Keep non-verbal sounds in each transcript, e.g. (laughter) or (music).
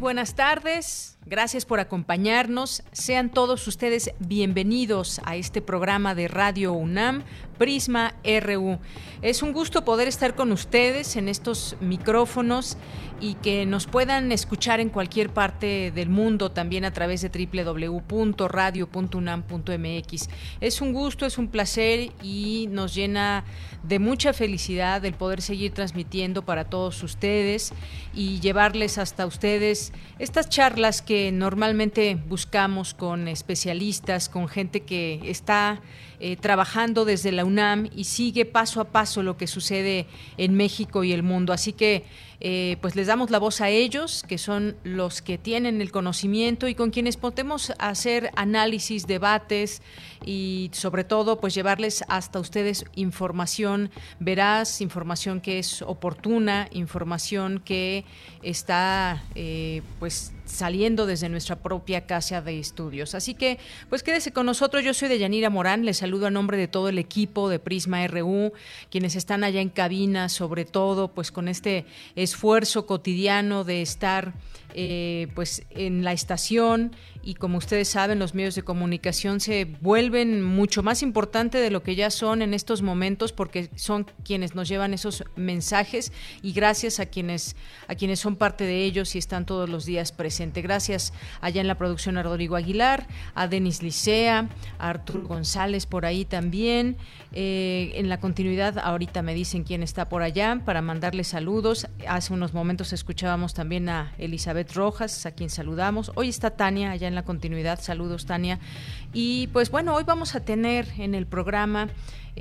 Buenas tardes. Gracias por acompañarnos. Sean todos ustedes bienvenidos a este programa de Radio UNAM, Prisma RU. Es un gusto poder estar con ustedes en estos micrófonos y que nos puedan escuchar en cualquier parte del mundo, también a través de www.radio.unam.mx. Es un gusto, es un placer y nos llena de mucha felicidad el poder seguir transmitiendo para todos ustedes y llevarles hasta ustedes estas charlas que normalmente buscamos con especialistas, con gente que está eh, trabajando desde la UNAM y sigue paso a paso lo que sucede en México y el mundo. Así que eh, pues les damos la voz a ellos, que son los que tienen el conocimiento y con quienes podemos hacer análisis, debates y sobre todo pues llevarles hasta ustedes información veraz, información que es oportuna, información que está eh, pues saliendo desde nuestra propia casa de estudios. Así que, pues quédese con nosotros. Yo soy de Yanira Morán. Les saludo a nombre de todo el equipo de Prisma RU, quienes están allá en cabina, sobre todo, pues con este esfuerzo cotidiano de estar eh, pues en la estación y como ustedes saben los medios de comunicación se vuelven mucho más importante de lo que ya son en estos momentos porque son quienes nos llevan esos mensajes y gracias a quienes a quienes son parte de ellos y están todos los días presentes. Gracias allá en la producción a Rodrigo Aguilar a Denis Licea a Arturo González por ahí también. Eh, en la continuidad ahorita me dicen quién está por allá para mandarle saludos. Hace unos momentos escuchábamos también a Elizabeth Rojas, a quien saludamos. Hoy está Tania allá en la continuidad. Saludos, Tania. Y pues bueno, hoy vamos a tener en el programa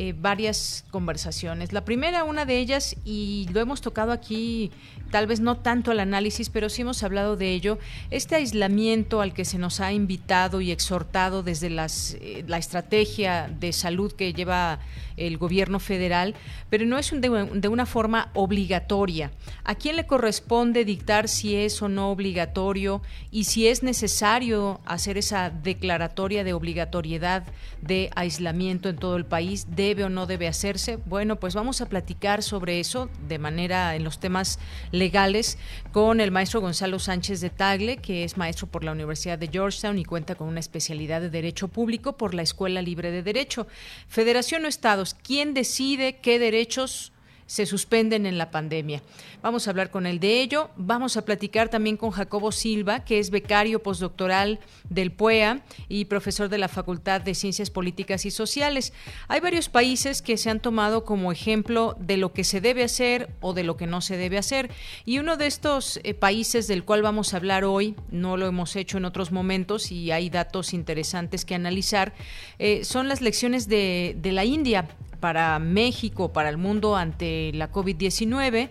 eh, varias conversaciones. La primera, una de ellas, y lo hemos tocado aquí, tal vez no tanto el análisis, pero sí hemos hablado de ello, este aislamiento al que se nos ha invitado y exhortado desde eh, la estrategia de salud que lleva el gobierno federal, pero no es de, una forma obligatoria. ¿A quién le corresponde dictar si es o no obligatorio y si es necesario hacer esa declaratoria de obligatoriedad de aislamiento en todo el país? ¿Debe o no debe hacerse? Bueno, pues vamos a platicar sobre eso de manera en los temas legales con el maestro Gonzalo Sánchez de Tagle, que es maestro por la Universidad de Georgetown y cuenta con una especialidad de Derecho Público por la Escuela Libre de Derecho. Federación o Estados ¿Quién decide qué derechos se suspenden en la pandemia. Vamos a hablar con él de ello. Vamos a platicar también con Jacobo Silva, que es becario postdoctoral del PUEA y profesor de la Facultad de Ciencias Políticas y Sociales. Hay varios países que se han tomado como ejemplo de lo que se debe hacer o de lo que no se debe hacer. Y uno de estos eh, países del cual vamos a hablar hoy, no lo hemos hecho en otros momentos y hay datos interesantes que analizar, eh, son las lecciones de, de la India para México, para el mundo ante la COVID-19.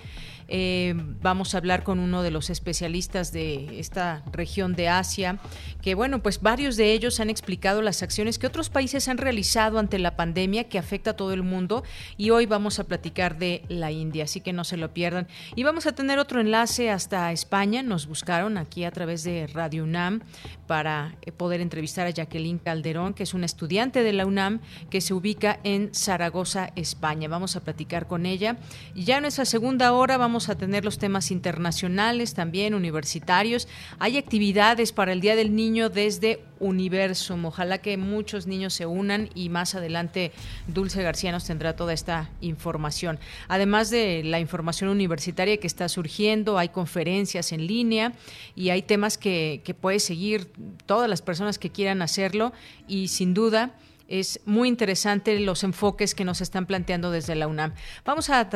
Eh, vamos a hablar con uno de los especialistas de esta región de Asia, que bueno, pues varios de ellos han explicado las acciones que otros países han realizado ante la pandemia que afecta a todo el mundo y hoy vamos a platicar de la India, así que no se lo pierdan. Y vamos a tener otro enlace hasta España, nos buscaron aquí a través de Radio UNAM para eh, poder entrevistar a Jacqueline Calderón, que es una estudiante de la UNAM que se ubica en Zaragoza, España. Vamos a platicar con ella. Y ya en nuestra segunda hora vamos a tener los temas internacionales también, universitarios. Hay actividades para el Día del Niño desde Universum. Ojalá que muchos niños se unan y más adelante Dulce García nos tendrá toda esta información. Además de la información universitaria que está surgiendo, hay conferencias en línea y hay temas que, que puede seguir todas las personas que quieran hacerlo y sin duda es muy interesante los enfoques que nos están planteando desde la UNAM. Vamos a,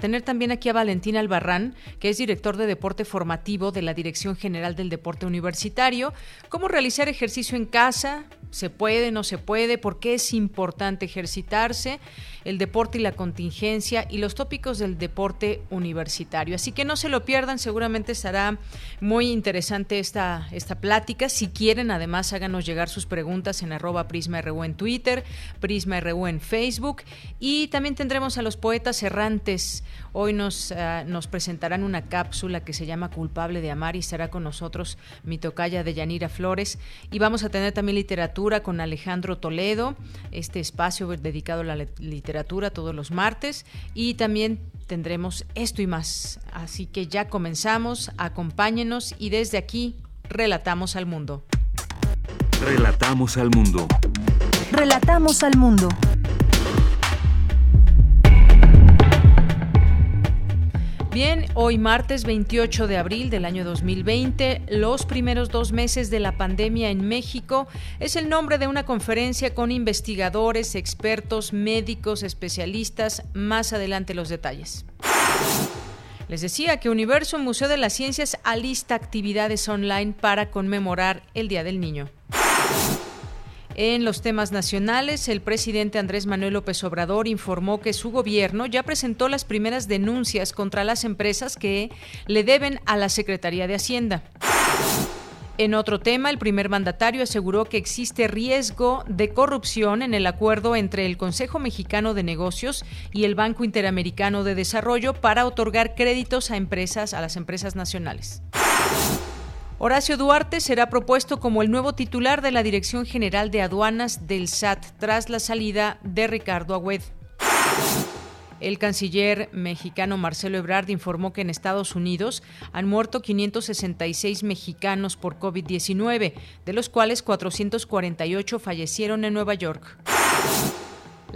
tener también aquí a Valentín Albarrán, que es director de deporte formativo de la Dirección General del Deporte Universitario. ¿Cómo realizar ejercicio en casa? ¿Se puede, no se puede? ¿Por qué es importante ejercitarse? el deporte y la contingencia y los tópicos del deporte universitario. Así que no se lo pierdan, seguramente estará muy interesante esta, esta plática. Si quieren, además, háganos llegar sus preguntas en arroba PrismaRU en PrismaRU en Facebook y también tendremos a los poetas errantes. Hoy nos, ah, nos presentarán una cápsula que se llama Culpable de Amar y estará con nosotros mi tocaya de Yanira Flores. Y vamos a tener también literatura con Alejandro Toledo, este espacio dedicado a la literatura todos los martes y también tendremos esto y más. Así que ya comenzamos, acompáñenos y desde aquí relatamos al mundo. Relatamos al mundo. Relatamos al mundo. Bien, hoy martes 28 de abril del año 2020, los primeros dos meses de la pandemia en México, es el nombre de una conferencia con investigadores, expertos, médicos, especialistas. Más adelante los detalles. Les decía que Universo Museo de las Ciencias alista actividades online para conmemorar el Día del Niño. En los temas nacionales, el presidente Andrés Manuel López Obrador informó que su gobierno ya presentó las primeras denuncias contra las empresas que le deben a la Secretaría de Hacienda. En otro tema, el primer mandatario aseguró que existe riesgo de corrupción en el acuerdo entre el Consejo Mexicano de Negocios y el Banco Interamericano de Desarrollo para otorgar créditos a empresas a las empresas nacionales. Horacio Duarte será propuesto como el nuevo titular de la Dirección General de Aduanas del SAT tras la salida de Ricardo Agüed. El canciller mexicano Marcelo Ebrard informó que en Estados Unidos han muerto 566 mexicanos por COVID-19, de los cuales 448 fallecieron en Nueva York.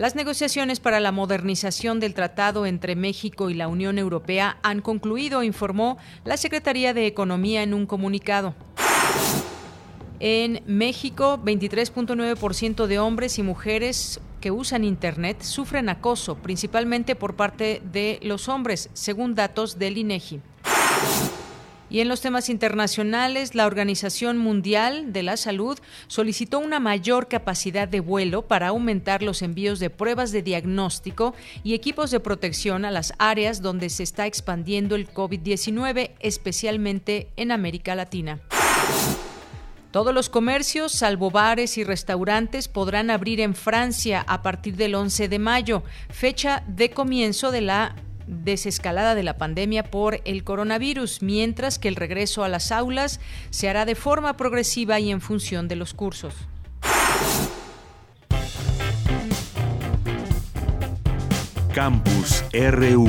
Las negociaciones para la modernización del tratado entre México y la Unión Europea han concluido, informó la Secretaría de Economía en un comunicado. En México, 23.9% de hombres y mujeres que usan Internet sufren acoso, principalmente por parte de los hombres, según datos del INEGI. Y en los temas internacionales, la Organización Mundial de la Salud solicitó una mayor capacidad de vuelo para aumentar los envíos de pruebas de diagnóstico y equipos de protección a las áreas donde se está expandiendo el COVID-19, especialmente en América Latina. Todos los comercios, salvo bares y restaurantes, podrán abrir en Francia a partir del 11 de mayo, fecha de comienzo de la desescalada de la pandemia por el coronavirus, mientras que el regreso a las aulas se hará de forma progresiva y en función de los cursos. Campus RU.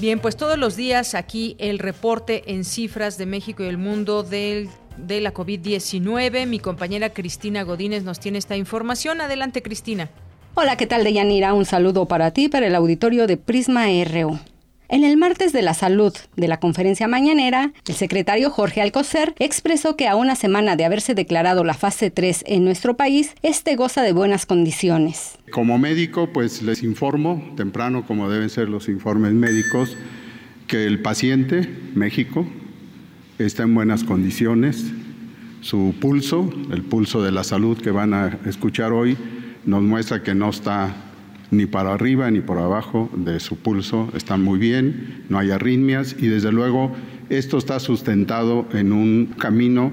Bien, pues todos los días aquí el reporte en cifras de México y el mundo del de la COVID-19. Mi compañera Cristina Godínez nos tiene esta información. Adelante, Cristina. Hola, ¿qué tal, Deyanira? Un saludo para ti, para el auditorio de Prisma RU. En el martes de la salud de la conferencia mañanera, el secretario Jorge Alcocer expresó que a una semana de haberse declarado la fase 3 en nuestro país, este goza de buenas condiciones. Como médico, pues les informo, temprano como deben ser los informes médicos, que el paciente, México, está en buenas condiciones. Su pulso, el pulso de la salud que van a escuchar hoy, nos muestra que no está ni para arriba ni por abajo de su pulso, está muy bien, no hay arritmias y desde luego esto está sustentado en un camino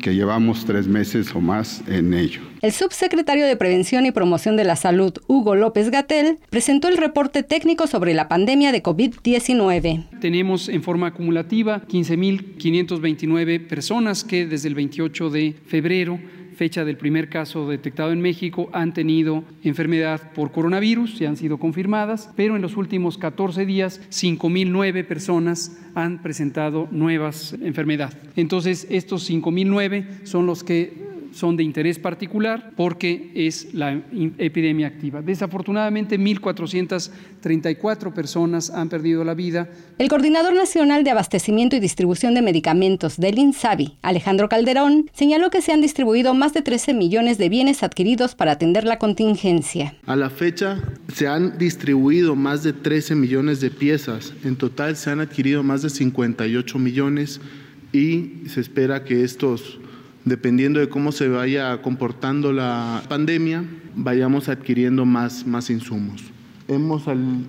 que llevamos tres meses o más en ello. El subsecretario de Prevención y Promoción de la Salud, Hugo López Gatel, presentó el reporte técnico sobre la pandemia de COVID-19. Tenemos en forma acumulativa 15.529 personas que desde el 28 de febrero fecha del primer caso detectado en México, han tenido enfermedad por coronavirus, y han sido confirmadas, pero en los últimos 14 días 5.009 personas han presentado nuevas enfermedades. Entonces, estos 5.009 son los que son de interés particular porque es la epidemia activa. Desafortunadamente, 1.434 personas han perdido la vida. El coordinador nacional de abastecimiento y distribución de medicamentos del INSABI, Alejandro Calderón, señaló que se han distribuido más de 13 millones de bienes adquiridos para atender la contingencia. A la fecha se han distribuido más de 13 millones de piezas. En total se han adquirido más de 58 millones y se espera que estos, dependiendo de cómo se vaya comportando la pandemia, vayamos adquiriendo más, más insumos. Hemos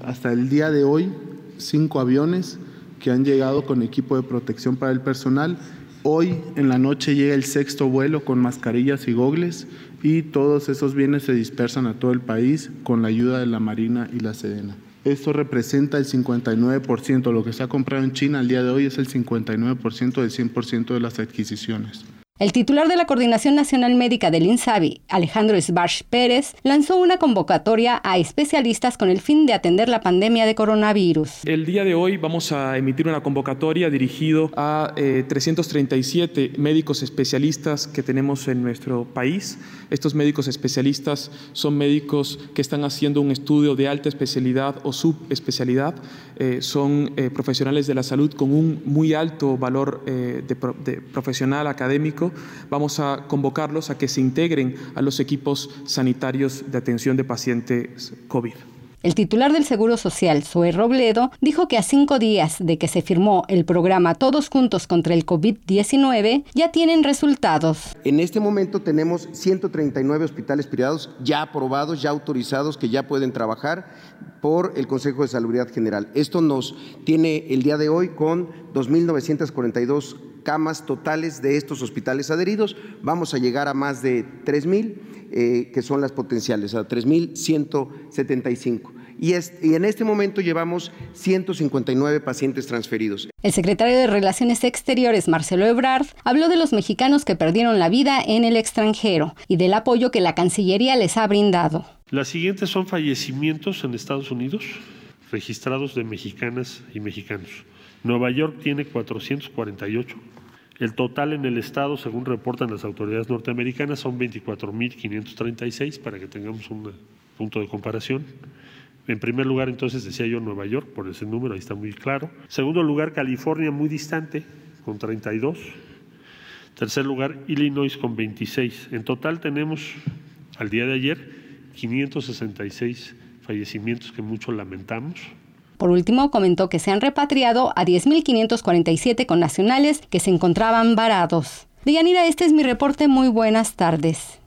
hasta el día de hoy cinco aviones que han llegado con equipo de protección para el personal. Hoy en la noche llega el sexto vuelo con mascarillas y gogles y todos esos bienes se dispersan a todo el país con la ayuda de la Marina y la Sedena. Esto representa el 59%. Lo que se ha comprado en China al día de hoy es el 59% del 100% de las adquisiciones. El titular de la Coordinación Nacional Médica del INSABI, Alejandro Sbarch Pérez, lanzó una convocatoria a especialistas con el fin de atender la pandemia de coronavirus. El día de hoy vamos a emitir una convocatoria dirigido a 337 eh, médicos especialistas que tenemos en nuestro país. Estos médicos especialistas son médicos que están haciendo un estudio de alta especialidad o subespecialidad. Eh, son eh, profesionales de la salud con un muy alto valor de profesional académico vamos a convocarlos a que se integren a los equipos sanitarios de atención de pacientes COVID. El titular del Seguro Social, Zoe Robledo, dijo que a cinco días de que se firmó el programa Todos Juntos contra el COVID-19, ya tienen resultados. En este momento tenemos 139 hospitales privados ya aprobados, ya autorizados, que ya pueden trabajar por el Consejo de Salubridad General. Esto nos tiene el día de hoy con 2.942 camas totales de estos hospitales adheridos. Vamos a llegar a más de 3.000, eh, que son las potenciales, a 3.175. Y, y, en este momento llevamos 159 pacientes transferidos. El secretario de Relaciones Exteriores, Marcelo Ebrard, habló de los mexicanos que perdieron la vida en el extranjero y del apoyo que la Cancillería les ha brindado. Las siguientes son fallecimientos en Estados Unidos registrados de mexicanas y mexicanos. Nueva York tiene 448, el total en el estado, según reportan las autoridades norteamericanas, son 24.536 para que tengamos un punto de comparación. En primer lugar, entonces, decía yo Nueva York, por ese número, ahí está muy claro. Segundo lugar, California, muy distante, con 32. Tercer lugar, Illinois, con 26. En total tenemos, al día de ayer, 566 fallecimientos que mucho lamentamos. Por último, comentó que se han repatriado a 10.547 connacionales que se encontraban varados. Deyanira, este es mi reporte. Muy buenas tardes.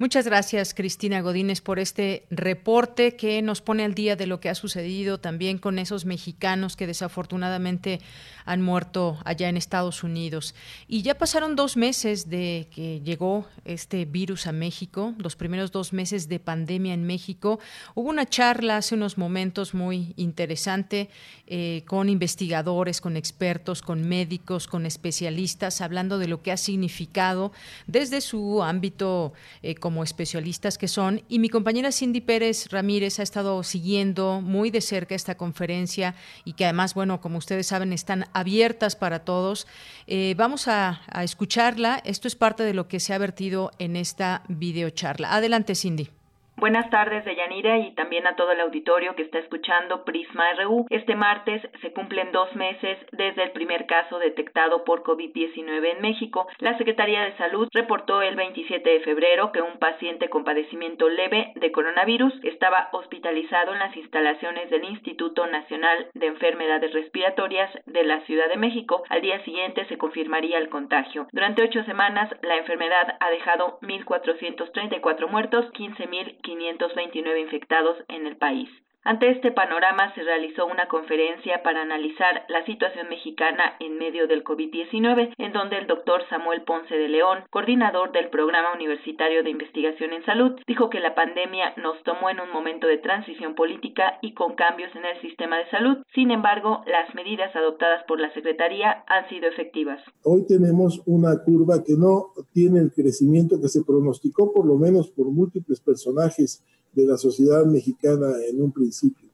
Muchas gracias, Cristina Godínez, por este reporte que nos pone al día de lo que ha sucedido también con esos mexicanos que desafortunadamente han muerto allá en Estados Unidos. Y ya pasaron dos meses de que llegó este virus a México, los primeros dos meses de pandemia en México. Hubo una charla hace unos momentos muy interesante eh, con investigadores, con expertos, con médicos, con especialistas, hablando de lo que ha significado desde su ámbito eh, como especialistas que son. Y mi compañera Cindy Pérez Ramírez ha estado siguiendo muy de cerca esta conferencia y que además, bueno, como ustedes saben, están abiertas para todos. Eh, vamos a, a escucharla. Esto es parte de lo que se ha vertido en esta videocharla. Adelante, Cindy. Buenas tardes, Deyanira, y también a todo el auditorio que está escuchando Prisma RU. Este martes se cumplen dos meses desde el primer caso detectado por COVID-19 en México. La Secretaría de Salud reportó el 27 de febrero que un paciente con padecimiento leve de coronavirus estaba hospitalizado en las instalaciones del Instituto Nacional de Enfermedades Respiratorias de la Ciudad de México. Al día siguiente se confirmaría el contagio. Durante ocho semanas, la enfermedad ha dejado 1.434 muertos, 15.000 529 infectados en el país. Ante este panorama se realizó una conferencia para analizar la situación mexicana en medio del COVID-19, en donde el doctor Samuel Ponce de León, coordinador del Programa Universitario de Investigación en Salud, dijo que la pandemia nos tomó en un momento de transición política y con cambios en el sistema de salud. Sin embargo, las medidas adoptadas por la Secretaría han sido efectivas. Hoy tenemos una curva que no tiene el crecimiento que se pronosticó, por lo menos por múltiples personajes de la sociedad mexicana en un principio.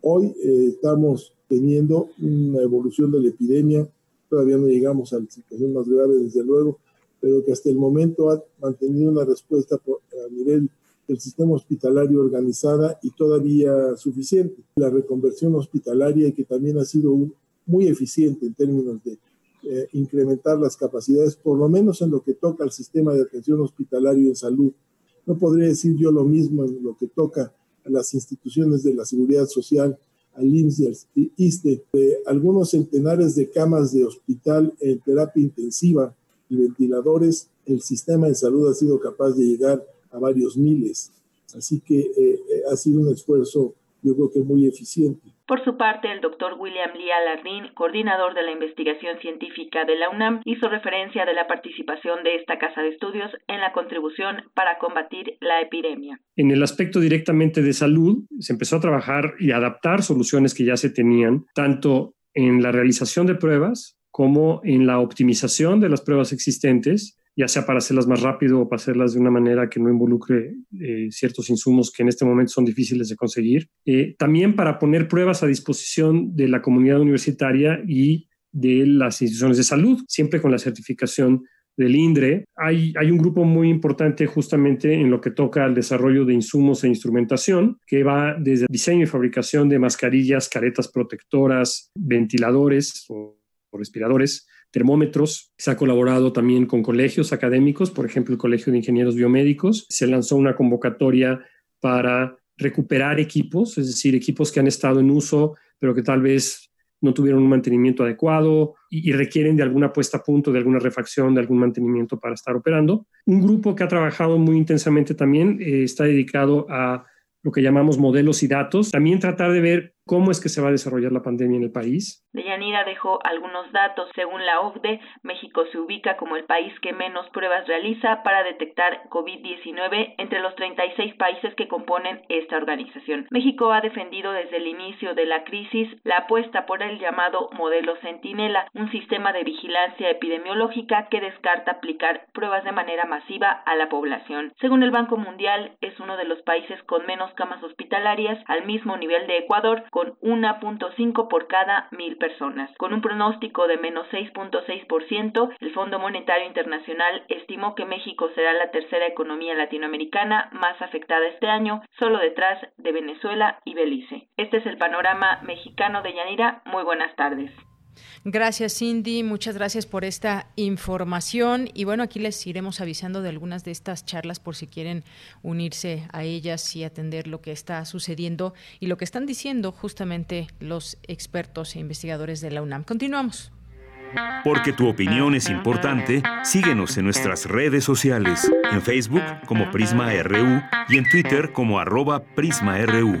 Hoy eh, estamos teniendo una evolución de la epidemia, todavía no llegamos a la situación más grave, desde luego, pero que hasta el momento ha mantenido una respuesta a nivel del sistema hospitalario organizada y todavía suficiente. La reconversión hospitalaria que también ha sido muy eficiente en términos de eh, incrementar las capacidades, por lo menos en lo que toca al sistema de atención hospitalario en salud. No podría decir yo lo mismo en lo que toca a las instituciones de la seguridad social, al IMSS y al ISTE, de algunos centenares de camas de hospital en terapia intensiva y ventiladores, el sistema de salud ha sido capaz de llegar a varios miles. Así que eh, eh, ha sido un esfuerzo, yo creo que muy eficiente. Por su parte, el doctor William Lee Alardín, coordinador de la investigación científica de la UNAM, hizo referencia de la participación de esta casa de estudios en la contribución para combatir la epidemia. En el aspecto directamente de salud, se empezó a trabajar y adaptar soluciones que ya se tenían, tanto en la realización de pruebas como en la optimización de las pruebas existentes ya sea para hacerlas más rápido o para hacerlas de una manera que no involucre eh, ciertos insumos que en este momento son difíciles de conseguir. Eh, también para poner pruebas a disposición de la comunidad universitaria y de las instituciones de salud, siempre con la certificación del INDRE. Hay, hay un grupo muy importante justamente en lo que toca al desarrollo de insumos e instrumentación, que va desde diseño y fabricación de mascarillas, caretas protectoras, ventiladores o respiradores, termómetros. Se ha colaborado también con colegios académicos, por ejemplo, el Colegio de Ingenieros Biomédicos. Se lanzó una convocatoria para recuperar equipos, es decir, equipos que han estado en uso, pero que tal vez no tuvieron un mantenimiento adecuado y, requieren de alguna puesta a punto, de alguna refacción, de algún mantenimiento para estar operando. Un grupo que ha trabajado muy intensamente también eh, está dedicado a lo que llamamos modelos y datos. También tratar de ver cómo es que se va a desarrollar la pandemia en el país. Deyanira dejó algunos datos. Según la OCDE, México se ubica como el país que menos pruebas realiza para detectar COVID-19 entre los 36 países que componen esta organización. México ha defendido desde el inicio de la crisis la apuesta por el llamado modelo Centinela, un sistema de vigilancia epidemiológica que descarta aplicar pruebas de manera masiva a la población. Según el Banco Mundial, es uno de los países con menos camas hospitalarias, al mismo nivel de Ecuador, con 1.5 por cada mil personas. Con un pronóstico de menos 6.6%, el Fondo Monetario Internacional estimó que México será la tercera economía latinoamericana más afectada este año, solo detrás de Venezuela y Belice. Este es el panorama mexicano de Yanira. Muy buenas tardes. Gracias, Cindy. Muchas gracias por esta información. Y bueno, aquí les iremos avisando de algunas de estas charlas por si quieren unirse a ellas y atender lo que está sucediendo y lo que están diciendo justamente los expertos e investigadores de la UNAM. Continuamos. Porque tu opinión es importante, síguenos en nuestras redes sociales, en Facebook como Prisma RU y en Twitter como arroba PrismaRU.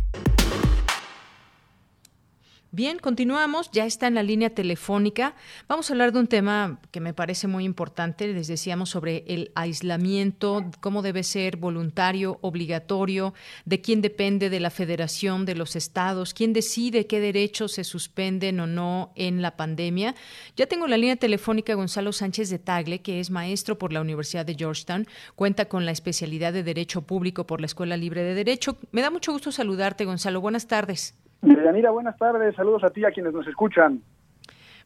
Bien, continuamos. Ya está en la línea telefónica. Vamos a hablar de un tema que me parece muy importante. Les decíamos sobre el aislamiento, cómo debe ser voluntario, obligatorio, de quién depende de la federación, de los estados, quién decide qué derechos se suspenden o no en la pandemia. Ya tengo en la línea telefónica Gonzalo Sánchez de Tagle, que es maestro por la Universidad de Georgetown, cuenta con la especialidad de Derecho Público por la Escuela Libre de Derecho. Me da mucho gusto saludarte, Gonzalo. Buenas tardes. Deyanira, buenas tardes. Saludos a ti, a quienes nos escuchan.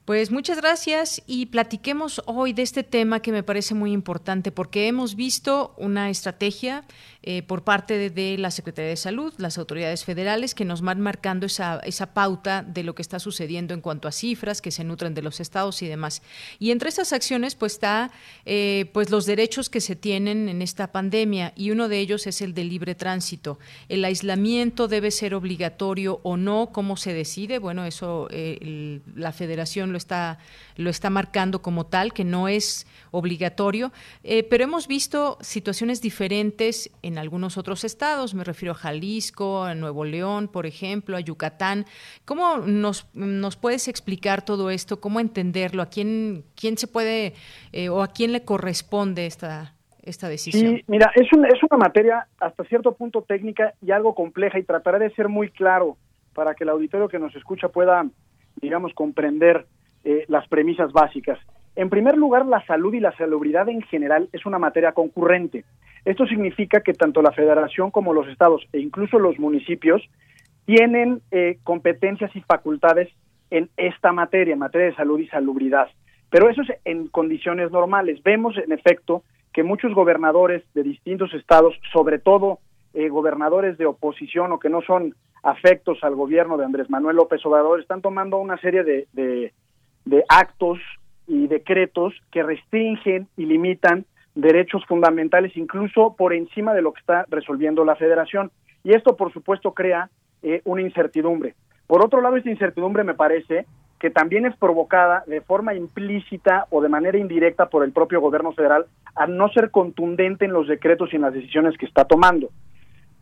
Pues muchas gracias y platiquemos hoy de este tema que me parece muy importante porque hemos visto una estrategia eh, por parte de, la Secretaría de Salud, las autoridades federales que nos van marcando esa, esa pauta de lo que está sucediendo en cuanto a cifras que se nutren de los estados y demás. Y entre esas acciones pues está eh, pues los derechos que se tienen en esta pandemia y uno de ellos es el de libre tránsito. El aislamiento debe ser obligatorio o no, ¿cómo se decide? Bueno, eso eh, la Federación lo está, lo está marcando como tal, que no es obligatorio, eh, pero hemos visto situaciones diferentes en algunos otros estados, me refiero a Jalisco, a Nuevo León, por ejemplo, a Yucatán. ¿Cómo nos, nos puedes explicar todo esto? ¿Cómo entenderlo? ¿A quién, quién se puede eh, o a quién le corresponde esta, esta decisión? Mira, es, es una materia hasta cierto punto técnica y algo compleja y trataré de ser muy claro para que el auditorio que nos escucha pueda, digamos, comprender eh, las premisas básicas. En primer lugar, la salud y la salubridad en general es una materia concurrente. Esto significa que tanto la federación como los estados e incluso los municipios tienen eh, competencias y facultades en esta materia, en materia de salud y salubridad. Pero eso es en condiciones normales. Vemos, en efecto, que muchos gobernadores de distintos estados, sobre todo eh, gobernadores de oposición o que no son afectos al gobierno de Andrés Manuel López Obrador, están tomando una serie de, de, de actos y decretos que restringen y limitan derechos fundamentales, incluso por encima de lo que está resolviendo la federación. Y esto, por supuesto, crea eh, una incertidumbre. Por otro lado, esta incertidumbre me parece que también es provocada de forma implícita o de manera indirecta por el propio gobierno federal al no ser contundente en los decretos y en las decisiones que está tomando.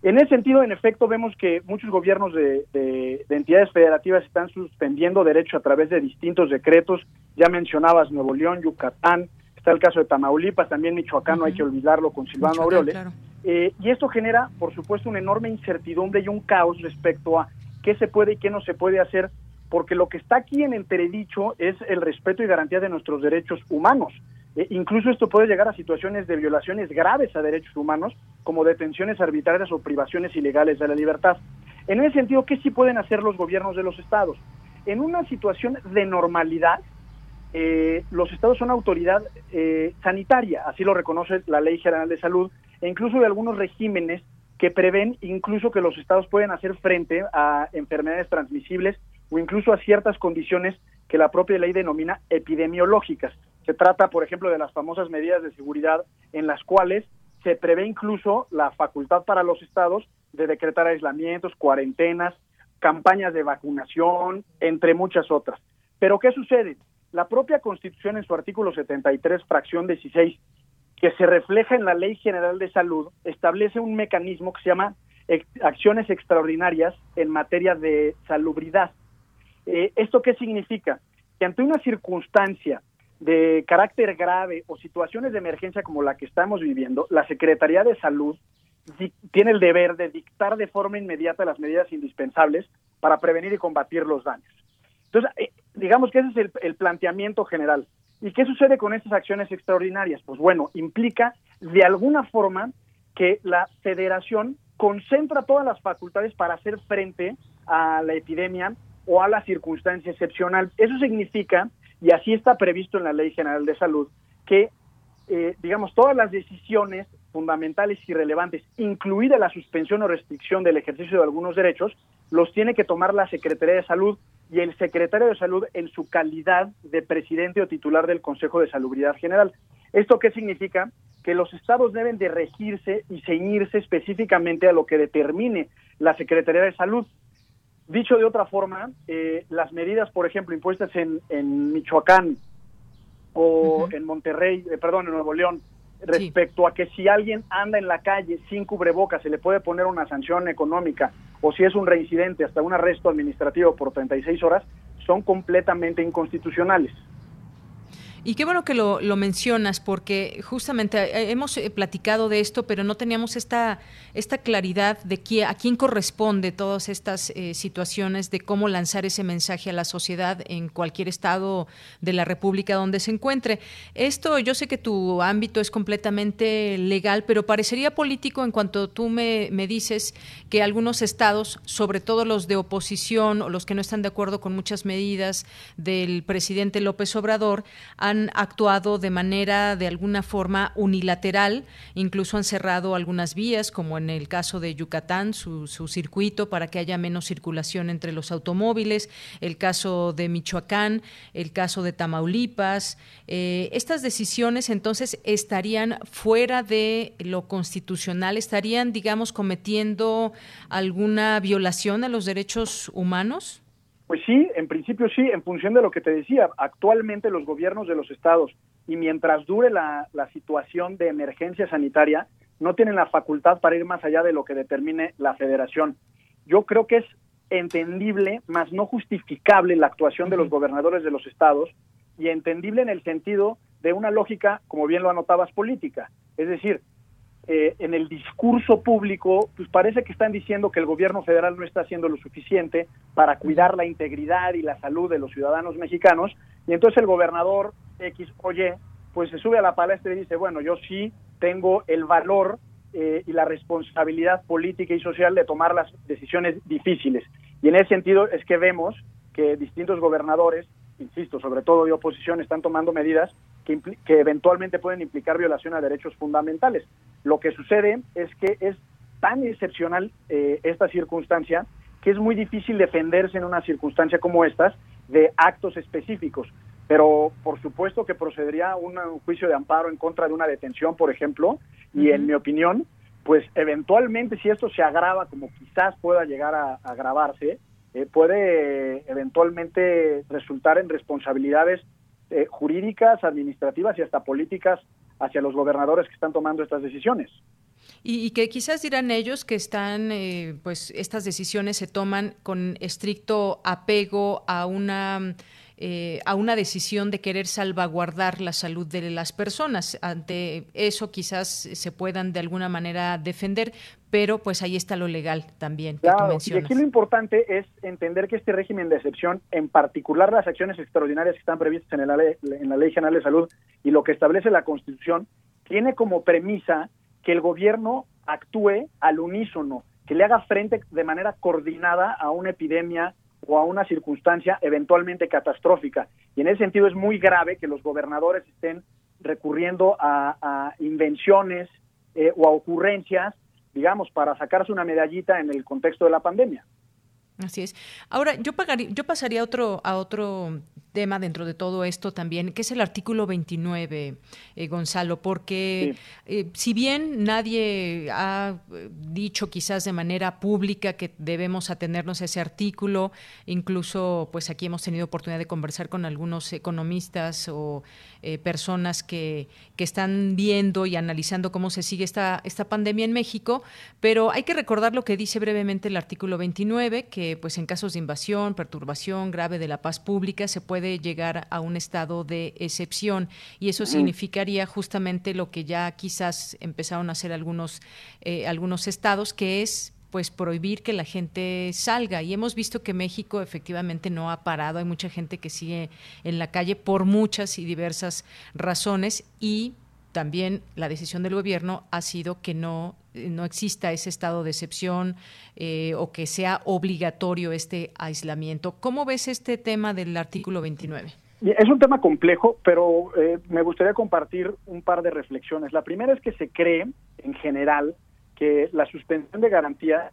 En ese sentido, en efecto, vemos que muchos gobiernos de, de, entidades federativas están suspendiendo derechos a través de distintos decretos. Ya mencionabas Nuevo León, Yucatán, está el caso de Tamaulipas, también Michoacán, no hay que olvidarlo con Silvano Aureoles. Eh, y esto genera, por supuesto, una enorme incertidumbre y un caos respecto a qué se puede y qué no se puede hacer, porque lo que está aquí en entredicho es el respeto y garantía de nuestros derechos humanos. Eh, incluso esto puede llegar a situaciones de violaciones graves a derechos humanos, como detenciones arbitrarias o privaciones ilegales de la libertad. En ese sentido, ¿qué sí pueden hacer los gobiernos de los estados? En una situación de normalidad, eh, los estados son autoridad sanitaria, así lo reconoce la Ley General de Salud, e incluso de algunos regímenes que prevén incluso que los estados pueden hacer frente a enfermedades transmisibles o incluso a ciertas condiciones que la propia ley denomina epidemiológicas. Se trata, por ejemplo, de las famosas medidas de seguridad en las cuales se prevé incluso la facultad para los estados de decretar aislamientos, cuarentenas, campañas de vacunación, entre muchas otras. Pero ¿qué sucede? La propia Constitución en su artículo 73, fracción 16, que se refleja en la Ley General de Salud, establece un mecanismo que se llama acciones extraordinarias en materia de salubridad. Eh, ¿Esto qué significa? Que ante una circunstancia de carácter grave o situaciones de emergencia como la que estamos viviendo, la Secretaría de Salud tiene el deber de dictar de forma inmediata las medidas indispensables para prevenir y combatir los daños. Entonces, eh, digamos que ese es el planteamiento general. ¿Y qué sucede con estas acciones extraordinarias? Pues bueno, implica de alguna forma que la federación concentra todas las facultades para hacer frente a la epidemia o a la circunstancia excepcional. Eso significa, y así está previsto en la Ley General de Salud, que, eh, digamos, todas las decisiones fundamentales y relevantes, incluida la suspensión o restricción del ejercicio de algunos derechos, los tiene que tomar la Secretaría de Salud y el secretario de Salud en su calidad de presidente o titular del Consejo de Salubridad General. ¿Esto qué significa? Que los estados deben de regirse y ceñirse específicamente a lo que determine la Secretaría de Salud. Dicho de otra forma, eh, las medidas, por ejemplo, impuestas en, Michoacán o en Monterrey, eh, perdón, en Nuevo León, respecto a que si alguien anda en la calle sin cubrebocas se le puede poner una sanción económica o si es un reincidente hasta un arresto administrativo por 36 horas, son completamente inconstitucionales. Y qué bueno que lo, lo, mencionas, porque justamente eh, hemos eh, platicado de esto, pero no teníamos esta, esta claridad de quién, a quién corresponde todas estas eh, situaciones, de cómo lanzar ese mensaje a la sociedad en cualquier estado de la República donde se encuentre. Esto, yo sé que tu ámbito es completamente legal, pero parecería político en cuanto tú me, me dices que algunos estados, sobre todo los de oposición o los que no están de acuerdo con muchas medidas del presidente López Obrador, han han actuado de manera, de alguna forma, unilateral, incluso han cerrado algunas vías, como en el caso de Yucatán, su, circuito para que haya menos circulación entre los automóviles, el caso de Michoacán, el caso de Tamaulipas. Eh, estas decisiones entonces estarían fuera de lo constitucional, estarían, digamos, cometiendo alguna violación a los derechos humanos. Pues sí, en principio sí, en función de lo que te decía, actualmente los gobiernos de los estados y mientras dure la, situación de emergencia sanitaria, no tienen la facultad para ir más allá de lo que determine la federación. Yo creo que es entendible, más no justificable la actuación de los gobernadores de los estados y entendible en el sentido de una lógica, como bien lo anotabas, política. Es decir, eh, en el discurso público, pues parece que están diciendo que el gobierno federal no está haciendo lo suficiente para cuidar la integridad y la salud de los ciudadanos mexicanos, y entonces el gobernador X o Y, pues se sube a la palestra y dice, bueno, yo sí tengo el valor eh, y la responsabilidad política y social de tomar las decisiones difíciles. Y en ese sentido es que vemos que distintos gobernadores, insisto, sobre todo de oposición, están tomando medidas que, que eventualmente pueden implicar violación a derechos fundamentales. Lo que sucede es que es tan excepcional eh, esta circunstancia que es muy difícil defenderse en una circunstancia como estas de actos específicos. Pero por supuesto que procedería un, juicio de amparo en contra de una detención, por ejemplo, y en mi opinión, pues eventualmente si esto se agrava, como quizás pueda llegar a, agravarse, eh, puede eventualmente resultar en responsabilidades eh, jurídicas, administrativas y hasta políticas hacia los gobernadores que están tomando estas decisiones. Y, que quizás dirán ellos que están, eh, pues estas decisiones se toman con estricto apego a una eh, a una decisión de querer salvaguardar la salud de las personas. Ante eso quizás se puedan de alguna manera defender, pero pues ahí está lo legal también. Claro, y aquí lo importante es entender que este régimen de excepción, en particular las acciones extraordinarias que están previstas en la Ley, en la ley General de Salud y lo que establece la Constitución, tiene como premisa que el gobierno actúe al unísono, que le haga frente de manera coordinada a una epidemia o a una circunstancia eventualmente catastrófica. Y en ese sentido es muy grave que los gobernadores estén recurriendo a, invenciones eh, o a ocurrencias, digamos, para sacarse una medallita en el contexto de la pandemia. Así es. Ahora, yo, pagaría, yo pasaría a otro, a otro tema dentro de todo esto también, que es el artículo 29, eh, Gonzalo, porque eh, si bien nadie ha eh, dicho quizás de manera pública que debemos atenernos a ese artículo, incluso pues aquí hemos tenido oportunidad de conversar con algunos economistas o personas que, que están viendo y analizando cómo se sigue esta, esta pandemia en México, pero hay que recordar lo que dice brevemente el artículo 29, que pues en casos de invasión, perturbación grave de la paz pública se puede llegar a un estado de excepción. Y eso significaría justamente lo que ya quizás empezaron a hacer algunos, eh, algunos estados, que es pues prohibir que la gente salga. Y hemos visto que México efectivamente no ha parado. Hay mucha gente que sigue en la calle por muchas y diversas razones y también la decisión del gobierno ha sido que no, no exista ese estado de excepción eh, o que sea obligatorio este aislamiento. ¿Cómo ves este tema del artículo 29? Es un tema complejo, pero eh, me gustaría compartir un par de reflexiones. La primera es que se cree, en general, la suspensión de garantía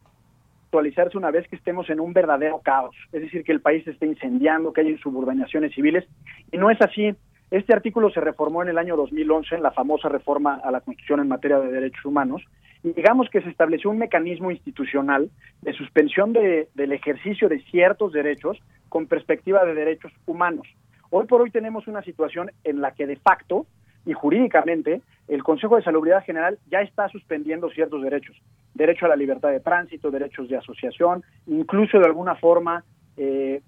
actualizarse una vez que estemos en un verdadero caos, es decir, que el país esté incendiando, que hay insubordinaciones civiles, y no es así. Este artículo se reformó en el año 2011 en la famosa reforma a la Constitución en materia de derechos humanos y digamos que se estableció un mecanismo institucional de suspensión de, del ejercicio de ciertos derechos con perspectiva de derechos humanos. Hoy por hoy tenemos una situación en la que de facto y jurídicamente el Consejo de Salubridad General ya está suspendiendo ciertos derechos, derecho a la libertad de tránsito, derechos de asociación, incluso de alguna forma eh,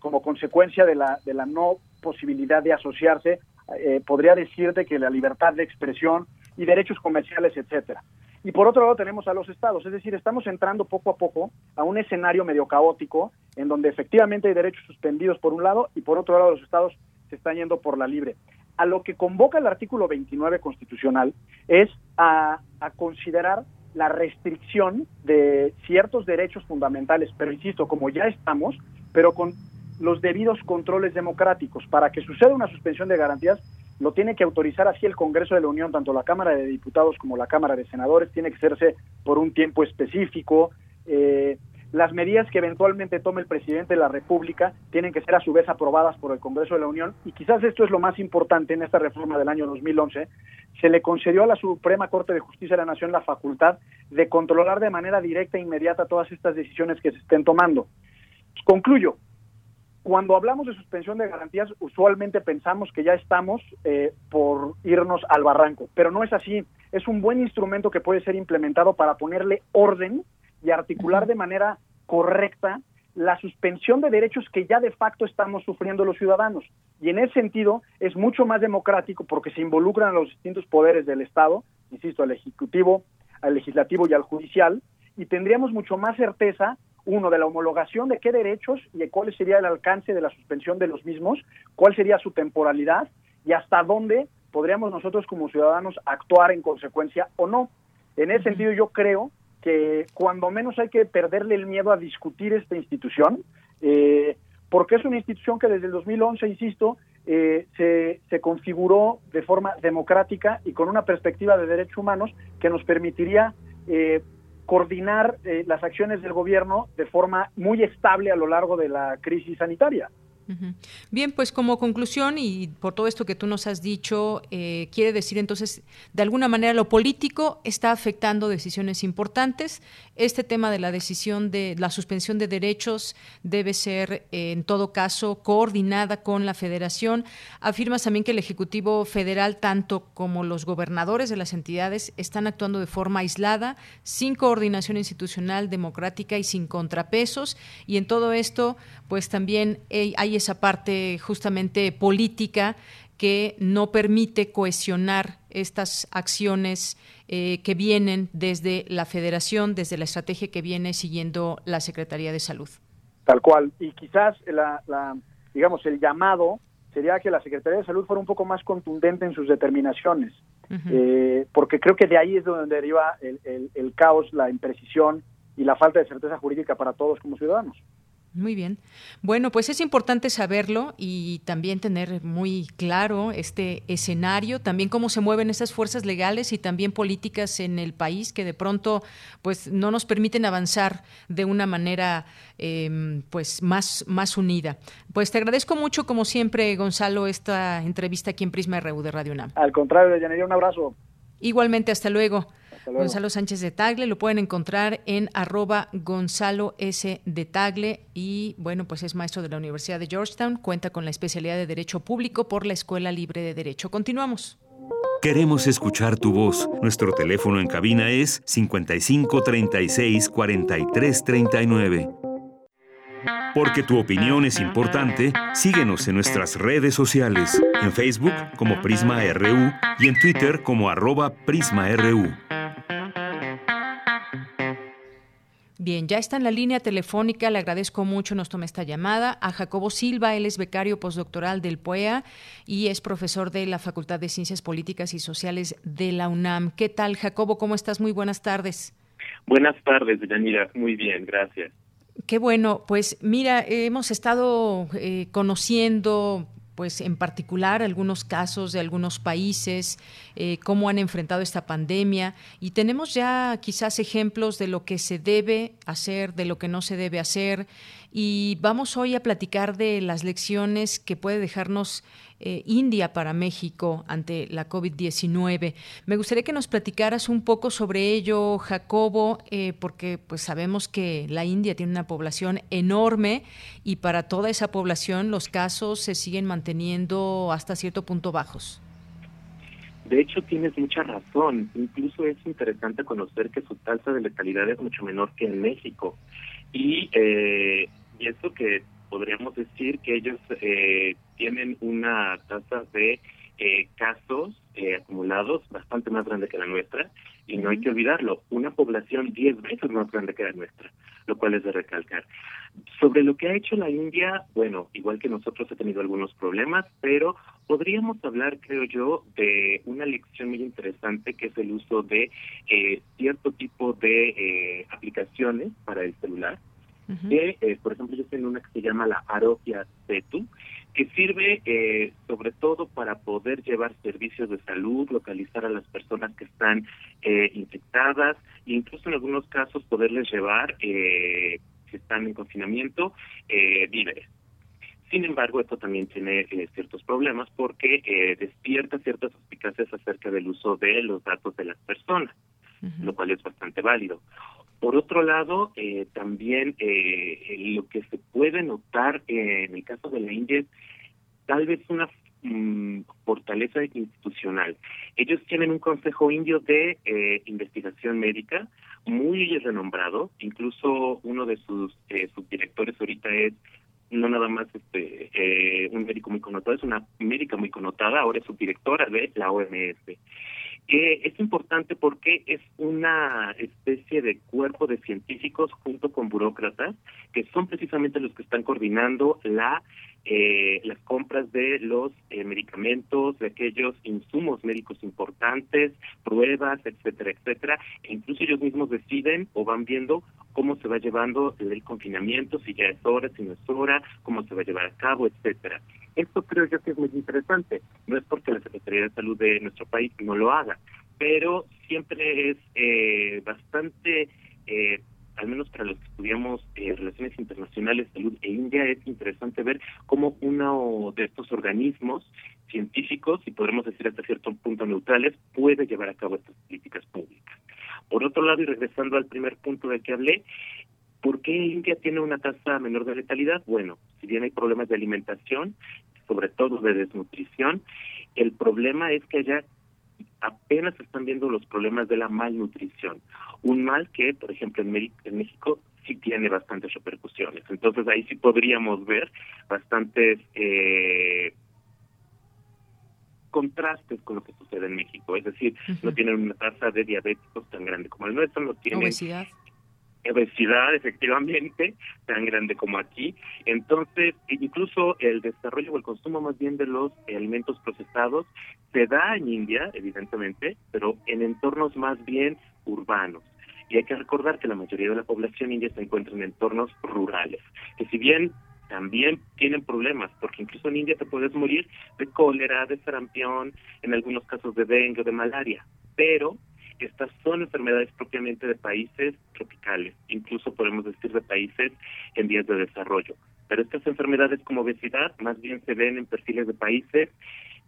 como consecuencia de la, de la no posibilidad de asociarse, eh, podría decirte que la libertad de expresión y derechos comerciales, etcétera. Y por otro lado tenemos a los estados, es decir, estamos entrando poco a poco a un escenario medio caótico en donde efectivamente hay derechos suspendidos por un lado y por otro lado los estados se están yendo por la libre. A lo que convoca el artículo 29 constitucional es a, considerar la restricción de ciertos derechos fundamentales, pero insisto, como ya estamos, pero con los debidos controles democráticos. Para que suceda una suspensión de garantías, lo tiene que autorizar así el Congreso de la Unión, tanto la Cámara de Diputados como la Cámara de Senadores, tiene que hacerse por un tiempo específico. Eh, las medidas que eventualmente tome el presidente de la República tienen que ser a su vez aprobadas por el Congreso de la Unión y quizás esto es lo más importante en esta reforma del año 2011, se le concedió a la Suprema Corte de Justicia de la Nación la facultad de controlar de manera directa e inmediata todas estas decisiones que se estén tomando. Concluyo, cuando hablamos de suspensión de garantías, usualmente pensamos que ya estamos eh, por irnos al barranco, pero no es así. Es un buen instrumento que puede ser implementado para ponerle orden y articular de manera correcta la suspensión de derechos que ya de facto estamos sufriendo los ciudadanos. Y en ese sentido es mucho más democrático porque se involucran a los distintos poderes del Estado, insisto, al Ejecutivo, al Legislativo y al Judicial, y tendríamos mucho más certeza uno, de la homologación de qué derechos y de cuál sería el alcance de la suspensión de los mismos, cuál sería su temporalidad y hasta dónde podríamos nosotros como ciudadanos actuar en consecuencia o no. En ese sentido, yo creo que cuando menos hay que perderle el miedo a discutir esta institución, eh, porque es una institución que desde el 2011, insisto, eh, se, se, configuró de forma democrática y con una perspectiva de derechos humanos que nos permitiría eh, coordinar eh, las acciones del gobierno de forma muy estable a lo largo de la crisis sanitaria. Bien, pues como conclusión y por todo esto que tú nos has dicho, eh, quiere decir entonces, de alguna manera lo político está afectando decisiones importantes. Este tema de la decisión de la suspensión de derechos debe ser, eh, en todo caso, coordinada con la Federación. Afirmas también que el Ejecutivo Federal, tanto como los gobernadores de las entidades, están actuando de forma aislada, sin coordinación institucional, democrática y sin contrapesos. Y en todo esto, pues también hay esa parte justamente política que no permite cohesionar estas acciones eh, que vienen desde la federación, desde la estrategia que viene siguiendo la Secretaría de Salud. Tal cual. Y quizás la, digamos el llamado sería que la Secretaría de Salud fuera un poco más contundente en sus determinaciones, eh, porque creo que de ahí es donde deriva el, el caos, la imprecisión y la falta de certeza jurídica para todos como ciudadanos. Muy bien. Bueno, pues es importante saberlo y también tener muy claro este escenario, también cómo se mueven esas fuerzas legales y también políticas en el país que de pronto pues no nos permiten avanzar de una manera em, pues más, más unida. Pues te agradezco mucho, como siempre, Gonzalo, esta entrevista aquí en Prisma RU de Radio UNAM. Al contrario, Yanería, un abrazo. Igualmente, hasta luego. Gonzalo Sánchez de Tagle, lo pueden encontrar en arroba Gonzalo S. de Tagle y bueno, pues es maestro de la Universidad de Georgetown, cuenta con la especialidad de Derecho Público por la Escuela Libre de Derecho. Continuamos. Queremos escuchar tu voz. Nuestro teléfono en cabina es 55 36 43 39. Porque tu opinión es importante, síguenos en nuestras redes sociales, en Facebook como Prisma RU y en Twitter como arroba PrismaRU. Bien, ya está en la línea telefónica, le agradezco mucho, nos tome esta llamada, a Jacobo Silva, él es becario postdoctoral del POEA y es profesor de la Facultad de Ciencias Políticas y Sociales de la UNAM. ¿Qué tal, Jacobo? ¿Cómo estás? Muy buenas tardes. Buenas tardes, Yanira. Muy bien, gracias. Qué bueno, pues mira, hemos estado eh, conociendo pues en particular algunos casos de algunos países, eh, cómo han enfrentado esta pandemia. Y tenemos ya quizás ejemplos de lo que se debe hacer, de lo que no se debe hacer. Y vamos hoy a platicar de las lecciones que puede dejarnos eh, India para México ante la COVID-19. Me gustaría que nos platicaras un poco sobre ello, Jacobo, eh, porque pues sabemos que la India tiene una población enorme y para toda esa población los casos se siguen manteniendo hasta cierto punto bajos. De hecho, tienes mucha razón. Incluso es interesante conocer que su tasa de letalidad es mucho menor que en México. Y, eh, y que podríamos decir que ellos eh, tienen una tasa de eh, casos eh, acumulados bastante más grande que la nuestra y no hay que olvidarlo, una población 10 veces más grande que la nuestra, lo cual es de recalcar. Sobre lo que ha hecho la India, bueno, igual que nosotros ha tenido algunos problemas, pero podríamos hablar, creo yo, de una lección muy interesante que es el uso de cierto tipo de aplicaciones para el celular. Que, eh, por ejemplo, yo tengo una que se llama la Arogia Setu, que sirve eh, sobre todo para poder llevar servicios de salud, localizar a las personas que están eh, infectadas e incluso en algunos casos poderles llevar, eh, si están en confinamiento, eh, víveres. Sin embargo, esto también tiene eh, ciertos problemas porque eh, despierta ciertas suspicacias acerca del uso de los datos de las personas, lo cual es bastante válido. Por otro lado, eh, también eh, lo que se puede notar en el caso de la India tal vez una mm, fortaleza institucional. Ellos tienen un consejo indio de eh, investigación médica muy renombrado, incluso uno de sus subdirectores ahorita es no nada más este un médico muy connotado, es una médica muy connotada, ahora es subdirectora de la OMS. Eh, es importante porque es una especie de cuerpo de científicos junto con burócratas que son precisamente los que están coordinando la eh, las compras de los eh, medicamentos, de aquellos insumos médicos importantes, pruebas, etcétera, etcétera. E incluso ellos mismos deciden o van viendo cómo se va llevando el confinamiento, si ya es hora, si no es hora, cómo se va a llevar a cabo, etcétera. Esto creo yo que es muy interesante. No es porque la Secretaría de Salud de nuestro país no lo haga, pero siempre es eh, bastante eh, al menos para los que estudiamos eh, relaciones internacionales, salud e India, es interesante ver cómo uno de estos organismos científicos, y podremos decir hasta cierto punto neutrales, puede llevar a cabo estas políticas públicas. Por otro lado, y regresando al primer punto del que hablé, ¿por qué India tiene una tasa menor de letalidad? Bueno, si bien hay problemas de alimentación, sobre todo de desnutrición, el problema es que allá apenas están viendo los problemas de la malnutrición. Un mal que, por ejemplo, en, en México sí tiene bastantes repercusiones. Entonces ahí sí podríamos ver bastantes eh, contrastes con lo que sucede en México. Es decir, no tienen una tasa de diabéticos tan grande como el nuestro, no tienen Obesidad obesidad efectivamente tan grande como aquí. Entonces, incluso el desarrollo o el consumo más bien de los alimentos procesados se da en India, evidentemente, pero en entornos más bien urbanos. Y hay que recordar que la mayoría de la población india se encuentra en entornos rurales, que si bien también tienen problemas, porque incluso en India te puedes morir de cólera, de sarampión, en algunos casos de dengue de malaria, pero estas son enfermedades propiamente de países tropicales, incluso podemos decir de países en vías de desarrollo. Pero estas enfermedades como obesidad más bien se ven en perfiles de países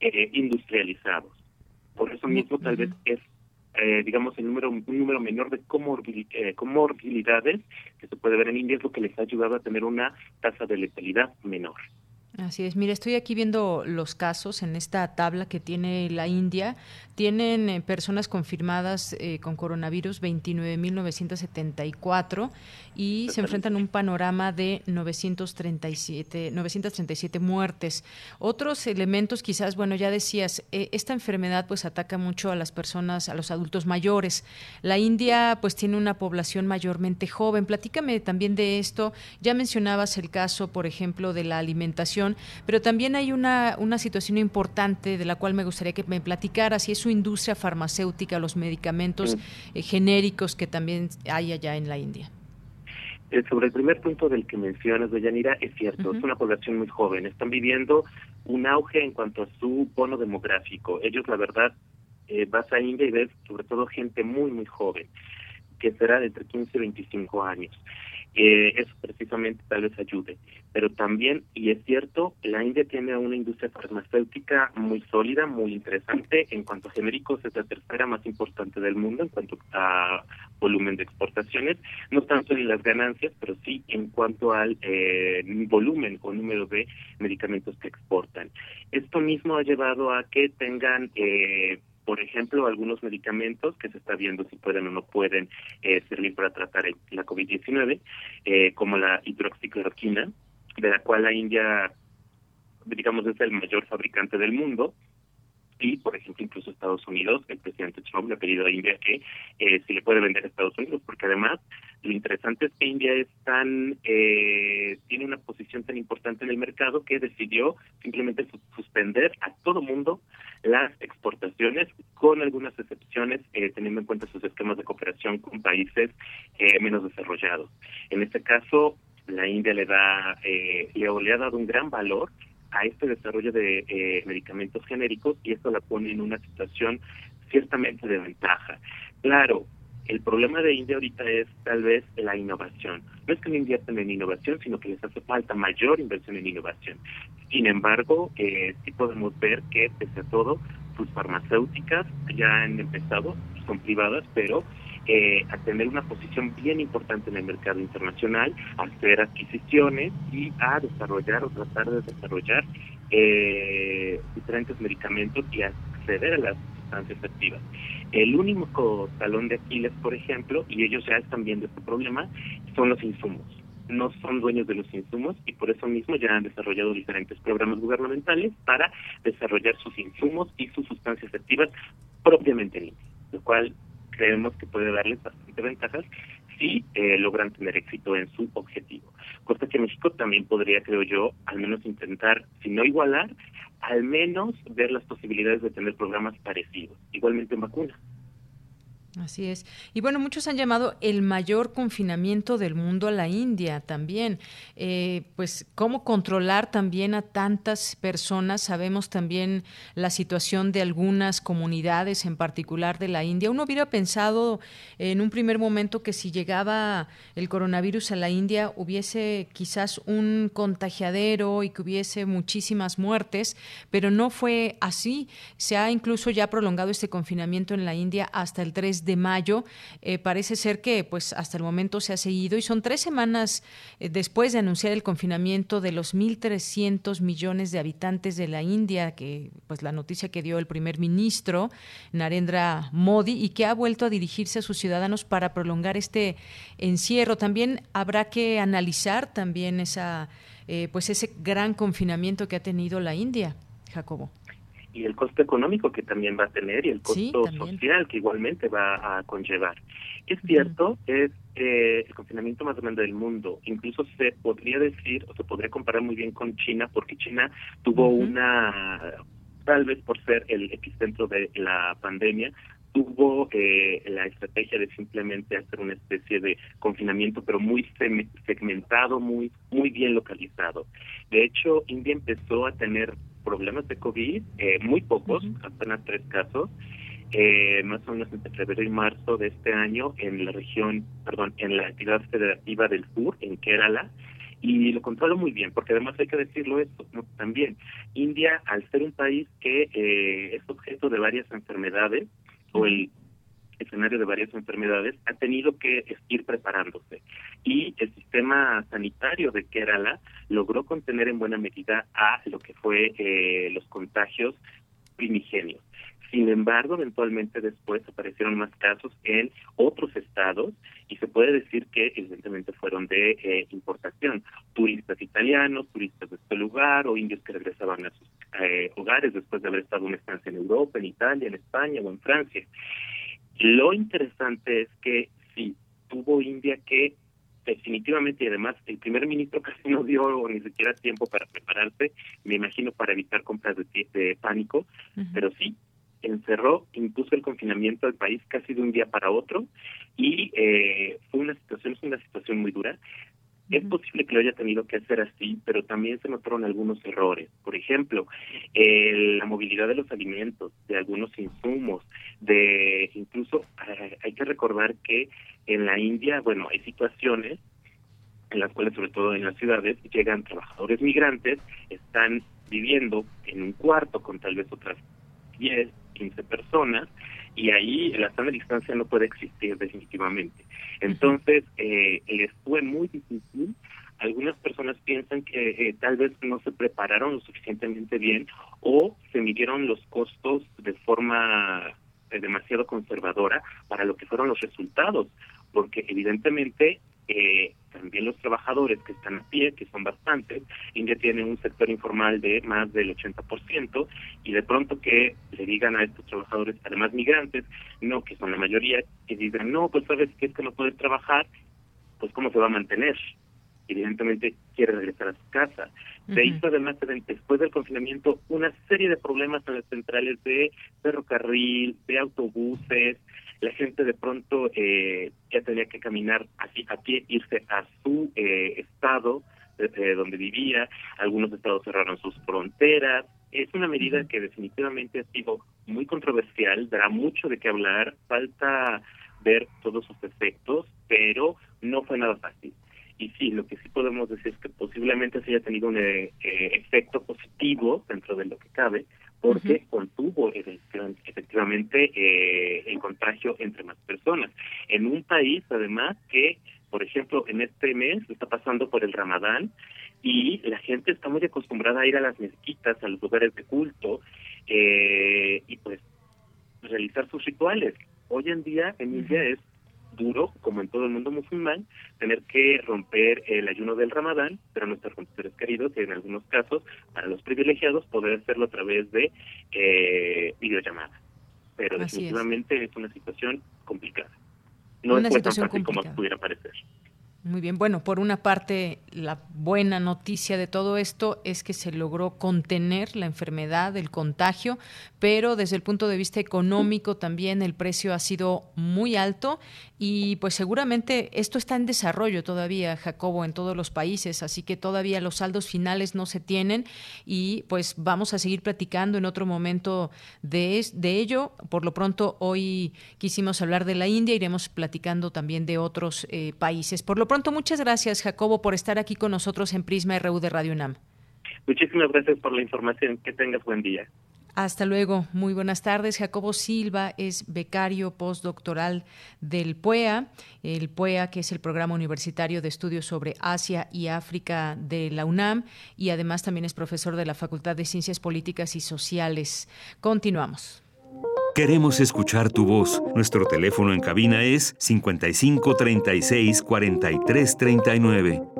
eh, industrializados. Por eso mismo tal vez es eh, digamos, el número, un número menor de eh, comorbilidades que se puede ver en India es lo que les ha ayudado a tener una tasa de letalidad menor. Así es, mire, estoy aquí viendo los casos en esta tabla que tiene la India. Tienen eh, personas confirmadas eh, con coronavirus 29.974 y se enfrentan a un panorama de 937, 937 muertes. Otros elementos, quizás, bueno, ya decías, eh, esta enfermedad pues ataca mucho a las personas, a los adultos mayores. La India pues tiene una población mayormente joven. Platícame también de esto. Ya mencionabas el caso, por ejemplo, de la alimentación pero también hay una, una situación importante de la cual me gustaría que me platicaras, y es su industria farmacéutica, los medicamentos eh, genéricos que también hay allá en la India. Eh, sobre el primer punto del que mencionas, Yanira, es cierto, es una población muy joven, están viviendo un auge en cuanto a su bono demográfico. Ellos, la verdad, eh, vas a India y ves sobre todo gente muy, muy joven, que será de entre 15 y 25 años que eso precisamente tal vez ayude. Pero también, y es cierto, la India tiene una industria farmacéutica muy sólida, muy interesante. En cuanto a genéricos, es la tercera más importante del mundo en cuanto a volumen de exportaciones, no tanto en las ganancias, pero sí en cuanto al eh, volumen o número de medicamentos que exportan. Esto mismo ha llevado a que tengan eh, por ejemplo, algunos medicamentos que se está viendo si pueden o no pueden eh, servir para tratar la COVID-19, eh, como la hidroxicloroquina, de la cual la India, digamos, es el mayor fabricante del mundo, y, por ejemplo, incluso Estados Unidos, el presidente Trump le ha pedido a India que eh, si le puede vender a Estados Unidos, porque además lo interesante es que India es tan, eh, tiene una posición tan importante en el mercado que decidió simplemente suspender a todo mundo las exportaciones, con algunas excepciones, eh, teniendo en cuenta sus esquemas de cooperación con países eh, menos desarrollados. En este caso, la India le da, eh, le, le ha dado un gran valor a este desarrollo de eh, medicamentos genéricos y esto la pone en una situación ciertamente de ventaja. Claro, el problema de India ahorita es tal vez la innovación. No es que no inviertan en innovación, sino que les hace falta mayor inversión en innovación. Sin embargo, eh, sí podemos ver que, pese a todo, sus farmacéuticas ya han empezado, son privadas, pero eh, a tener una posición bien importante en el mercado internacional, a hacer adquisiciones y a desarrollar o tratar de desarrollar eh, diferentes medicamentos y acceder a las sustancias activas. El único talón de Aquiles, por ejemplo, y ellos ya están viendo este problema, son los insumos. no son dueños de los insumos y por eso mismo ya han desarrollado diferentes programas gubernamentales para desarrollar sus insumos y sus sustancias activas propiamente en India, lo cual creemos que puede darles bastantes ventajas si eh, logran tener éxito en su objetivo. Cosa que México también podría, creo yo, al menos intentar, si no igualar, al menos ver las posibilidades de tener programas parecidos, igualmente en vacunas. Así es. Y bueno, muchos han llamado el mayor confinamiento del mundo a la India también. Eh, pues, ¿cómo controlar también a tantas personas? Sabemos también la situación de algunas comunidades, en particular de la India. Uno hubiera pensado en un primer momento que si llegaba el coronavirus a la India hubiese quizás un contagiadero y que hubiese muchísimas muertes, pero no fue así. Se ha incluso ya prolongado este confinamiento en la India hasta el 3 de mayo. Eh, parece ser que pues hasta el momento se ha seguido y son tres semanas eh, después de anunciar el confinamiento de los 1.300 millones de habitantes de la India, que pues la noticia que dio el primer ministro Narendra Modi y que ha vuelto a dirigirse a sus ciudadanos para prolongar este encierro. También habrá que analizar también esa eh, pues ese gran confinamiento que ha tenido la India, Jacobo y el costo económico que también va a tener y el costo social que igualmente va a conllevar. Es cierto, es eh, el confinamiento más grande del mundo. Incluso se podría decir, o se podría comparar muy bien con China, porque China tuvo una, tal vez por ser el epicentro de la pandemia, tuvo eh, la estrategia de simplemente hacer una especie de confinamiento, pero muy segmentado, muy muy bien localizado. De hecho, India empezó a tener problemas de COVID, eh, muy pocos, apenas tres casos, eh, más o menos entre febrero y marzo de este año en la región, perdón, en la entidad federativa del sur, en Kerala, y lo controló muy bien, porque además hay que decirlo esto también. India, al ser un país que eh, es objeto de varias enfermedades, o el escenario de varias enfermedades, ha tenido que ir preparándose. Y el sistema sanitario de Kerala logró contener en buena medida a lo que fue eh, los contagios primigenios. Sin embargo, eventualmente después aparecieron más casos en otros estados y se puede decir que evidentemente fueron de eh, importación. Turistas italianos, turistas de este lugar o indios que regresaban a sus eh, hogares después de haber estado una estancia en Europa, en Italia, en España o en Francia. Lo interesante es que si tuvo India que definitivamente y además el primer ministro (laughs) casi no dio ni siquiera tiempo para prepararse, me imagino para evitar compras de, pánico, pero sí encerró, impuso el confinamiento al país casi de un día para otro y eh, fue una situación, es una situación muy dura. Es posible que lo haya tenido que hacer así, pero también se notaron algunos errores. Por ejemplo, la movilidad de los alimentos, de algunos insumos, de incluso eh, hay que recordar que en la India, bueno, hay situaciones en las cuales, sobre todo en las ciudades, llegan trabajadores migrantes, están viviendo en un cuarto con tal vez otras 10, 15 personas, y ahí la sana distancia no puede existir definitivamente. Entonces, eh, les fue muy difícil. Algunas personas piensan que eh, tal vez no se prepararon lo suficientemente bien o se midieron los costos de forma eh, demasiado conservadora para lo que fueron los resultados, porque evidentemente eh, también los trabajadores que están a pie, que son bastantes, India tiene un sector informal de más del 80%, y de pronto que le digan a estos trabajadores, además migrantes, no, que son la mayoría, que digan, no, pues sabes que es que no puedes trabajar, pues cómo se va a mantener. Evidentemente quiere regresar a su casa. Se hizo además después del confinamiento una serie de problemas en las centrales de ferrocarril, de autobuses, la gente de pronto eh, ya tenía que caminar así a pie, irse a su eh, estado eh, donde vivía, algunos estados cerraron sus fronteras, es una medida que definitivamente ha sido muy controversial, dará mucho de qué hablar, falta ver todos sus efectos, pero no fue nada fácil. Y sí, lo que sí podemos decir es que posiblemente se haya tenido un efecto positivo dentro de lo que cabe, porque contuvo efectivamente eh, el contagio entre más personas. En un país, además, que, por ejemplo, en este mes está pasando por el Ramadán y la gente está muy acostumbrada a ir a las mezquitas, a los lugares de culto eh, y pues realizar sus rituales. Hoy en día en India es duro, como en todo el mundo musulmán, tener que romper el ayuno del ramadán, pero nuestros seres queridos y en algunos casos, para los privilegiados, poder hacerlo a través de eh, videollamada. Pero definitivamente es. una situación complicada. No es tan fácil como pudiera parecer. Muy bien, bueno, por una parte, la buena noticia de todo esto es que se logró contener la enfermedad, el contagio, pero desde el punto de vista económico también el precio ha sido muy alto y pues seguramente esto está en desarrollo todavía, Jacobo, en todos los países, así que todavía los saldos finales no se tienen y pues vamos a seguir platicando en otro momento de, de ello. Por lo pronto, hoy quisimos hablar de la India, iremos platicando también de otros eh, países. Por lo pronto, muchas gracias, Jacobo, por estar aquí con nosotros en Prisma RU de Radio UNAM. Muchísimas gracias por la información. Que tengas buen día. Hasta luego. Muy buenas tardes. Jacobo Silva es becario postdoctoral del PUEA, el PUEA que es el Programa Universitario de Estudios sobre Asia y África de la UNAM y además también es profesor de la Facultad de Ciencias Políticas y Sociales. Continuamos. Queremos escuchar tu voz. Nuestro teléfono en cabina es 55 36 43 39.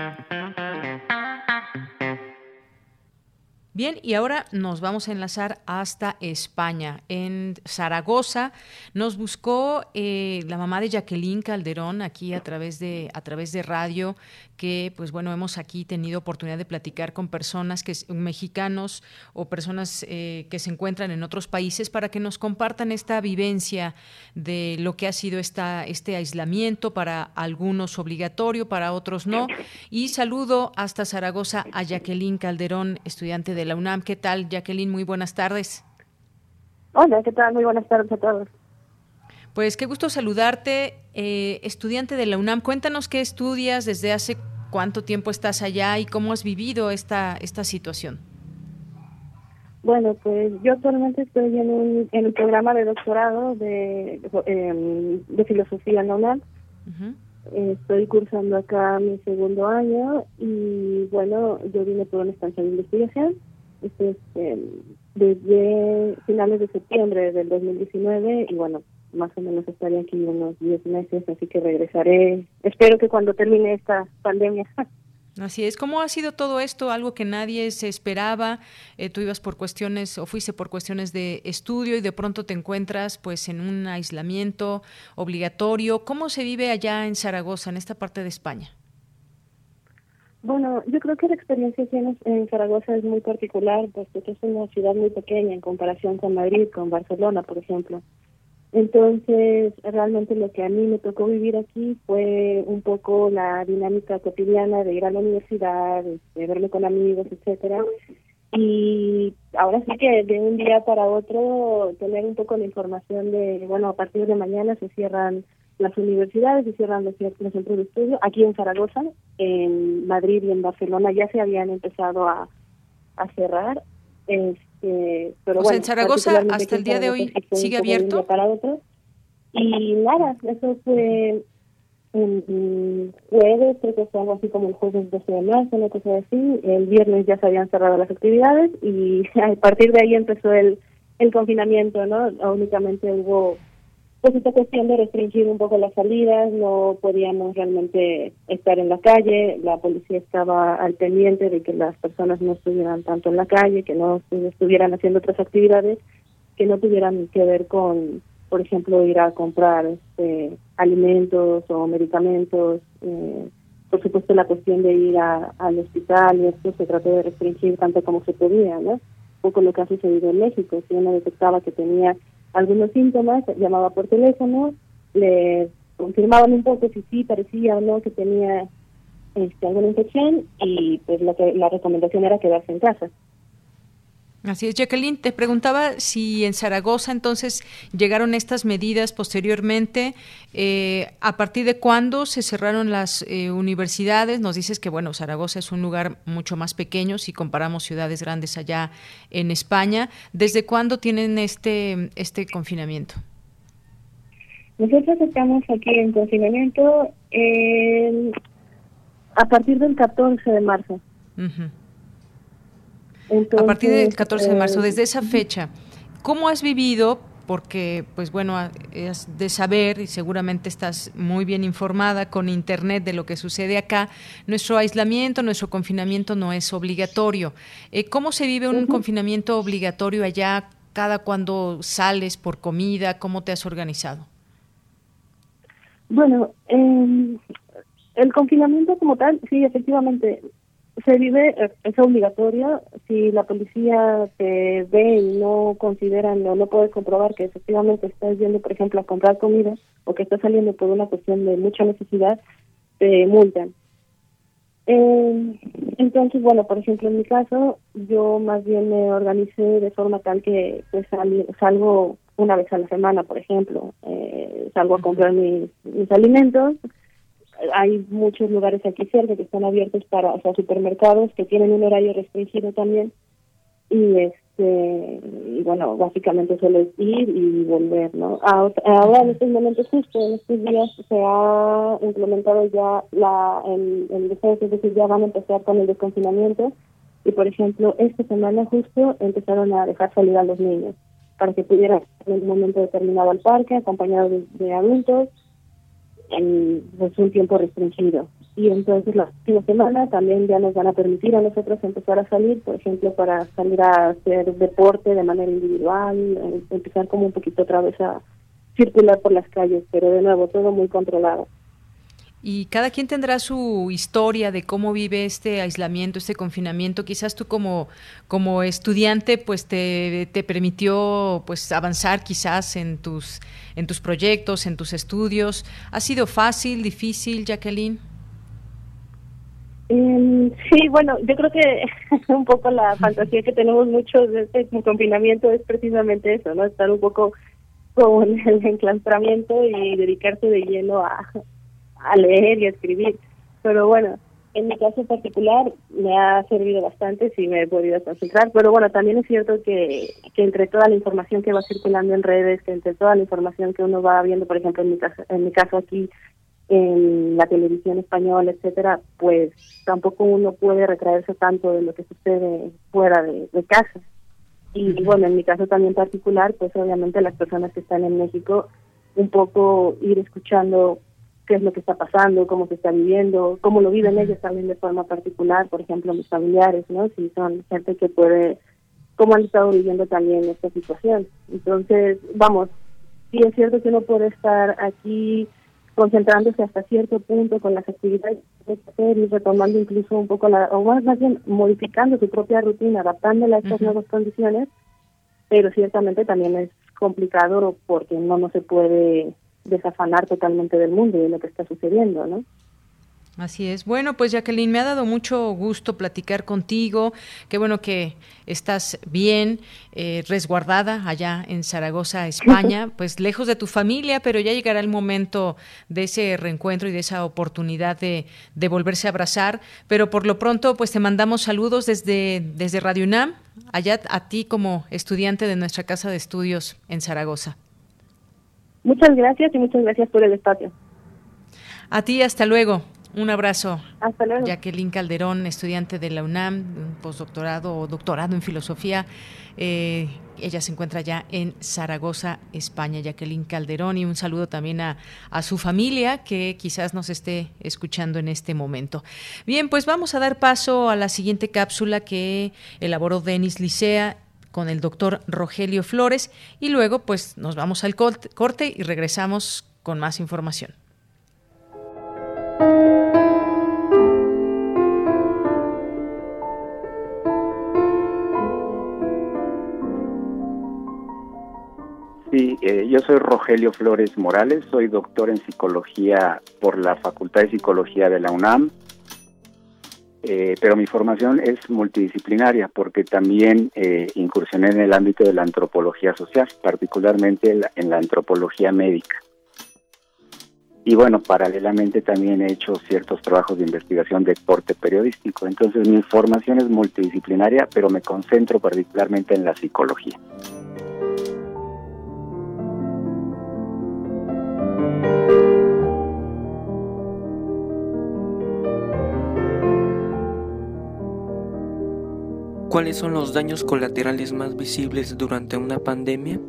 Bien, y ahora nos vamos a enlazar hasta España. En Zaragoza nos buscó eh, la mamá de Jacqueline Calderón aquí a través de a través de radio que pues bueno hemos aquí tenido oportunidad de platicar con personas que mexicanos o personas eh, que se encuentran en otros países para que nos compartan esta vivencia de lo que ha sido esta este aislamiento para algunos obligatorio para otros no y saludo hasta Zaragoza a Jacqueline Calderón estudiante de la UNAM qué tal Jacqueline muy buenas tardes hola qué tal muy buenas tardes a todos pues qué gusto saludarte, eh, estudiante de la UNAM. Cuéntanos qué estudias, desde hace cuánto tiempo estás allá y cómo has vivido esta, esta situación. Bueno, pues yo actualmente estoy en, un, en el programa de doctorado de, em, de, filosofía en la UNAM. Estoy cursando acá mi segundo año y bueno, yo vine por una estancia de investigación. Esto es em, desde finales de septiembre del 2019 y bueno, más o menos estaré aquí unos 10 meses, así que regresaré. Espero que cuando termine esta pandemia. (laughs) Así es. ¿Cómo ha sido todo esto? Algo que nadie se esperaba. Eh, tú ibas por cuestiones o fuiste por cuestiones de estudio y de pronto te encuentras pues en un aislamiento obligatorio. ¿Cómo se vive allá en Zaragoza, en esta parte de España? Bueno, yo creo que la experiencia en, en Zaragoza es muy particular, porque es una ciudad muy pequeña en comparación con Madrid, con Barcelona, por ejemplo. Entonces, realmente lo que a mí me tocó vivir aquí fue un poco la dinámica cotidiana de ir a la universidad, de este, verme con amigos, etcétera. Y ahora sí que de un día para otro tener un poco la información de, bueno, a partir de mañana se cierran las universidades, se cierran los, los centros de estudio. Aquí en Zaragoza, en Madrid y en Barcelona ya se habían empezado a, a cerrar. Este, pero en Zaragoza hasta el día de hoy sigue abierto. Para otro. Y nada, eso fue un jueves, creo que fue algo así como el jueves 12 de marzo, una cosa así. El viernes ya se habían cerrado las actividades y (laughs) a partir de ahí empezó el, el confinamiento, ¿no? Únicamente hubo pues esta cuestión de restringir un poco las salidas, no podíamos realmente estar en la calle, la policía estaba al pendiente de que las personas no estuvieran tanto en la calle, que no estuvieran haciendo otras actividades que no tuvieran que ver con, por ejemplo, ir a comprar este, alimentos o medicamentos. Eh, por supuesto, la cuestión de ir al hospital y esto se trató de restringir tanto como se podía, ¿no? Un poco lo que ha sucedido en México, si uno detectaba que tenía algunos síntomas, llamaba por teléfono, le confirmaban un poco si sí parecía o no que tenía este, alguna infección y pues lo que, la recomendación era quedarse en casa. Así es, Jacqueline, te preguntaba si en Zaragoza entonces llegaron estas medidas posteriormente, eh, ¿a partir de cuándo se cerraron las eh, universidades? Nos dices que, bueno, Zaragoza es un lugar mucho más pequeño si comparamos ciudades grandes allá en España. ¿Desde cuándo tienen este, este confinamiento? Nosotros estamos aquí en confinamiento a partir del 14 de marzo. A partir del 14 de marzo, desde esa fecha, ¿cómo has vivido? Porque, pues bueno, es de saber y seguramente estás muy bien informada con Internet de lo que sucede acá. Nuestro aislamiento, nuestro confinamiento no es obligatorio. Eh, ¿Cómo se vive un confinamiento obligatorio allá? ¿Cada cuando sales por comida? ¿Cómo te has organizado? Bueno, eh, el confinamiento como tal, sí, efectivamente, se vive, eh, es obligatorio. Si la policía te ve y no consideran o no puedes comprobar que efectivamente estás yendo, por ejemplo, a comprar comida o que estás saliendo por una cuestión de mucha necesidad, te multan. Eh, entonces, bueno, por ejemplo, en mi caso, yo más bien me organicé de forma tal que pues salgo una vez a la semana, por ejemplo, eh, salgo a comprar mis, mis alimentos, hay muchos lugares aquí cerca que están abiertos para, o sea, supermercados que tienen un horario restringido también. Y este, y bueno, básicamente solo ir y volver, ¿no? Ahora, en estos momentos, justo en estos días, se ha implementado ya la, el, el es decir, ya van a empezar con el desconfinamiento. Y por ejemplo, esta semana justo empezaron a dejar salir a los niños para que pudieran en un momento determinado al parque, acompañados de adultos en pues, un tiempo restringido. Y entonces la próxima semana también ya nos van a permitir a nosotros empezar a salir, por ejemplo, para salir a hacer deporte de manera individual, eh, empezar como un poquito otra vez a circular por las calles, pero de nuevo todo muy controlado y cada quien tendrá su historia de cómo vive este aislamiento, este confinamiento. Quizás tú como, como estudiante pues te, te permitió pues avanzar quizás en tus, en tus proyectos, en tus estudios. ¿Ha sido fácil, difícil, Jacqueline? Em, sí, bueno, yo creo que (laughs) un poco la fantasía que tenemos muchos de este confinamiento es precisamente eso, ¿no? Estar un poco con (laughs) el enclaustramiento y dedicarse de lleno a, a leer y a escribir. Pero bueno, en mi caso particular me ha servido bastante, si me he podido concentrar, pero bueno, también es cierto que, que entre toda la información que va circulando en redes, que entre toda la información que uno va viendo, por ejemplo, en mi caso, en mi caso aquí en la televisión española, etcétera, pues tampoco uno puede retraerse tanto de lo que sucede fuera de, casa. y bueno, en mi caso también particular, pues obviamente las personas que están en México, un poco ir escuchando qué es lo que está pasando, cómo se está viviendo, cómo lo viven ellos también de forma particular, por ejemplo, mis familiares, ¿no? Si son gente que puede, cómo han estado viviendo también esta situación. Entonces, vamos, sí es cierto que uno puede estar aquí concentrándose hasta cierto punto con las actividades que hacer y retomando incluso un poco la, o más, bien modificando su propia rutina, adaptándola a estas nuevas condiciones, pero ciertamente también es complicado porque no, no se puede desafanar totalmente del mundo y de lo que está sucediendo, ¿no? Así es. Bueno, pues Jacqueline, me ha dado mucho gusto platicar contigo. Qué bueno que estás bien, eh, resguardada allá en Zaragoza, España, (laughs) pues lejos de tu familia, pero ya llegará el momento de ese reencuentro y de esa oportunidad de, de volverse a abrazar. Pero por lo pronto, pues te mandamos saludos desde, desde Radio UNAM, allá a ti como estudiante de nuestra casa de estudios en Zaragoza. Muchas gracias y muchas gracias por el espacio. A ti, hasta luego. Un abrazo. Hasta luego. Jacqueline Calderón, estudiante de la UNAM, un postdoctorado o doctorado en filosofía. Eh, ella se encuentra ya en Zaragoza, España. Jacqueline Calderón y un saludo también a, a, su familia que quizás nos esté escuchando en este momento. Bien, pues vamos a dar paso a la siguiente cápsula que elaboró Denis Licea con el doctor Rogelio Flores y luego pues nos vamos al corte y regresamos con más información. Sí, eh, yo soy Rogelio Flores Morales, soy doctor en psicología por la Facultad de Psicología de la UNAM eh, pero mi formación es multidisciplinaria porque también eh, incursioné en el ámbito de la antropología social, particularmente en la antropología médica. Y bueno, paralelamente también he hecho ciertos trabajos de investigación de corte periodístico. Entonces mi formación es multidisciplinaria, pero me concentro particularmente en la psicología. ¿Cuáles son los daños colaterales más visibles durante una pandemia?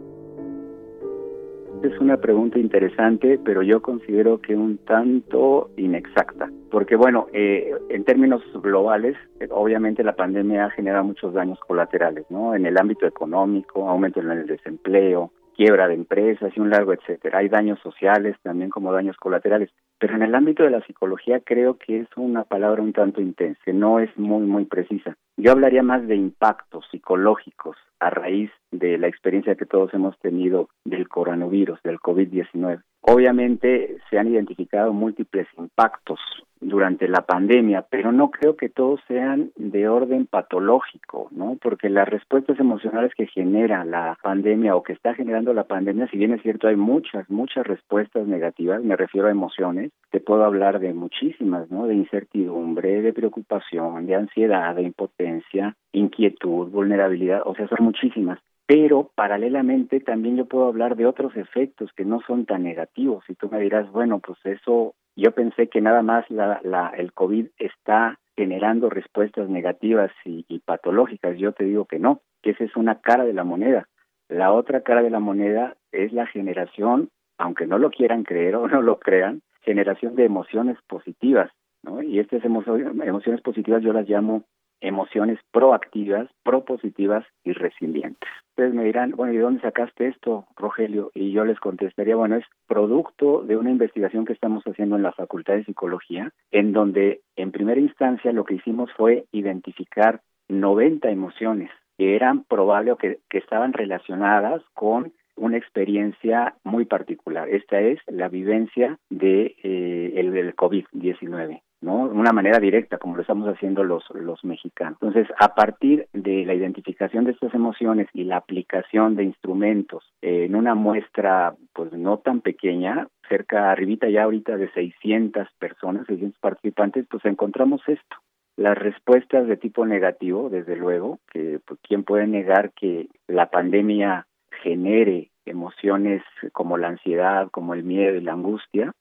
Es una pregunta interesante, pero yo considero que un tanto inexacta, porque bueno, eh, en términos globales, obviamente la pandemia ha generado muchos daños colaterales, ¿no? En el ámbito económico, aumento en el desempleo, quiebra de empresas y un largo etcétera. Hay daños sociales también como daños colaterales, pero en el ámbito de la psicología creo que es una palabra un tanto intensa, no es muy muy precisa. Yo hablaría más de impactos psicológicos a raíz de la experiencia que todos hemos tenido del coronavirus, del COVID-19. Obviamente se han identificado múltiples impactos durante la pandemia, pero no creo que todos sean de orden patológico, ¿no? Porque las respuestas emocionales que genera la pandemia o que está generando la pandemia, si bien es cierto, hay muchas, muchas respuestas negativas, me refiero a emociones, te puedo hablar de muchísimas, ¿no? De incertidumbre, de preocupación, de ansiedad, de impotencia, inquietud, vulnerabilidad, o sea, son muchísimas pero paralelamente también yo puedo hablar de otros efectos que no son tan negativos y tú me dirás, bueno, pues eso yo pensé que nada más la, la, el COVID está generando respuestas negativas y, y patológicas. Yo te digo que no, que esa es una cara de la moneda. La otra cara de la moneda es la generación, aunque no lo quieran creer o no lo crean, generación de emociones positivas, ¿no? Y estas emociones positivas yo las llamo emociones proactivas, propositivas y resilientes. Ustedes me dirán, bueno, ¿y de dónde sacaste esto, Rogelio? Y yo les contestaría, bueno, es producto de una investigación que estamos haciendo en la Facultad de Psicología, en donde en primera instancia lo que hicimos fue identificar 90 emociones que eran probables o que estaban relacionadas con una experiencia muy particular. Esta es la vivencia de eh, el del COVID-19. ¿no? Una manera directa, como lo estamos haciendo los, los mexicanos. Entonces, a partir de la identificación de estas emociones y la aplicación de instrumentos en una muestra, pues no tan pequeña, cerca, arribita ya ahorita de 600 personas, 600 participantes, pues encontramos esto. Las respuestas de tipo negativo, desde luego, que pues, quién puede negar que la pandemia genere emociones como la ansiedad, como el miedo y la angustia,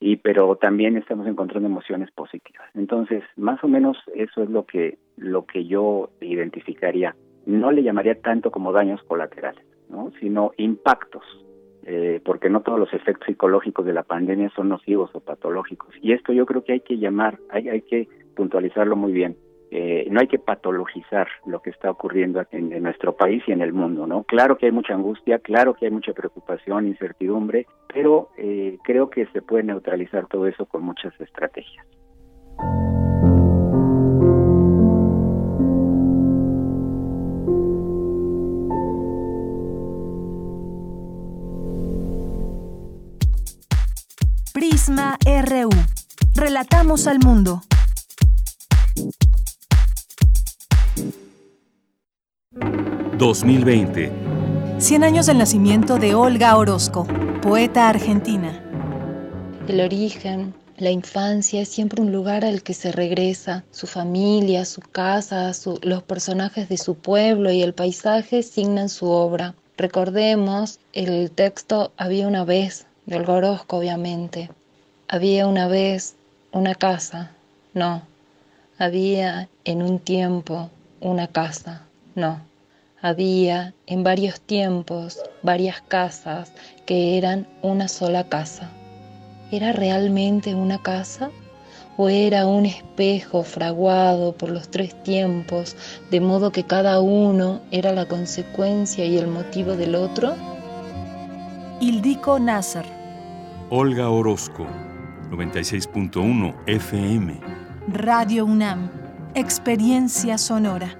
y pero también estamos encontrando emociones positivas. Entonces, más o menos eso es lo que lo que yo identificaría. No le llamaría tanto como daños colaterales, ¿no? sino impactos, eh, porque no todos los efectos psicológicos de la pandemia son nocivos o patológicos. Y esto yo creo que hay que llamar, hay, hay que puntualizarlo muy bien. Eh, no hay que patologizar lo que está ocurriendo en, nuestro país y en el mundo, ¿no? Claro que hay mucha angustia, claro que hay mucha preocupación, incertidumbre, pero eh, creo que se puede neutralizar todo eso con muchas estrategias. Prisma RU. Relatamos al mundo. 2020. 100 años del nacimiento de Olga Orozco, poeta argentina. El origen, la infancia es siempre un lugar al que se regresa. Su familia, su casa, los personajes de su pueblo y el paisaje signan su obra. Recordemos el texto Había una vez, de Olga Orozco obviamente. Había una vez una casa, no. Había en un tiempo una casa, no. Había en varios tiempos varias casas que eran una sola casa. ¿Era realmente una casa? ¿O era un espejo fraguado por los tres tiempos, de modo que cada uno era la consecuencia y el motivo del otro? Ildico Nasser. Olga Orozco, 96.1 FM. Radio UNAM. Experiencia sonora.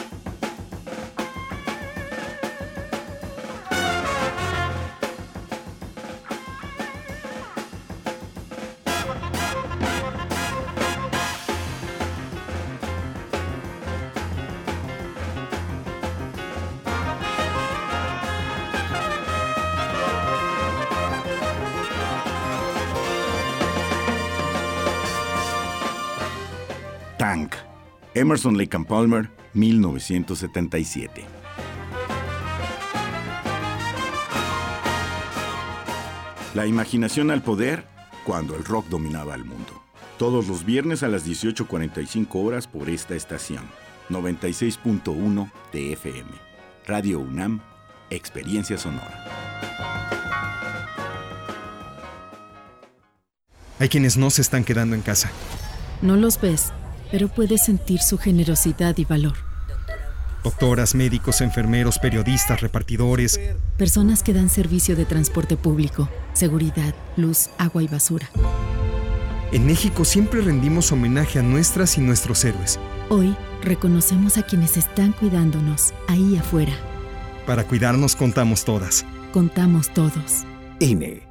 Emerson Lake and Palmer, 1977. La imaginación al poder cuando el rock dominaba el mundo. Todos los viernes a las 18.45 horas por esta estación. 96.1 de FM. Radio UNAM, Experiencia Sonora. Hay quienes no se están quedando en casa. No los ves, pero puedes sentir su generosidad y valor. Doctoras, médicos, enfermeros, periodistas, repartidores. Personas que dan servicio de transporte público, seguridad, luz, agua y basura. En México siempre rendimos homenaje a nuestras y nuestros héroes. Hoy reconocemos a quienes están cuidándonos ahí afuera. Para cuidarnos contamos todas. Contamos todos. INE.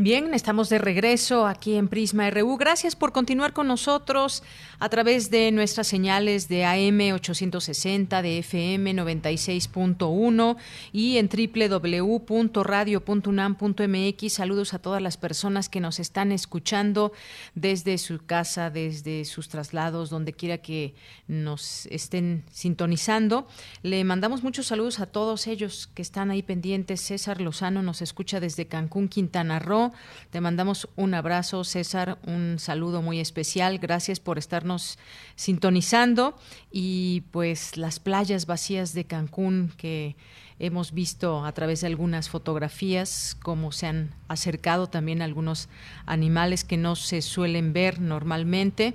Bien, estamos de regreso aquí en Prisma RU. Gracias por continuar con nosotros a través de nuestras señales de AM 860, de FM 96.1 y en www.radio.unam.mx. Saludos a todas las personas que nos están escuchando desde su casa, desde sus traslados, donde quiera que nos estén sintonizando. Le mandamos muchos saludos a todos ellos que están ahí pendientes. César Lozano nos escucha desde Cancún, Quintana Roo. Te mandamos un abrazo, César, un saludo muy especial. Gracias por estarnos sintonizando y pues las playas vacías de Cancún que hemos visto a través de algunas fotografías cómo se han acercado también algunos animales que no se suelen ver normalmente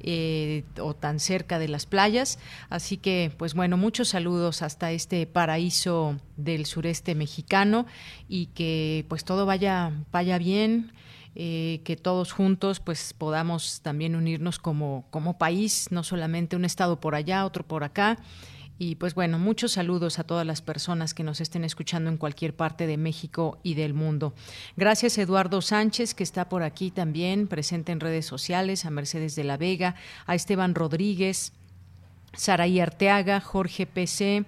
eh, o tan cerca de las playas. Así que, pues bueno, muchos saludos hasta este paraíso del sureste mexicano y que pues todo vaya, vaya bien. Eh, que todos juntos pues podamos también unirnos como, como país, no solamente un estado por allá, otro por acá, y pues bueno, muchos saludos a todas las personas que nos estén escuchando en cualquier parte de México y del mundo. Gracias Eduardo Sánchez, que está por aquí también, presente en redes sociales, a Mercedes de la Vega, a Esteban Rodríguez, Saraí Arteaga, Jorge PC.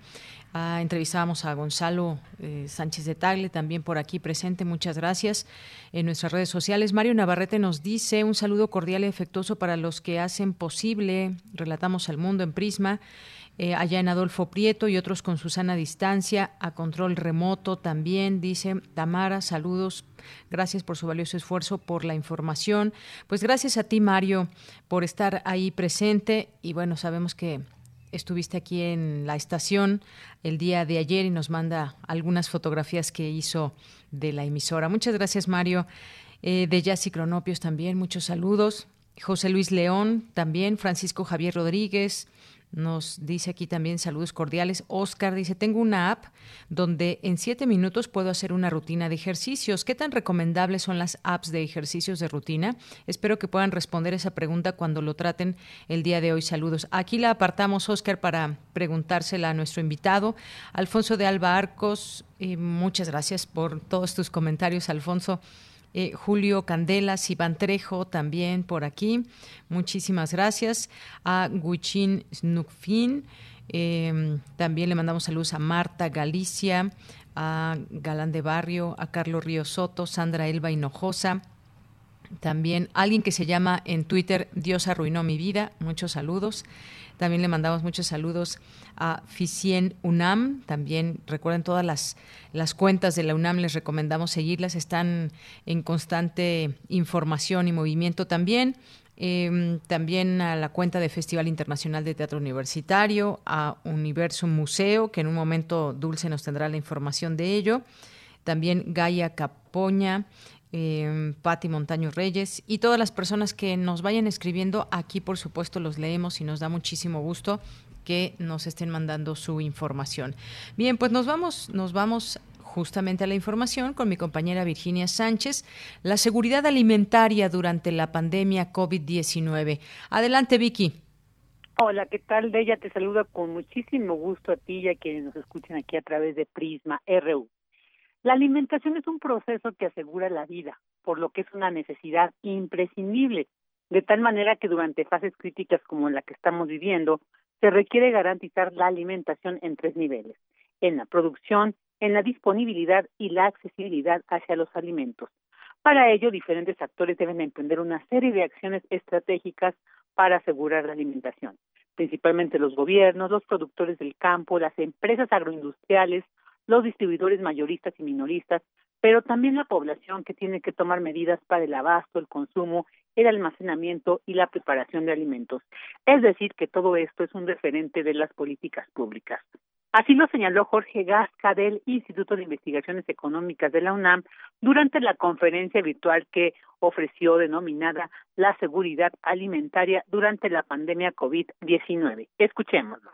Ah, entrevistábamos a Gonzalo eh, Sánchez de Tagle, también por aquí presente. Muchas gracias. En nuestras redes sociales, Mario Navarrete nos dice un saludo cordial y afectuoso para los que hacen posible, relatamos al mundo en Prisma, eh, allá en Adolfo Prieto y otros con Susana Distancia, a control remoto también, dice Tamara, saludos, gracias por su valioso esfuerzo, por la información. Pues gracias a ti, Mario, por estar ahí presente y bueno, sabemos que estuviste aquí en la estación el día de ayer y nos manda algunas fotografías que hizo de la emisora. Muchas gracias, Mario. Eh, de Jazz y Cronopios también, muchos saludos. José Luis León también, Francisco Javier Rodríguez, nos dice aquí también saludos cordiales. Oscar dice, tengo una app donde en siete minutos puedo hacer una rutina de ejercicios. ¿Qué tan recomendables son las apps de ejercicios de rutina? Espero que puedan responder esa pregunta cuando lo traten el día de hoy. Saludos. Aquí la apartamos, Oscar, para preguntársela a nuestro invitado. Alfonso de Alba Arcos, eh, muchas gracias por todos tus comentarios, Alfonso. Eh, Julio Candelas, Iván Trejo también por aquí. Muchísimas gracias. A Guichin Snukfin. Em, también le mandamos saludos a Marta Galicia, a Galán de Barrio, a Carlos Río Soto, Sandra Elba Hinojosa. También alguien que se llama en Twitter Dios arruinó mi vida. Muchos saludos. También le mandamos muchos saludos a Ficien UNAM. También recuerden todas las, las cuentas de la UNAM, les recomendamos seguirlas. Están en constante información y movimiento también. Em, también a la cuenta de Festival Internacional de Teatro Universitario, a Universo Museo, que en un momento Dulce nos tendrá la información de ello. También Gaia Capoña, eh, Patti Montaño Reyes y todas las personas que nos vayan escribiendo. Aquí, por supuesto, los leemos y nos da muchísimo gusto que nos estén mandando su información. Bien, pues nos vamos, nos vamos justamente a la información con mi compañera Virginia Sánchez, la seguridad alimentaria durante la pandemia COVID-19. Adelante, Vicky. Hola, ¿qué tal? De ella te saluda con muchísimo gusto a ti y a quienes nos escuchan aquí a través de Prisma RU. La alimentación es un proceso que asegura la vida, por lo que es una necesidad imprescindible, de tal manera que durante fases críticas como la que estamos viviendo, se requiere garantizar la alimentación en tres niveles, en la producción, en la disponibilidad y la accesibilidad hacia los alimentos. Para ello, diferentes actores deben emprender una serie de acciones estratégicas para asegurar la alimentación, principalmente los gobiernos, los productores del campo, las empresas agroindustriales, los distribuidores mayoristas y minoristas, pero también la población que tiene que tomar medidas para el abasto, el consumo, el almacenamiento y la preparación de alimentos. Es decir, que todo esto es un referente de las políticas públicas. Así lo señaló Jorge Gasca del Instituto de Investigaciones Económicas de la UNAM durante la conferencia virtual que ofreció denominada La seguridad alimentaria durante la pandemia COVID-19. Escuchémoslo.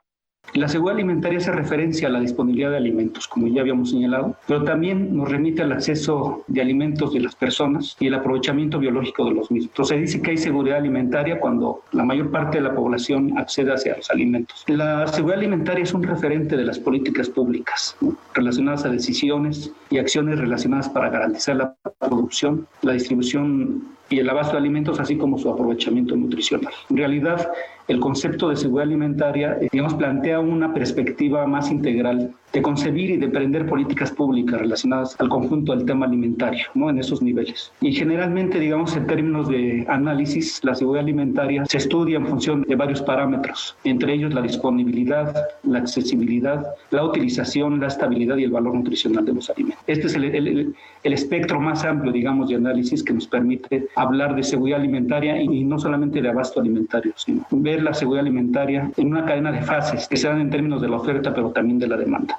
La seguridad alimentaria hace referencia a la disponibilidad de alimentos, como ya habíamos señalado, pero también nos remite al acceso de alimentos de las personas y el aprovechamiento biológico de los mismos. Entonces dice que hay seguridad alimentaria cuando la mayor parte de la población accede hacia los alimentos. La seguridad alimentaria es un referente de las políticas públicas relacionadas a decisiones y acciones relacionadas para garantizar la producción, la distribución y el abasto de alimentos, así como su aprovechamiento nutricional. En realidad, el concepto de seguridad alimentaria, eh, digamos, plantea una perspectiva más integral de concebir y de emprender políticas públicas relacionadas al conjunto del tema alimentario, ¿no? En esos niveles. Y generalmente, digamos, en términos de análisis, la seguridad alimentaria se estudia en función de varios parámetros, entre ellos la disponibilidad, la accesibilidad, la utilización, la estabilidad y el valor nutricional de los alimentos. Este es el, el, espectro más amplio, digamos, de análisis que nos permite hablar de seguridad alimentaria y, y no solamente de abasto alimentario, sino la seguridad alimentaria en una cadena de fases que se dan en términos de la oferta, pero también de la demanda.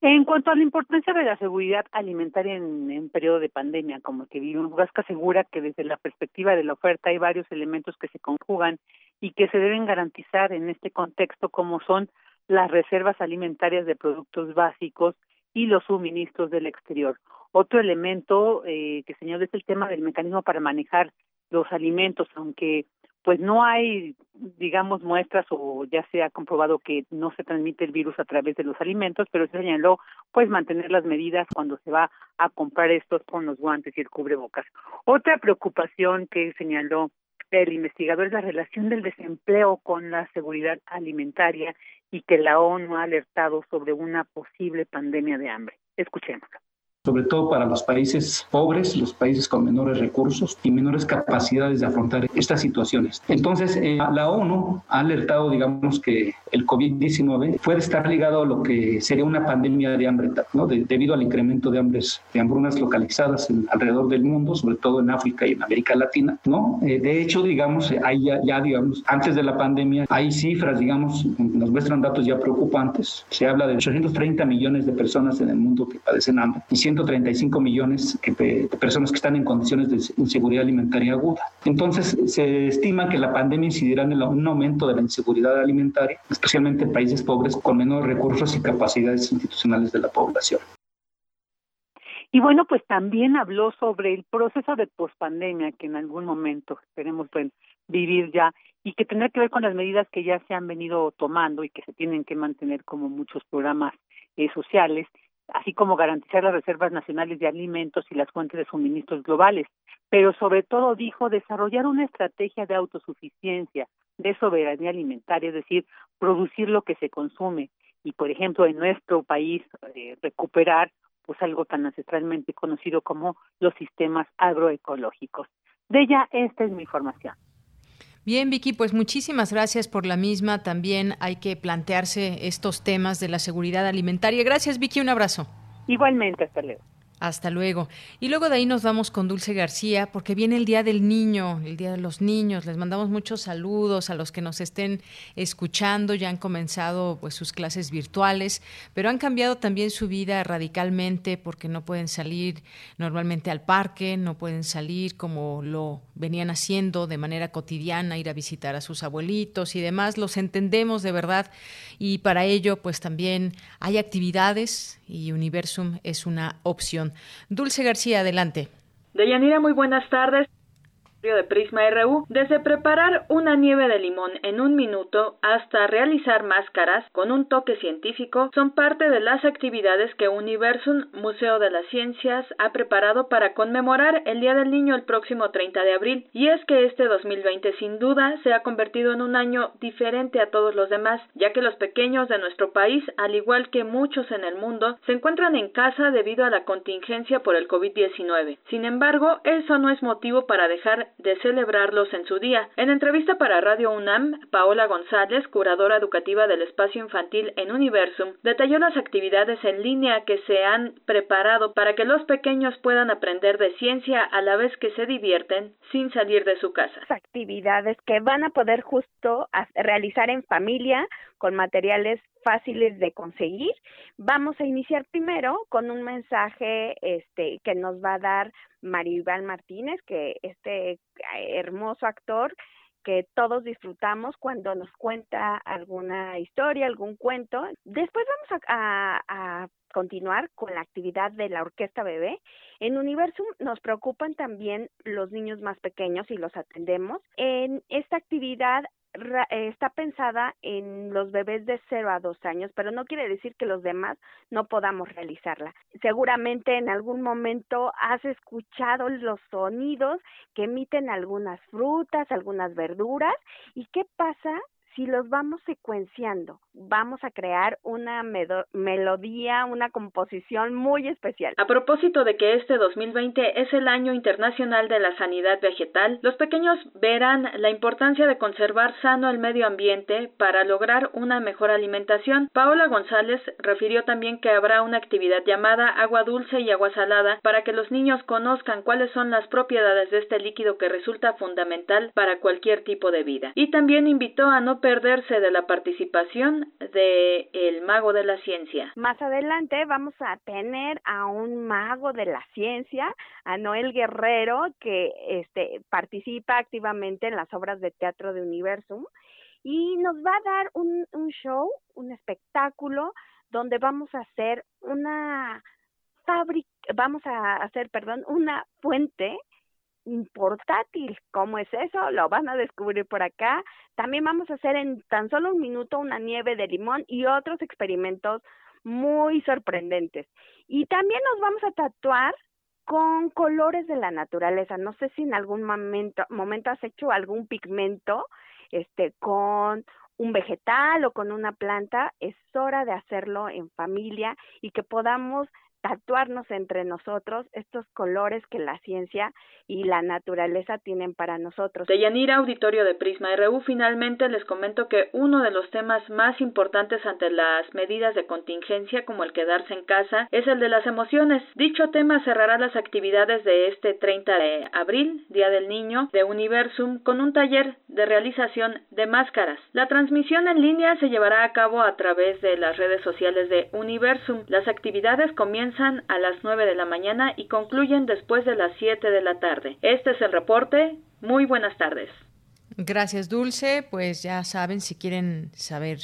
En cuanto a la importancia de la seguridad alimentaria en, en periodo de pandemia, como que vivimos, Vasca asegura que desde la perspectiva de la oferta hay varios elementos que se conjugan y que se deben garantizar en este contexto, como son las reservas alimentarias de productos básicos y los suministros del exterior. Otro elemento eh, que señaló es el tema del mecanismo para manejar los alimentos, aunque pues no hay, digamos, muestras o ya se ha comprobado que no se transmite el virus a través de los alimentos, pero se señaló, pues, mantener las medidas cuando se va a comprar estos con los guantes y el cubrebocas. Otra preocupación que señaló el investigador es la relación del desempleo con la seguridad alimentaria y que la ONU ha alertado sobre una posible pandemia de hambre. Escuchémoslo sobre todo para los países pobres, los países con menores recursos y menores capacidades de afrontar estas situaciones. Entonces, eh, la ONU ha alertado, digamos, que el COVID-19 puede estar ligado a lo que sería una pandemia de hambre, ¿no? debido al incremento de hambres, de hambrunas localizadas alrededor del mundo, sobre todo en África y en América Latina, ¿no? Eh, de hecho, digamos, hay ya, digamos, antes de la pandemia, hay cifras, digamos, nos muestran datos ya preocupantes. Se habla de 830 millones de personas en el mundo que padecen hambre 135 millones de personas que están en condiciones de inseguridad alimentaria aguda. Entonces, se estima que la pandemia incidirá en un aumento de la inseguridad alimentaria, especialmente en países pobres con menores recursos y capacidades institucionales de la población. Y bueno, pues también habló sobre el proceso de pospandemia que en algún momento esperemos pues, vivir ya y que tendrá que ver con las medidas que ya se han venido tomando y que se tienen que mantener como muchos programas eh, sociales así como garantizar las reservas nacionales de alimentos y las fuentes de suministros globales, pero sobre todo dijo desarrollar una estrategia de autosuficiencia, de soberanía alimentaria, es decir, producir lo que se consume y, por ejemplo, en nuestro país eh, recuperar pues algo tan ancestralmente conocido como los sistemas agroecológicos. De ella, esta es mi información. Bien, Vicky, pues muchísimas gracias por la misma. También hay que plantearse estos temas de la seguridad alimentaria. Gracias, Vicky, un abrazo. Igualmente, hasta luego. Hasta luego. Y luego de ahí nos vamos con Dulce García, porque viene el Día del Niño, el Día de los Niños. Les mandamos muchos saludos a los que nos estén escuchando. Ya han comenzado pues sus clases virtuales, pero han cambiado también su vida radicalmente porque no pueden salir normalmente al parque, no pueden salir como lo venían haciendo de manera cotidiana, ir a visitar a sus abuelitos y demás. Los entendemos de verdad y para ello pues también hay actividades y Universum es una opción. Dulce García, adelante. Deyanira, muy buenas tardes de Prisma RU, desde preparar una nieve de limón en un minuto hasta realizar máscaras con un toque científico, son parte de las actividades que Universum Museo de las Ciencias ha preparado para conmemorar el Día del Niño el próximo 30 de abril. Y es que este 2020 sin duda se ha convertido en un año diferente a todos los demás, ya que los pequeños de nuestro país, al igual que muchos en el mundo, se encuentran en casa debido a la contingencia por el COVID-19. Sin embargo, eso no es motivo para dejar de celebrarlos en su día. En entrevista para Radio UNAM, Paola González, curadora educativa del espacio infantil en Universum, detalló las actividades en línea que se han preparado para que los pequeños puedan aprender de ciencia a la vez que se divierten sin salir de su casa. Actividades que van a poder justo realizar en familia con materiales fáciles de conseguir. Vamos a iniciar primero con un mensaje este que nos va a dar Maribel Martínez, que este hermoso actor que todos disfrutamos cuando nos cuenta alguna historia, algún cuento. Después vamos a, a, continuar con la actividad de la orquesta bebé. En Universum nos preocupan también los niños más pequeños y los atendemos. En esta actividad está pensada en los bebés de 0 a 2 años, pero no quiere decir que los demás no podamos realizarla. Seguramente en algún momento has escuchado los sonidos que emiten algunas frutas, algunas verduras, y qué pasa si los vamos secuenciando, vamos a crear una melodía, una composición muy especial. A propósito de que este 2020 es el año internacional de la sanidad vegetal, los pequeños verán la importancia de conservar sano el medio ambiente para lograr una mejor alimentación. Paola González refirió también que habrá una actividad llamada agua dulce y agua salada para que los niños conozcan cuáles son las propiedades de este líquido que resulta fundamental para cualquier tipo de vida. Y también invitó a no perderse de la participación de el mago de la ciencia. Más adelante vamos a tener a un mago de la ciencia, a Noel Guerrero, que este participa activamente en las obras de teatro de Universum y nos va a dar un, un show, un espectáculo donde vamos a hacer una fábrica, vamos a hacer, perdón, una fuente portátil. ¿Cómo es eso? Lo van a descubrir por acá. También vamos a hacer en tan solo un minuto una nieve de limón y otros experimentos muy sorprendentes. Y también nos vamos a tatuar con colores de la naturaleza. No sé si en algún momento, momento has hecho algún pigmento este con un vegetal o con una planta, es hora de hacerlo en familia y que podamos tatuarnos entre nosotros estos colores que la ciencia y la naturaleza tienen para nosotros. De Yanira, auditorio de Prisma RU, finalmente les comento que uno de los temas más importantes ante las medidas de contingencia, como el quedarse en casa, es el de las emociones. Dicho tema cerrará las actividades de este 30 de abril, Día del Niño, de Universum, con un taller de realización de máscaras. La transmisión en línea se llevará a cabo a través de las redes sociales de Universum. Las actividades comienzan a las 9 de la mañana y concluyen después de las 7 de la tarde. Este es el reporte. Muy buenas tardes. Gracias, Dulce. Pues ya saben, si quieren saber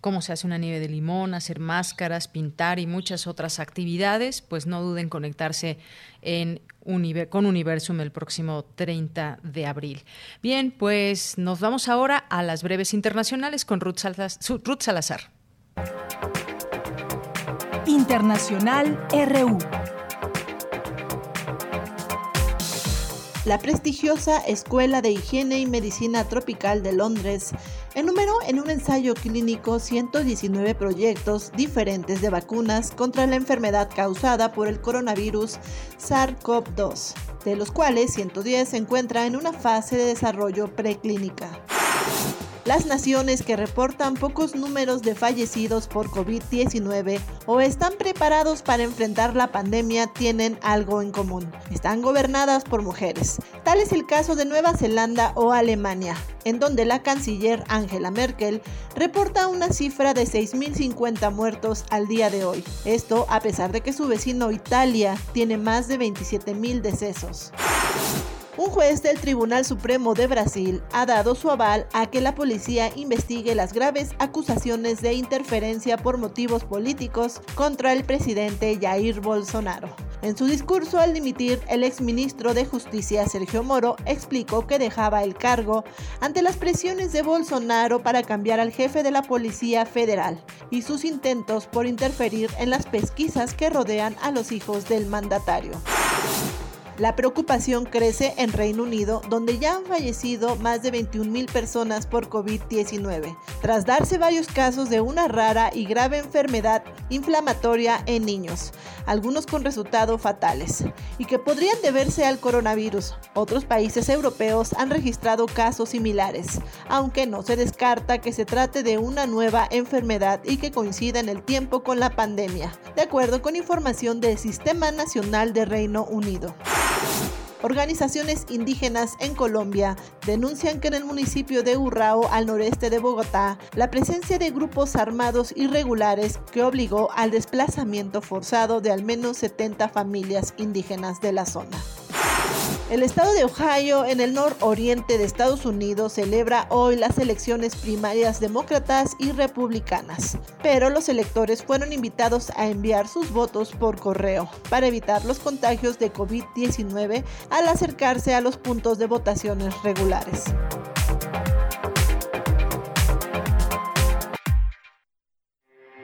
cómo se hace una nieve de limón, hacer máscaras, pintar y muchas otras actividades, pues no duden en conectarse en con Universum el próximo 30 de abril. Bien, pues nos vamos ahora a las breves internacionales con Ruth Salazar. Internacional RU. La prestigiosa Escuela de Higiene y Medicina Tropical de Londres enumeró en un ensayo clínico 119 proyectos diferentes de vacunas contra la enfermedad causada por el coronavirus SARS-CoV-2, de los cuales 110 se encuentran en una fase de desarrollo preclínica. Las naciones que reportan pocos números de fallecidos por COVID-19 o están preparados para enfrentar la pandemia tienen algo en común. Están gobernadas por mujeres. Tal es el caso de Nueva Zelanda o Alemania, en donde la canciller Angela Merkel reporta una cifra de 6.050 muertos al día de hoy. Esto a pesar de que su vecino Italia tiene más de 27.000 decesos. Un juez del Tribunal Supremo de Brasil ha dado su aval a que la policía investigue las graves acusaciones de interferencia por motivos políticos contra el presidente Jair Bolsonaro. En su discurso al dimitir, el exministro de Justicia Sergio Moro explicó que dejaba el cargo ante las presiones de Bolsonaro para cambiar al jefe de la Policía Federal y sus intentos por interferir en las pesquisas que rodean a los hijos del mandatario. La preocupación crece en Reino Unido, donde ya han fallecido más de 21 mil personas por COVID-19, tras darse varios casos de una rara y grave enfermedad inflamatoria en niños, algunos con resultados fatales, y que podrían deberse al coronavirus. Otros países europeos han registrado casos similares, aunque no se descarta que se trate de una nueva enfermedad y que coincida en el tiempo con la pandemia, de acuerdo con información del Sistema Nacional de Reino Unido. Organizaciones indígenas en Colombia denuncian que en el municipio de Urrao, al noreste de Bogotá, la presencia de grupos armados irregulares que obligó al desplazamiento forzado de al menos 70 familias indígenas de la zona. El estado de Ohio, en el nororiente de Estados Unidos, celebra hoy las elecciones primarias demócratas y republicanas, pero los electores fueron invitados a enviar sus votos por correo para evitar los contagios de COVID-19 al acercarse a los puntos de votaciones regulares.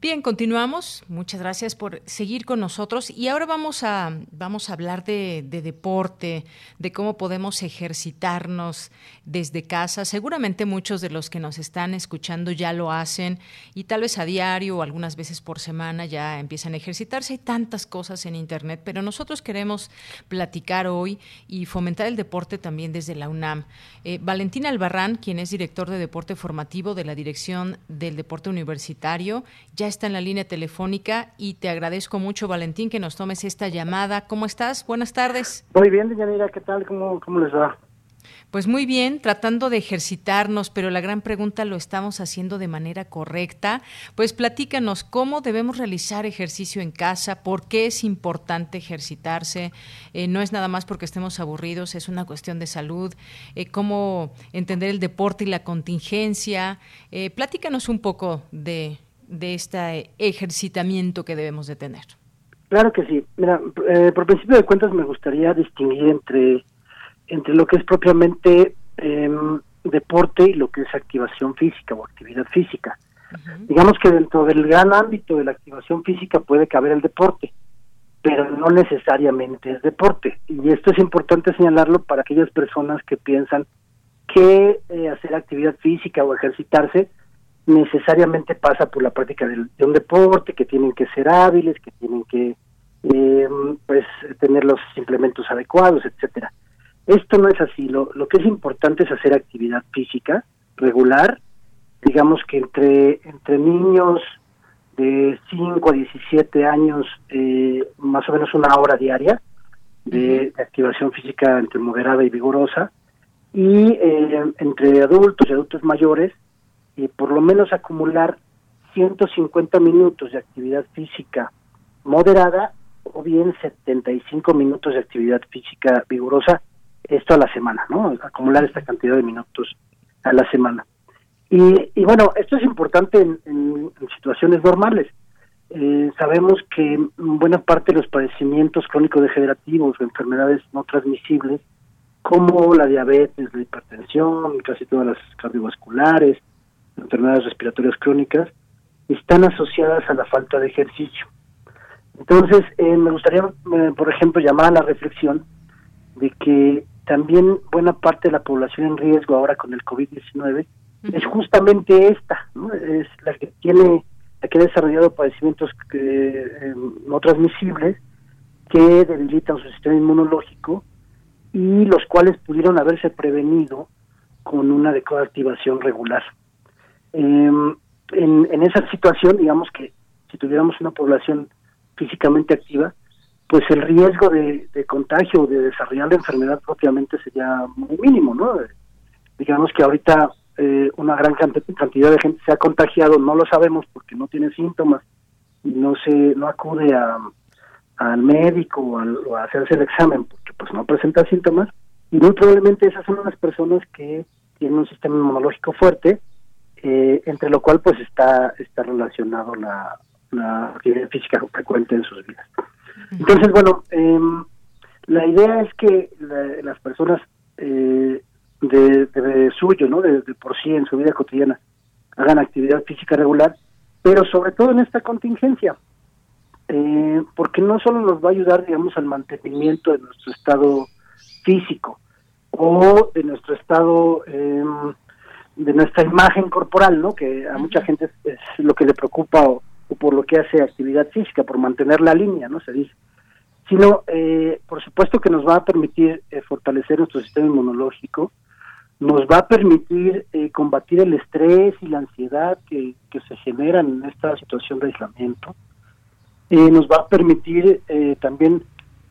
Bien, continuamos. Muchas gracias por seguir con nosotros. Y ahora vamos a, vamos a hablar de, deporte, de cómo podemos ejercitarnos desde casa. Seguramente muchos de los que nos están escuchando ya lo hacen y tal vez a diario o algunas veces por semana ya empiezan a ejercitarse. Hay tantas cosas en Internet, pero nosotros queremos platicar hoy y fomentar el deporte también desde la UNAM. Eh, Valentina Albarrán, quien es director de deporte formativo de la Dirección del Deporte Universitario, ya está en la línea telefónica y te agradezco mucho, Valentín, que nos tomes esta llamada. ¿Cómo estás? Buenas tardes. Muy bien, Deyanira, ¿qué tal? ¿Cómo, cómo les va? Pues muy bien, tratando de ejercitarnos, pero la gran pregunta lo estamos haciendo de manera correcta. Pues platícanos cómo debemos realizar ejercicio en casa, por qué es importante ejercitarse. Eh, no es nada más porque estemos aburridos, es una cuestión de salud. Eh, cómo entender el deporte y la contingencia. Eh, platícanos un poco de de este ejercitamiento que debemos de tener? Claro que sí. Mira, eh, por principio de cuentas me gustaría distinguir entre, entre lo que es propiamente em, deporte y lo que es activación física o actividad física. Digamos que dentro del gran ámbito de la activación física puede caber el deporte, pero no necesariamente es deporte. Y esto es importante señalarlo para aquellas personas que piensan que eh, hacer actividad física o ejercitarse necesariamente pasa por la práctica de, un deporte, que tienen que ser hábiles, que tienen que eh, pues tener los implementos adecuados, etcétera. Esto no es así. Lo, lo que es importante es hacer actividad física regular, digamos que entre entre niños de 5 a 17 años, eh, más o menos una hora diaria de, activación física entre moderada y vigorosa, y eh, entre adultos y adultos mayores, por lo menos acumular 150 minutos de actividad física moderada o bien 75 minutos de actividad física vigorosa, esto a la semana, ¿no? Acumular esta cantidad de minutos a la semana. Y, y bueno, esto es importante en, situaciones normales. Eh, sabemos que buena parte de los padecimientos crónicos degenerativos o enfermedades no transmisibles, como la diabetes, la hipertensión, casi todas las cardiovasculares, enfermedades respiratorias crónicas, están asociadas a la falta de ejercicio. Entonces, eh, me gustaría, eh, por ejemplo, llamar a la reflexión de que también buena parte de la población en riesgo ahora con el COVID-19 es justamente esta, ¿no? es la que tiene, la que ha desarrollado padecimientos que, no transmisibles que debilitan su sistema inmunológico y los cuales pudieron haberse prevenido con una adecuada activación regular. Em, en, esa situación, digamos que si tuviéramos una población físicamente activa, pues el riesgo de, contagio o de desarrollar la enfermedad propiamente sería muy mínimo, ¿no? Digamos que ahorita eh, una gran cantidad de gente se ha contagiado, no lo sabemos porque no tiene síntomas no se no acude a, al médico o, a hacerse el examen porque pues no presenta síntomas y muy probablemente esas son unas personas que tienen un sistema inmunológico fuerte eh, entre lo cual pues está está relacionado la, actividad física frecuente en sus vidas. Entonces bueno em, la idea es que las personas eh, de, suyo no de, por sí en su vida cotidiana hagan actividad física regular pero sobre todo en esta contingencia eh, porque no solo nos va a ayudar, digamos, al mantenimiento de nuestro estado físico o de nuestro estado, em, de nuestra imagen corporal, ¿no? Que a mucha gente es, lo que le preocupa o, por lo que hace actividad física, por mantener la línea, ¿no? Se dice. Sino, eh, por supuesto que nos va a permitir eh, fortalecer nuestro sistema inmunológico, nos va a permitir eh, combatir el estrés y la ansiedad que, que se generan en esta situación de aislamiento, eh, nos va a permitir eh, también,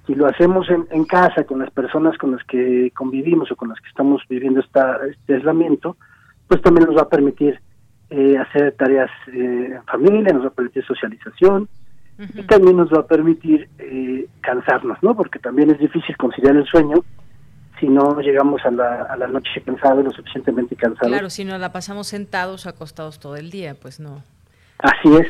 si lo hacemos en, casa con las personas con las que convivimos o con las que estamos viviendo esta, este aislamiento, pues también nos va a permitir eh, hacer tareas en familia, nos va a permitir socialización y también nos va a permitir cansarnos, ¿no? Porque también es difícil conciliar el sueño si no llegamos a la, a la noche cansados, lo suficientemente cansados. Claro, si nos la pasamos sentados acostados todo el día, pues no. Así es.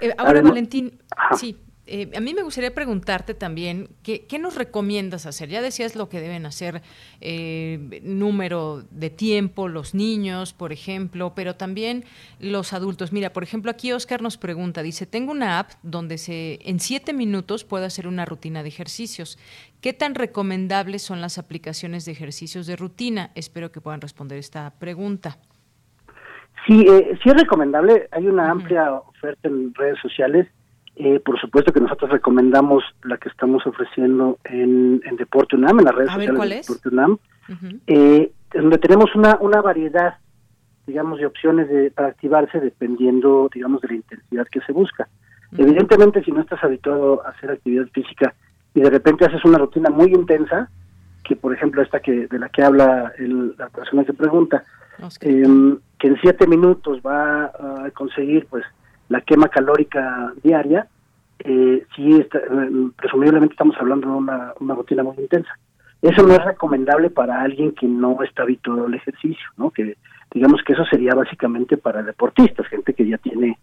Eh, ahora, Valentín, sí, eh, a mí me gustaría preguntarte también, ¿qué, ¿qué, nos recomiendas hacer? Ya decías lo que deben hacer, eh, número de tiempo, los niños, por ejemplo, pero también los adultos. Mira, por ejemplo, aquí Oscar nos pregunta, dice, tengo una app donde se en siete minutos puedo hacer una rutina de ejercicios. ¿Qué tan recomendables son las aplicaciones de ejercicios de rutina? Espero que puedan responder esta pregunta. Sí, eh, sí es recomendable. Hay una amplia oferta en redes sociales. Eh, por supuesto que nosotros recomendamos la que estamos ofreciendo en, en Deporte UNAM, en las redes sociales de Deporte UNAM, eh, donde tenemos una, una variedad, digamos, de opciones de, para activarse dependiendo, digamos, de la intensidad que se busca. Evidentemente, si no estás habituado a hacer actividad física y de repente haces una rutina muy intensa, que por ejemplo esta que de la que habla el, la persona que pregunta, eh, que en siete minutos va a conseguir pues la quema calórica diaria, eh, sí, presumiblemente estamos hablando de una, una rutina muy intensa. Eso no es recomendable para alguien que no está habituado al ejercicio, ¿no? Que digamos que eso sería básicamente para deportistas, gente que ya tiene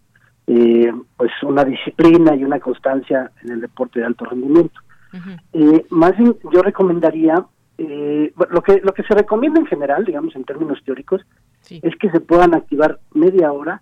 eh, pues una disciplina y una constancia en el deporte de alto rendimiento. eh, más bien, yo recomendaría eh, lo que lo que se recomienda en general, digamos en términos teóricos, es que se puedan activar media hora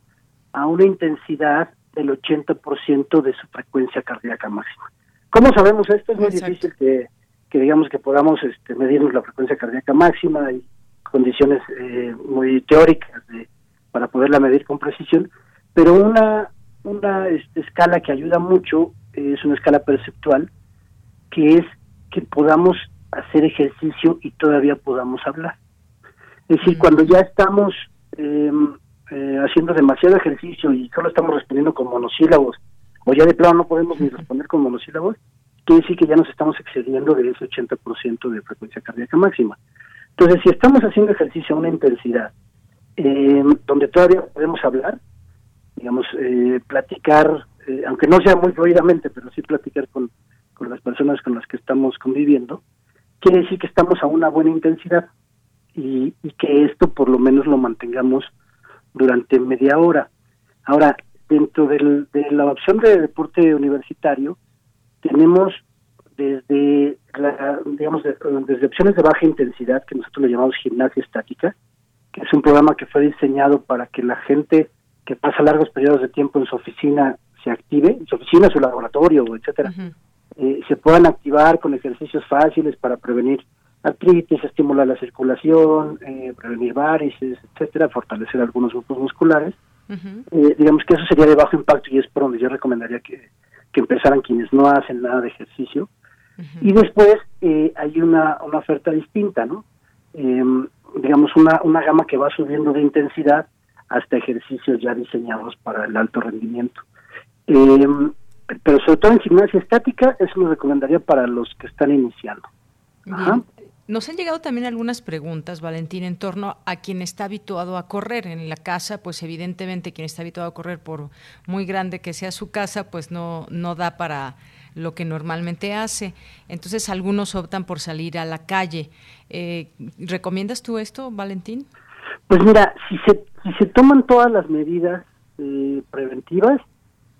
a una intensidad del 80% de su frecuencia cardíaca máxima. ¿Cómo sabemos esto? Es muy difícil que, que, digamos que podamos este, medirnos la frecuencia cardíaca máxima y condiciones eh, muy teóricas de, para poderla medir con precisión, pero una una este, escala que ayuda mucho es una escala perceptual que es que podamos hacer ejercicio y todavía podamos hablar. Es decir, cuando ya estamos em, eh, haciendo demasiado ejercicio y solo estamos respondiendo con monosílabos, o ya de plano no podemos ni responder con monosílabos, quiere decir que ya nos estamos excediendo de ese 80% de frecuencia cardíaca máxima. Entonces, si estamos haciendo ejercicio a una intensidad em, donde todavía podemos hablar, digamos, eh, platicar, eh, aunque no sea muy fluidamente, pero sí platicar con, con las personas con las que estamos conviviendo, quiere decir que estamos a una buena intensidad y, que esto por lo menos lo mantengamos durante media hora. Ahora, dentro de la opción de deporte universitario, tenemos desde, digamos, desde opciones de baja intensidad, que nosotros le llamamos gimnasia estática, que es un programa que fue diseñado para que la gente que pasa largos periodos de tiempo en su oficina se active, en su oficina, su laboratorio, etcétera, eh, se puedan activar con ejercicios fáciles para prevenir artritis, estimular la circulación, eh, prevenir varices, etcétera, fortalecer algunos grupos musculares. Eh, digamos que eso sería de bajo impacto y es por donde yo recomendaría que, que empezaran quienes no hacen nada de ejercicio. Y después hay una, una oferta distinta, ¿no? Em, digamos, una, una gama que va subiendo de intensidad hasta ejercicios ya diseñados para el alto rendimiento. Eh, pero sobre todo en gimnasia estática, eso lo recomendaría para los que están iniciando. Nos han llegado también algunas preguntas, Valentín, en torno a quien está habituado a correr en la casa, pues evidentemente quien está habituado a correr, por muy grande que sea su casa, pues no, no da para lo que normalmente hace. Entonces algunos optan por salir a la calle. Eh, ¿Recomiendas tú esto, Valentín? Pues mira, si se, si se toman todas las medidas eh, preventivas,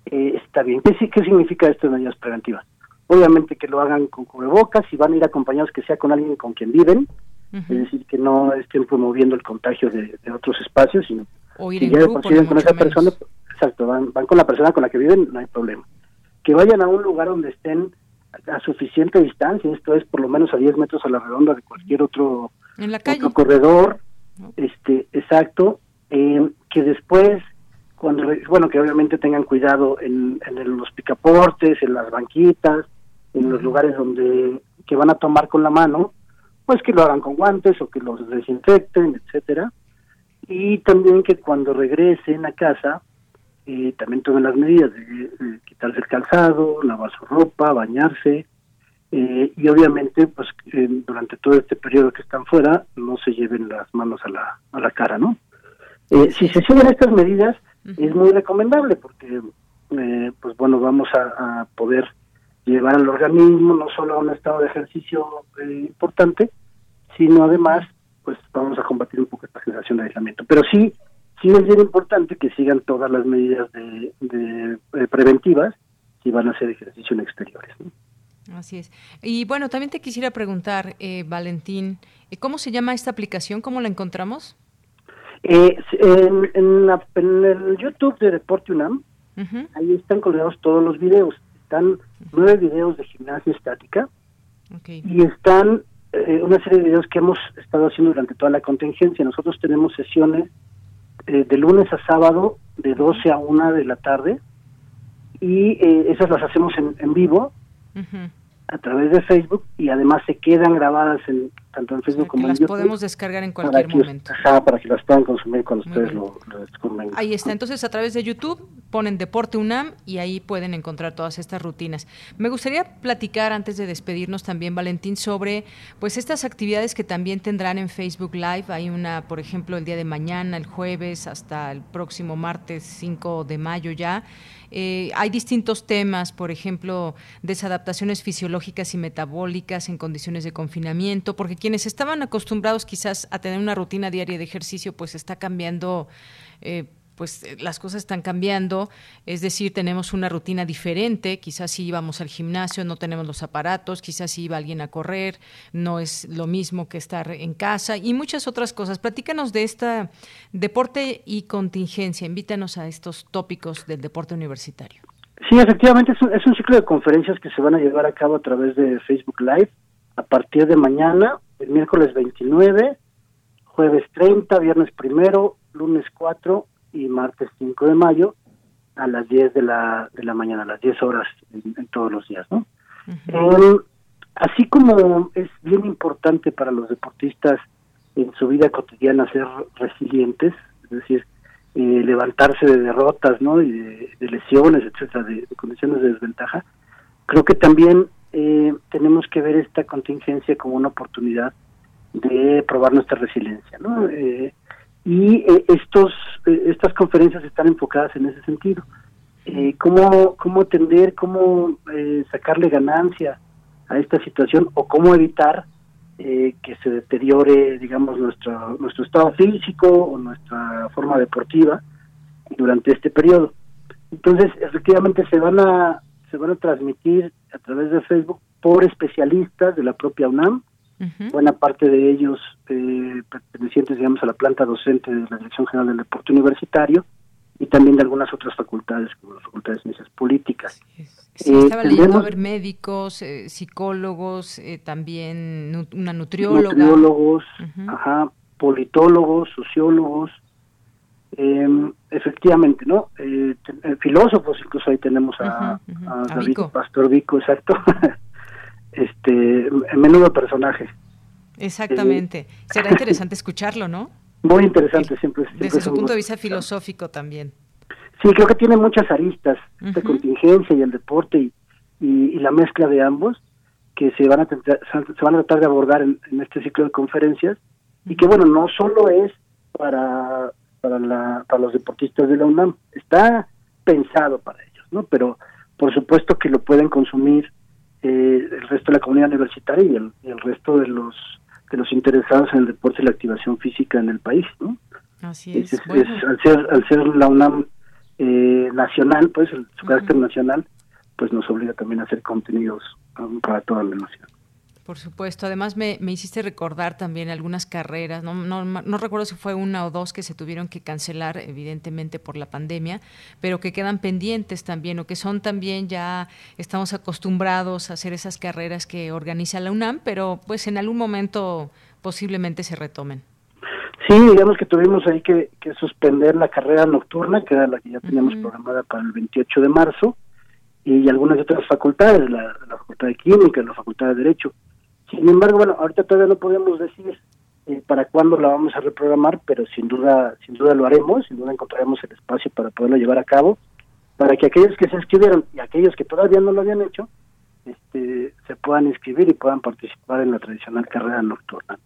eh, está bien. ¿Qué, ¿Qué significa esto de medidas preventivas? Obviamente que lo hagan con cubrebocas, si van a ir acompañados que sea con alguien con quien viven, es decir, que no estén promoviendo el contagio de, otros espacios, sino o que ya con esa persona, exacto, van, van con la persona con la que viven, no hay problema. Que vayan a un lugar donde estén a suficiente distancia, esto es por lo menos a 10 metros a la redonda de cualquier otro, otro corredor, este exacto, eh, que después cuando bueno que obviamente tengan cuidado en, en los picaportes, en las banquitas, en los lugares donde que van a tomar con la mano, pues que lo hagan con guantes o que los desinfecten, etcétera, y también que cuando regresen a casa eh, también tomen las medidas de, quitarse el calzado, lavar su ropa, bañarse, eh, y obviamente pues durante todo este periodo que están fuera no se lleven las manos a la, a la cara, ¿no? Eh, si se siguen estas medidas es muy recomendable porque eh, pues bueno vamos a, poder llevar al organismo no solo a un estado de ejercicio eh, importante sino además pues vamos a combatir un poco esta generación de aislamiento pero sí sí es bien importante que sigan todas las medidas de, preventivas si van a hacer ejercicio en exteriores Así es. Y bueno, también te quisiera preguntar, Valentín, ¿cómo se llama esta aplicación? ¿Cómo la encontramos? Eh, en, en, el YouTube de Deporte UNAM, ahí están colgados todos los videos. Están nueve videos de gimnasia estática y están eh, una serie de videos que hemos estado haciendo durante toda la contingencia. Nosotros tenemos sesiones eh, de lunes a sábado de 12 a 1 de la tarde y eh, esas las hacemos en, en vivo a través de Facebook y además se quedan grabadas en tanto en Facebook como en las podemos descargar en cualquier momento. para que las puedan consumir cuando ustedes lo, descubren. Ahí está. Entonces, a través de YouTube ponen Deporte UNAM y ahí pueden encontrar todas estas rutinas. Me gustaría platicar antes de despedirnos también, Valentín, sobre pues estas actividades que también tendrán en Facebook Live. Hay una, por ejemplo, el día de mañana, el jueves, hasta el próximo martes 5 de mayo ya. Eh, hay distintos temas, por ejemplo, desadaptaciones fisiológicas y metabólicas en condiciones de confinamiento, porque quienes estaban acostumbrados quizás a tener una rutina diaria de ejercicio, pues está cambiando. Eh, pues eh, las cosas están cambiando, es decir, tenemos una rutina diferente, quizás si íbamos al gimnasio no tenemos los aparatos, quizás si iba alguien a correr, no es lo mismo que estar en casa y muchas otras cosas. Platícanos de esta deporte y contingencia, invítanos a estos tópicos del deporte universitario. Sí, efectivamente es un, es un ciclo de conferencias que se van a llevar a cabo a través de Facebook Live a partir de mañana, el miércoles 29, jueves 30, viernes primero, lunes 4 y martes 5 de mayo a las 10 de la, de la mañana, a las 10 horas en, todos los días, ¿no? Eh, así como es bien importante para los deportistas en su vida cotidiana ser resilientes, es decir, eh, levantarse de derrotas, ¿no? Y de, lesiones, etcétera, de, condiciones de desventaja, creo que también eh, tenemos que ver esta contingencia como una oportunidad de probar nuestra resiliencia, ¿no? Eh, y eh, estos eh, estas conferencias están enfocadas en ese sentido eh, cómo cómo atender cómo eh, sacarle ganancia a esta situación o cómo evitar que se deteriore digamos nuestro nuestro estado físico o nuestra forma deportiva durante este periodo entonces efectivamente se van a se van a transmitir a través de Facebook por especialistas de la propia UNAM buena parte de ellos eh, pertenecientes, digamos, a la planta docente de la Dirección General del Deporte Universitario y también de algunas otras facultades, como la Facultad de Ciencias Políticas. Sí, eh, estaba leyendo a ver médicos, eh, psicólogos, también una nutrióloga. Nutriólogos, ajá, politólogos, sociólogos, em, efectivamente, ¿no? filósofos, incluso ahí tenemos a, David Pastor Vico, exacto. (laughs) este menudo personaje. Exactamente. Eh, Será (laughs) interesante escucharlo, ¿no? Muy interesante, siempre. Desde su punto de vista filosófico también. Sí, creo que tiene muchas aristas, esta contingencia y el deporte y, y, la mezcla de ambos que se van a, se van a tratar de abordar en, este ciclo de conferencias y que, bueno, no solo es para, para, la, para los deportistas de la UNAM, está pensado para ellos, ¿no? Pero por supuesto que lo pueden consumir eh, el resto de la comunidad universitaria y el, el, resto de los de los interesados en el deporte y la activación física en el país, ¿no? Así es. al ser al ser la UNAM eh, nacional, pues su carácter nacional, pues nos obliga también a hacer contenidos um, para toda la nación. Por supuesto. Además, me, me, hiciste recordar también algunas carreras. No, no, no, recuerdo si fue una o dos que se tuvieron que cancelar, evidentemente, por la pandemia, pero que quedan pendientes también, o que son también ya, estamos acostumbrados a hacer esas carreras que organiza la UNAM, pero pues en algún momento posiblemente se retomen. Sí, digamos que tuvimos ahí que, que suspender la carrera nocturna, que era la que ya teníamos programada para el 28 de marzo, y algunas otras facultades, la, la Facultad de Química, la Facultad de Derecho. Sin embargo, bueno, ahorita todavía no podemos decir eh, para cuándo la vamos a reprogramar, pero sin duda, sin duda lo haremos, sin duda encontraremos el espacio para poderlo llevar a cabo, para que aquellos que se inscribieron y aquellos que todavía no lo habían hecho, este, se puedan inscribir y puedan participar en la tradicional carrera nocturna.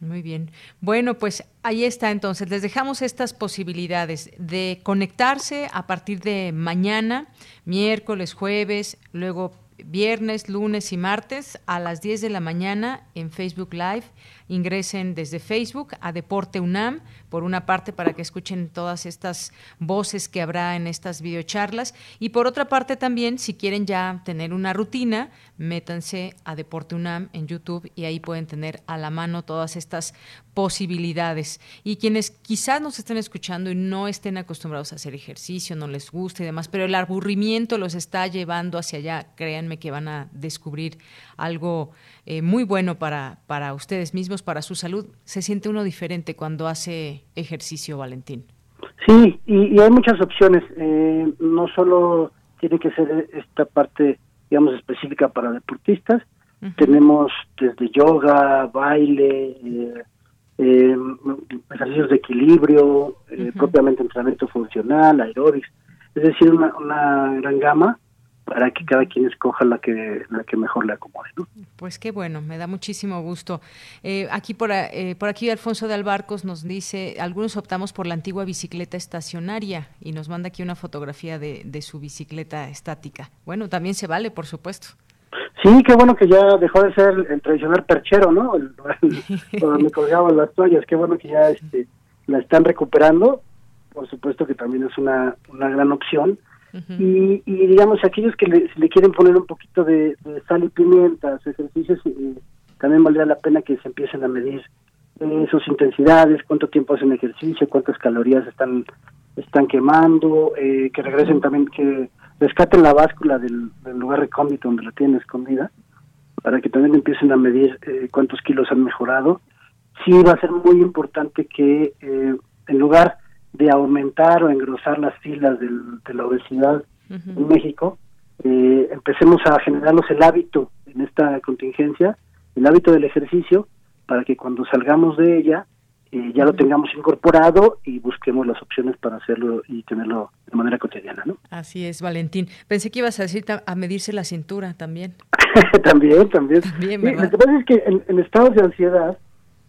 Muy bien. Bueno, pues ahí está entonces. Les dejamos estas posibilidades de conectarse a partir de mañana, miércoles, jueves, luego viernes, lunes y martes a las 10 de la mañana en Facebook Live. Ingresen desde Facebook a Deporte UNAM, por una parte para que escuchen todas estas voces que habrá en estas videocharlas y por otra parte también si quieren ya tener una rutina, métanse a Deporte UNAM en YouTube y ahí pueden tener a la mano todas estas posibilidades. Y quienes quizás nos estén escuchando y no estén acostumbrados a hacer ejercicio, no les guste y demás, pero el aburrimiento los está llevando hacia allá, créanme que van a descubrir algo eh, muy bueno para, para ustedes mismos, para su salud. Se siente uno diferente cuando hace ejercicio, Valentín. Sí, y, hay muchas opciones. Eh, no solo tiene que ser esta parte, digamos, específica para deportistas. Tenemos desde yoga, baile, eh, eh, ejercicios de equilibrio, eh, propiamente entrenamiento funcional, aeróbics, es decir, una, una gran gama para que cada quien escoja la que la que mejor le acomode. ¿no? Pues qué bueno, me da muchísimo gusto. Eh, aquí por, eh, por aquí Alfonso de Albarcos nos dice, algunos optamos por la antigua bicicleta estacionaria y nos manda aquí una fotografía de, de su bicicleta estática. Bueno, también se vale, por supuesto. Sí, qué bueno que ya dejó de ser el tradicional perchero, ¿no? El, (laughs) me colgaban las toallas, qué bueno que ya este, la están recuperando. Por supuesto que también es una, una gran opción. Y, y, digamos, aquellos que le, le quieren poner un poquito de, sal y pimienta a ejercicios, eh, también valdría la pena que se empiecen a medir eh, sus intensidades, cuánto tiempo hacen ejercicio, cuántas calorías están están quemando, eh, que regresen también, que rescaten la báscula del, lugar recóndito donde la tienen escondida, para que también empiecen a medir eh, cuántos kilos han mejorado. Sí va a ser muy importante que eh, en lugar de aumentar o engrosar las filas de la obesidad en México, eh, empecemos a generarnos el hábito en esta contingencia, el hábito del ejercicio, para que cuando salgamos de ella ya lo tengamos incorporado y busquemos las opciones para hacerlo y tenerlo de manera cotidiana, ¿no? Así es, Valentín. Pensé que ibas a decir a medirse la cintura también. (laughs) también, también. lo que pasa es que en, estados de ansiedad,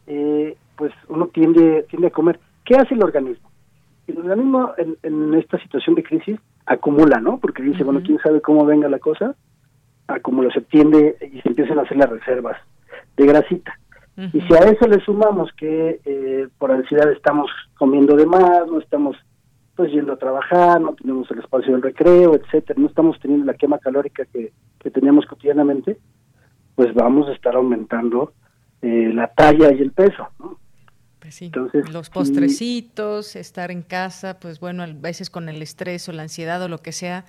eh, pues uno tiende, tiende a comer. ¿Qué hace el organismo? El organismo en, esta situación de crisis acumula, ¿no? Porque dice, bueno, quién sabe cómo venga la cosa, acumula, se tiende y se empiezan a hacer las reservas de grasita y si a eso le sumamos que eh, por ansiedad estamos comiendo de más, no estamos pues yendo a trabajar, no tenemos el espacio del recreo, etcétera, no estamos teniendo la quema calórica que, que teníamos cotidianamente, pues vamos a estar aumentando eh, la talla y el peso. Pues sí, Entonces, los postrecitos, estar en casa, pues bueno, a veces con el estrés o la ansiedad o lo que sea,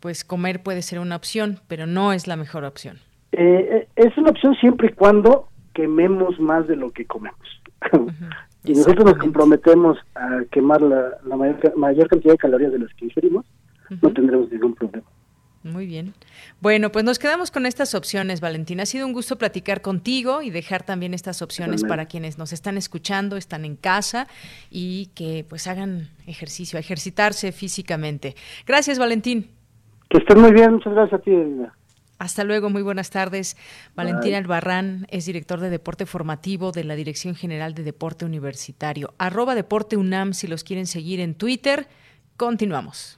pues comer puede ser una opción, pero no es la mejor opción. Eh, es una opción siempre y cuando quememos más de lo que comemos. (laughs) y nosotros nos comprometemos a quemar la, mayor, cantidad de calorías de las que ingerimos, no tendremos ningún problema. Muy bien. Bueno, pues nos quedamos con estas opciones, Valentina. Ha sido un gusto platicar contigo y dejar también estas opciones para quienes nos están escuchando, están en casa y que pues hagan ejercicio, ejercitarse físicamente. Gracias, Valentín. Que estén muy bien, muchas gracias a ti, hasta luego, muy buenas tardes. Valentín Albarrán es director de Deporte Formativo de la Dirección General de Deporte Universitario. Arroba Deporte UNAM si los quieren seguir en Twitter. Continuamos.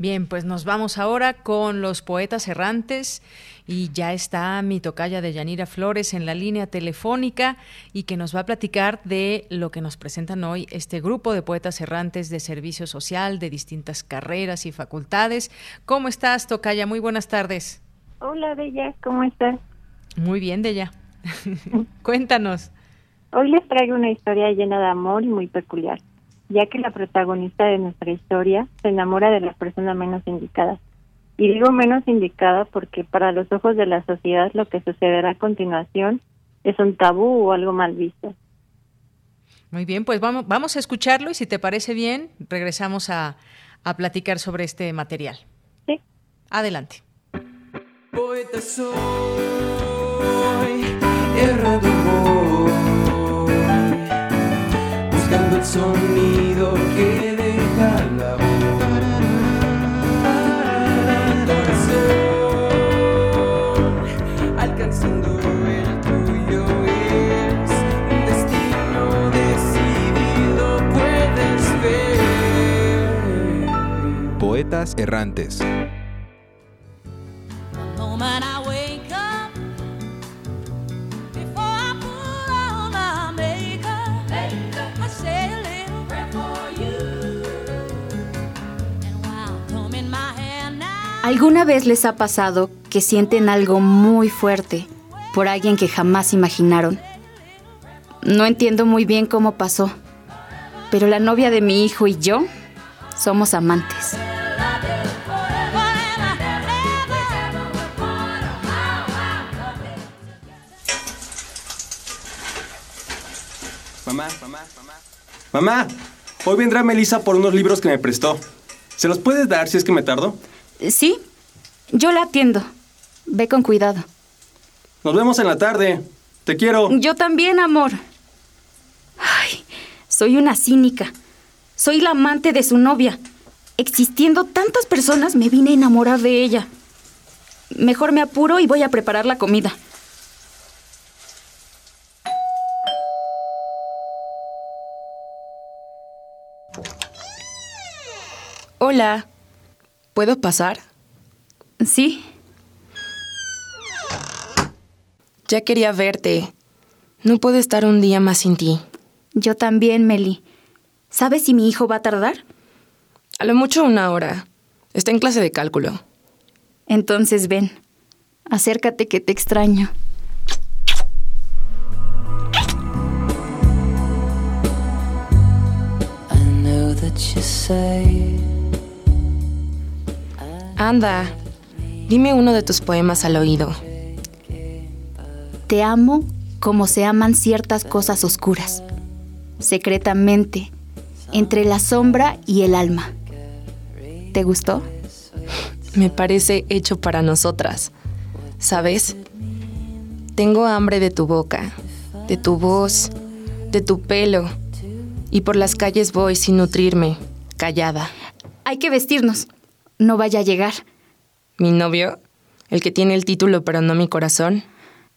Bien, pues nos vamos ahora con los poetas errantes y ya está mi tocaya de Yanira Flores en la línea telefónica y que nos va a platicar de lo que nos presentan hoy este grupo de poetas errantes de servicio social de distintas carreras y facultades. ¿Cómo estás, tocaya? Muy buenas tardes. Hola, Bella, ¿cómo estás? Muy bien, Bella. (laughs) (laughs) Cuéntanos. Hoy les traigo una historia llena de amor y muy peculiar ya que la protagonista de nuestra historia se enamora de la persona menos indicada. Y digo menos indicada porque para los ojos de la sociedad lo que sucederá a continuación es un tabú o algo mal visto. Muy bien, pues vamos, vamos a escucharlo y si te parece bien, regresamos a, a platicar sobre este material. Sí. Adelante. Poeta soy, el sonido que deja la voz. Corazón, alcanzando el tuyo es un destino decidido, puedes ver. Poetas errantes. ¿Alguna vez les ha pasado que sienten algo muy fuerte por alguien que jamás imaginaron? No entiendo muy bien cómo pasó, pero la novia de mi hijo y yo somos amantes. Mamá, mamá, mamá. Mamá, hoy vendrá Melissa por unos libros que me prestó. ¿Se los puedes dar si es que me tardo? Sí, yo la atiendo. Ve con cuidado. Nos vemos en la tarde. Te quiero. Yo también, amor. Ay, soy una cínica. Soy la amante de su novia. Existiendo tantas personas, me vine a enamorar de ella. Mejor me apuro y voy a preparar la comida. Hola. ¿Puedo pasar? Sí. Ya quería verte. No puedo estar un día más sin ti. Yo también, Meli. ¿Sabes si mi hijo va a tardar? A lo mucho una hora. Está en clase de cálculo. Entonces ven. Acércate que te extraño. I know that you say Anda, dime uno de tus poemas al oído. Te amo como se aman ciertas cosas oscuras, secretamente, entre la sombra y el alma. ¿Te gustó? Me parece hecho para nosotras. ¿Sabes? Tengo hambre de tu boca, de tu voz, de tu pelo. Y por las calles voy sin nutrirme, callada. Hay que vestirnos no vaya a llegar. ¿Mi novio? ¿El que tiene el título pero no mi corazón?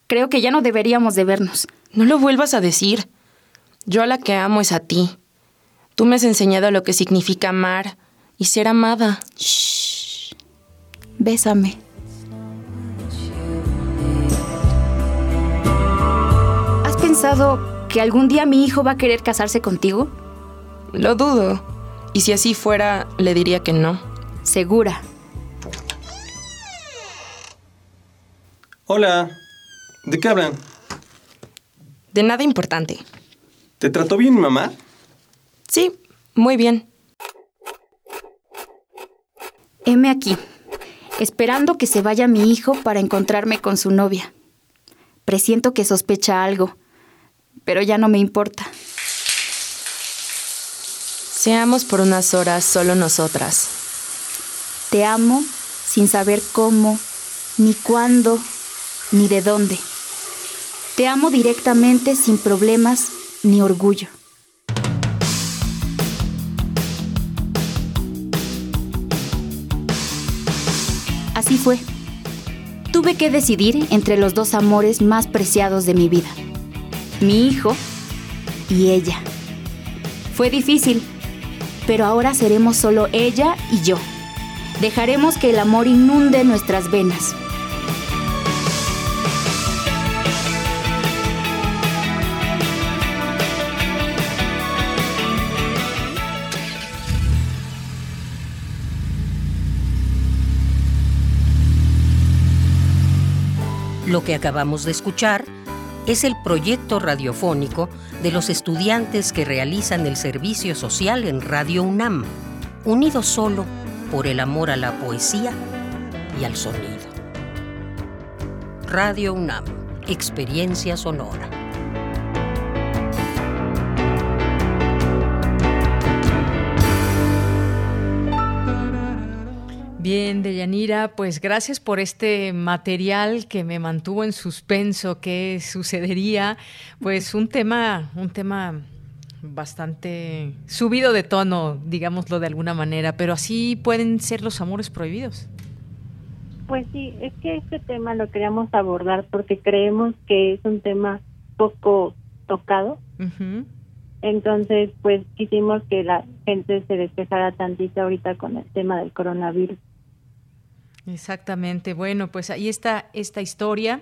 Creo que ya no deberíamos de vernos. No lo vuelvas a decir. Yo a la que amo es a ti. Tú me has enseñado lo que significa amar y ser amada. Shh. Bésame. ¿Has pensado que algún día mi hijo va a querer casarse contigo? Lo dudo. Y si así fuera, le diría que no. Segura. Hola. ¿De qué hablan? De nada importante. ¿Te trató bien mi mamá? Sí, muy bien. Heme aquí, esperando que se vaya mi hijo para encontrarme con su novia. Presiento que sospecha algo, pero ya no me importa. Seamos por unas horas solo nosotras. Te amo sin saber cómo, ni cuándo, ni de dónde. Te amo directamente sin problemas ni orgullo. Así fue. Tuve que decidir entre los dos amores más preciados de mi vida. Mi hijo y ella. Fue difícil, pero ahora seremos solo ella y yo. Dejaremos que el amor inunde nuestras venas. Lo que acabamos de escuchar es el proyecto radiofónico de los estudiantes que realizan el servicio social en Radio UNAM, unidos solo por el amor a la poesía y al sonido. Radio UNAM, experiencia sonora. Bien, Deyanira, pues gracias por este material que me mantuvo en suspenso, qué sucedería, pues un tema, un tema bastante subido de tono, digámoslo de alguna manera, pero así pueden ser los amores prohibidos. Pues sí, es que este tema lo queríamos abordar porque creemos que es un tema poco tocado. Entonces, pues quisimos que la gente se despejara tantito ahorita con el tema del coronavirus. Exactamente. Bueno, pues ahí está esta historia.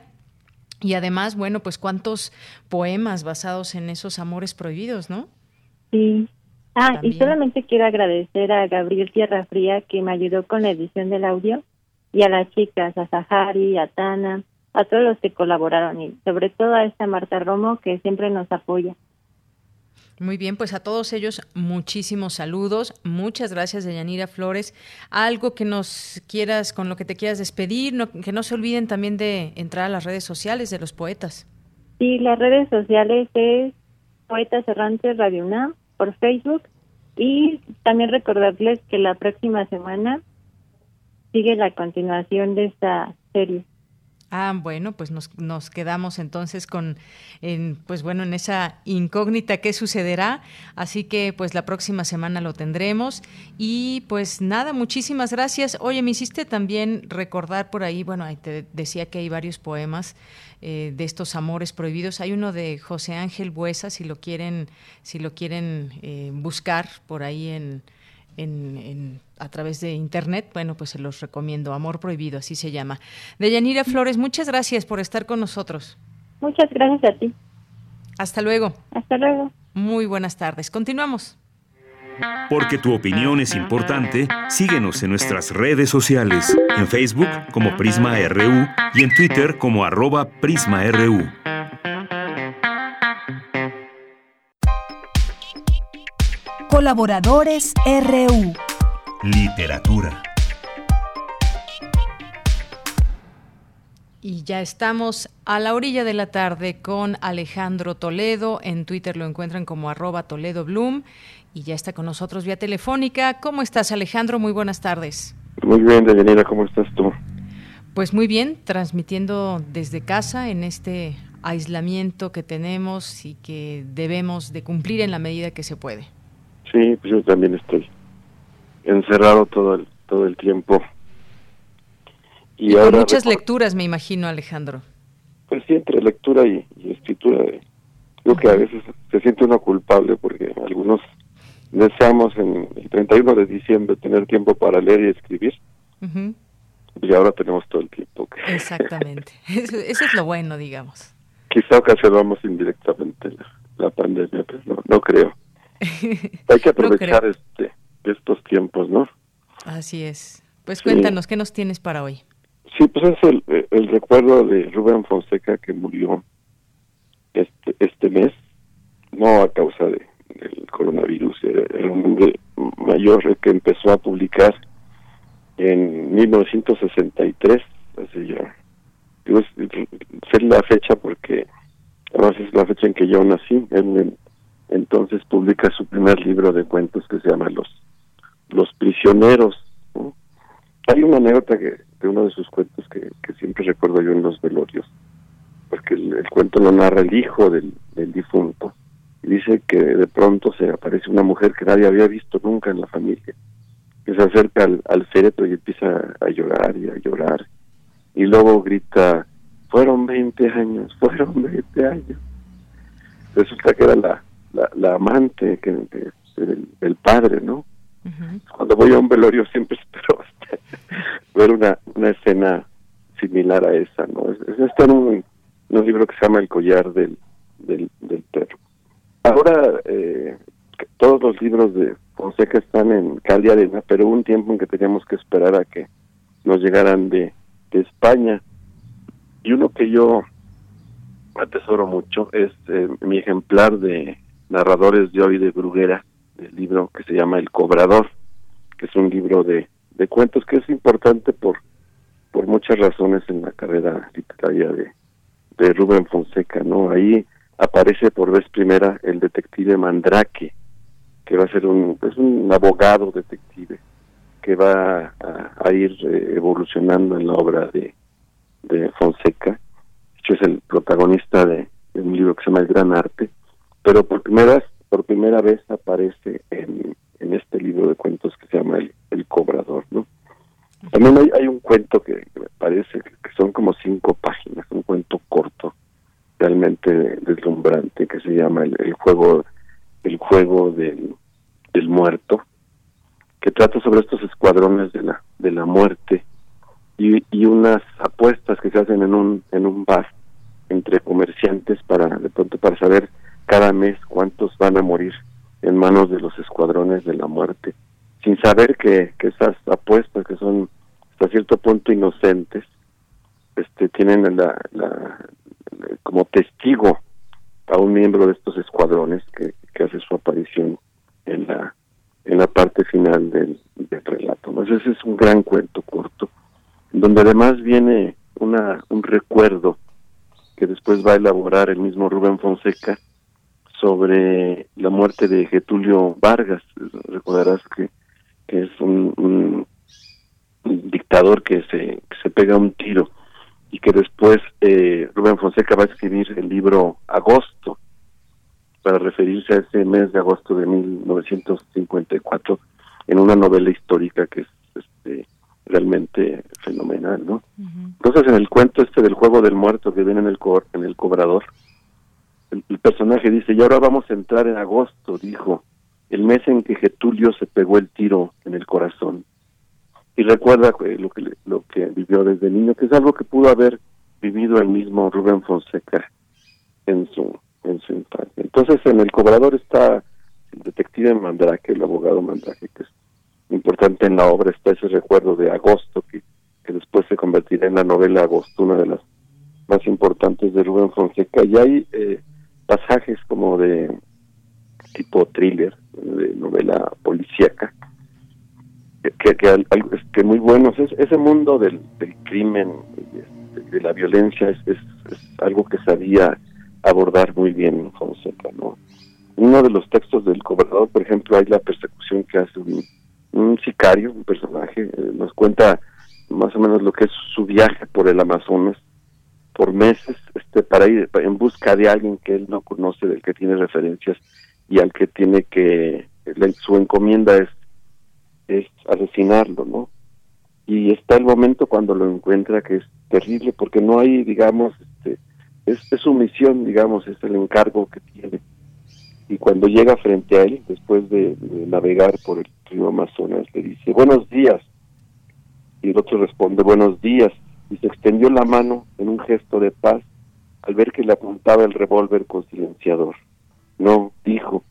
Y además, bueno, pues cuántos poemas basados en esos amores prohibidos, ¿no? Sí. Ah, y solamente quiero agradecer a Gabriel Tierra Fría que me ayudó con la edición del audio y a las chicas, a Sahari, a Tana, a todos los que colaboraron y sobre todo a esta Marta Romo que siempre nos apoya. Muy bien, pues a todos ellos muchísimos saludos. Muchas gracias, Deyanira Flores. Algo que nos quieras, con lo que te quieras despedir, que no se olviden también de entrar a las redes sociales de los poetas. Sí, las redes sociales es Poetas Errantes Radio UNAM por Facebook y también recordarles que la próxima semana sigue la continuación de esta serie. Ah, bueno, pues nos, nos quedamos entonces con, en, pues bueno, en esa incógnita qué sucederá. Así que pues la próxima semana lo tendremos. Y pues nada, muchísimas gracias. Oye, me hiciste también recordar por ahí, bueno, te decía que hay varios poemas eh, de estos amores prohibidos. Hay uno de José Ángel Buesa, si lo quieren, si lo quieren eh, buscar por ahí en en, a través de internet, bueno, pues se los recomiendo. Amor Prohibido, así se llama. Deyanira Flores, muchas gracias por estar con nosotros. Muchas gracias a ti. Hasta luego. Hasta luego. Muy buenas tardes. Continuamos. Porque tu opinión es importante, síguenos en nuestras redes sociales, en Facebook como Prisma RU y en Twitter como arroba PrismaRU. Colaboradores RU. Literatura. Y ya estamos a la orilla de la tarde con Alejandro Toledo. En Twitter lo encuentran como arroba Toledo Bloom. Y ya está con nosotros vía telefónica. ¿Cómo estás, Alejandro? Muy buenas tardes. Muy bien, Deyanira, ¿cómo estás tú? Pues muy bien, transmitiendo desde casa en este aislamiento que tenemos y que debemos de cumplir en la medida que se puede. Sí, pues yo también estoy encerrado todo el, todo el tiempo. Y, ahora muchas lecturas, me imagino, Alejandro. Pues sí, entre lectura y, escritura. creo que a veces se siente uno culpable porque algunos deseamos en el 31 de diciembre tener tiempo para leer y escribir. Y ahora tenemos todo el tiempo. (laughs) Exactamente. eso, eso, es lo bueno, digamos. quizá ocasionamos indirectamente la, pandemia, pero no, no creo. Hay que (laughs) aprovechar este estos tiempos, ¿no? Así es. Pues cuéntanos, ¿qué nos tienes para hoy? Sí, pues es el, el recuerdo de Rubén Fonseca que murió este, este mes, no a causa de, del coronavirus, era, un hombre mayor que empezó a publicar en 1963, así ya. Digo, es, la fecha porque además es la fecha en que yo nací. Él entonces publica su primer libro de cuentos que se llama Los los prisioneros. Hay una anécdota que, de uno de sus cuentos que, siempre recuerdo yo en los velorios, porque el, cuento lo narra el hijo del, difunto, y dice que de pronto se aparece una mujer que nadie había visto nunca en la familia, que se acerca al, al féretro y empieza a llorar y a llorar, y luego grita, fueron 20 años, fueron 20 años. Resulta que era la, la, amante que, del padre, ¿no? Cuando voy a un velorio siempre (laughs) espero ver una, una escena similar a esa, ¿no? Es, está en un, libro que se llama El collar del, del, perro. Ahora, eh, todos los libros de Fonseca están en Cal Arena, pero hubo un tiempo en que teníamos que esperar a que nos llegaran de, de España. Y uno que yo atesoro mucho es eh, mi ejemplar de Narradores de hoy de Bruguera, el libro que se llama El Cobrador, que es un libro de, de cuentos que es importante por, por muchas razones en la carrera literaria de, de Rubén Fonseca, ¿no? Ahí aparece por vez primera el detective Mandrake, que va a ser un, es un abogado detective que va a, ir eh, evolucionando en la obra de, de Fonseca. hecho es el protagonista de, de, un libro que se llama El Gran Arte, pero por primera por primera vez aparece en, en este libro de cuentos que se llama El, Cobrador, ¿no? También hay, hay un cuento que, me parece que, son como cinco páginas, un cuento corto, realmente deslumbrante, que se llama El, juego el juego del, del muerto, que trata sobre estos escuadrones de la de la muerte y, y unas apuestas que se hacen en un en un bar entre comerciantes para de pronto para saber cada mes cuántos van a morir en manos de los escuadrones de la muerte, sin saber que, que esas apuestas que son hasta cierto punto inocentes, este tienen la, la, como testigo a un miembro de estos escuadrones que, que hace su aparición en la en la parte final del, del relato. Entonces ese es un gran cuento corto, donde además viene una un recuerdo que después va a elaborar el mismo Rubén Fonseca sobre la muerte de Getulio Vargas. Recordarás que, es un, dictador que se, se pega un tiro y que después eh, Rubén Fonseca va a escribir el libro Agosto para referirse a ese mes de agosto de 1954 en una novela histórica que es este, realmente fenomenal, ¿no? Entonces en el cuento este del juego del muerto que viene en el co en el cobrador, el, personaje dice, y ahora vamos a entrar en agosto, dijo, el mes en que Getulio se pegó el tiro en el corazón. Y recuerda eh, lo que, lo que vivió desde niño, que es algo que pudo haber vivido el mismo Rubén Fonseca en su, en su infancia. Entonces en el cobrador está el detective Mandrake, el abogado Mandrake, que es importante en la obra, está ese recuerdo de agosto, que, que después se convertirá en la novela Agosto, una de las más importantes de Rubén Fonseca. Y hay eh, pasajes como de tipo thriller, de novela policíaca, que, que, que muy buenos. Es, ese mundo del, del crimen, de, la violencia, es, es, algo que sabía abordar muy bien Fonseca, ¿no? Uno de los textos del cobrador, por ejemplo, hay la persecución que hace un, un sicario, un personaje, eh, nos cuenta más o menos lo que es su viaje por el Amazonas, por meses este para ir en busca de alguien que él no conoce, del que tiene referencias y al que tiene que su encomienda es es asesinarlo, ¿no? Y está el momento cuando lo encuentra que es terrible porque no hay, digamos, este es, su misión, digamos, es el encargo que tiene. Y cuando llega frente a él, después de, de navegar por el río Amazonas, le dice, buenos días. Y el otro responde, buenos días y se extendió la mano en un gesto de paz al ver que le apuntaba el revólver con silenciador. No, dijo,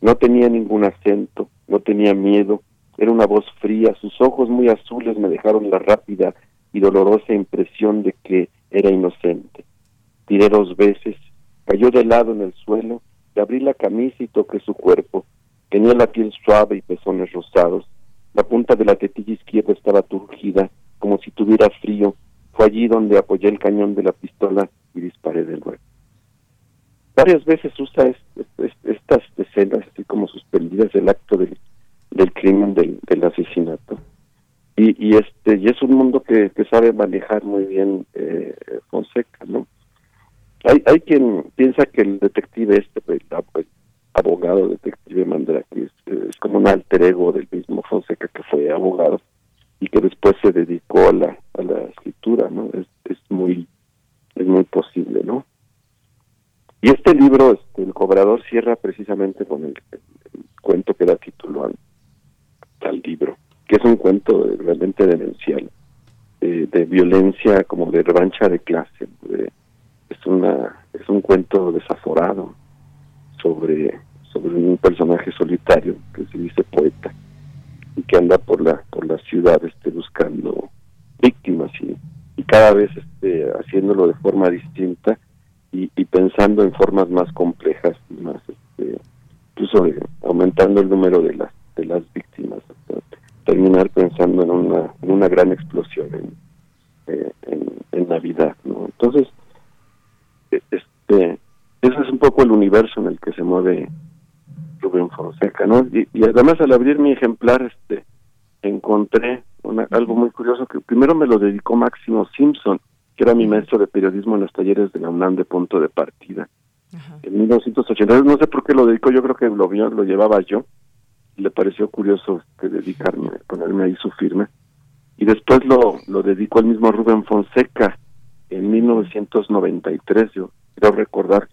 no tenía ningún acento, no tenía miedo, era una voz fría, sus ojos muy azules me dejaron la rápida y dolorosa impresión de que era inocente. Tiré dos veces, cayó de lado en el suelo, le abrí la camisa y toqué su cuerpo. Tenía la piel suave y pezones rosados. La punta de la tetilla izquierda estaba turgida, como si tuviera frío. Fue allí donde apoyé el cañón de la pistola y disparé de nuevo. Varias veces usa estas escenas así como suspendidas del acto del, del crimen, del, asesinato. Y, y, este y es un mundo que, sabe manejar muy bien eh, Fonseca, ¿no? Hay, hay quien piensa que el detective este, el, abogado detective Mandrake, es, es, como un alter ego del mismo Fonseca que fue abogado y que después se dedicó a la, a la escritura, ¿no? Es, es muy es muy posible, ¿no? Y este libro, este, El Cobrador, cierra precisamente con el, el, el cuento que da título al, al libro, que es un cuento realmente demencial, eh, de violencia como de revancha de clase. De, es una es un cuento desaforado sobre sobre un personaje solitario que se dice poeta y que anda por la por la ciudad este buscando víctimas y, y cada vez este haciéndolo de forma distinta y, y pensando en formas más complejas más este incluso aumentando el número de las de las víctimas terminar pensando en una, en una gran explosión en, eh, en, en, Navidad, ¿no? Entonces, e, este, ese es un poco el universo en el que se mueve Rubén Fonseca, ¿no? Y, y además al abrir mi ejemplar, este, encontré una, algo muy curioso que primero me lo dedicó Máximo Simpson, que era mi maestro de periodismo en los talleres de la UNAM de punto de partida. Ajá. En 1982, no sé por qué lo dedicó, yo creo que lo, llevaba yo, le pareció curioso este, dedicarme, ponerme ahí su firma. Y después lo, lo dedicó el mismo Rubén Fonseca en 1993. Yo quiero recordar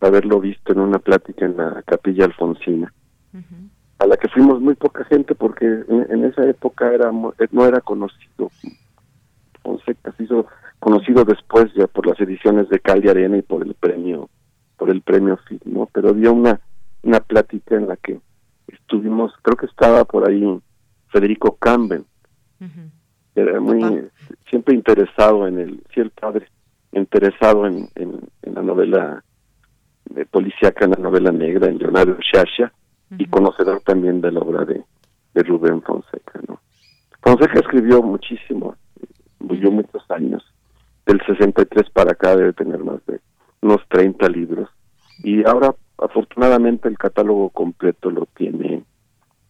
haberlo visto en una plática en la Capilla Alfonsina, uh -huh. a la que fuimos muy poca gente porque en, en, esa época era no era conocido. Fonseca se hizo conocido después ya por las ediciones de Cal de Arena y por el premio por el premio FIT, ¿no? Pero dio una una plática en la que estuvimos, creo que estaba por ahí Federico Campbell, uh -huh. era muy Papá. siempre interesado en el, sí el padre, interesado en, en, en la novela de policíaca, en la novela negra, en Leonardo Shasha, uh -huh. y conocedor también de la obra de, de Rubén Fonseca, ¿no? Fonseca escribió muchísimo, vivió muchos años, del 63 para acá debe tener más de unos 30 libros, y ahora afortunadamente el catálogo completo lo tiene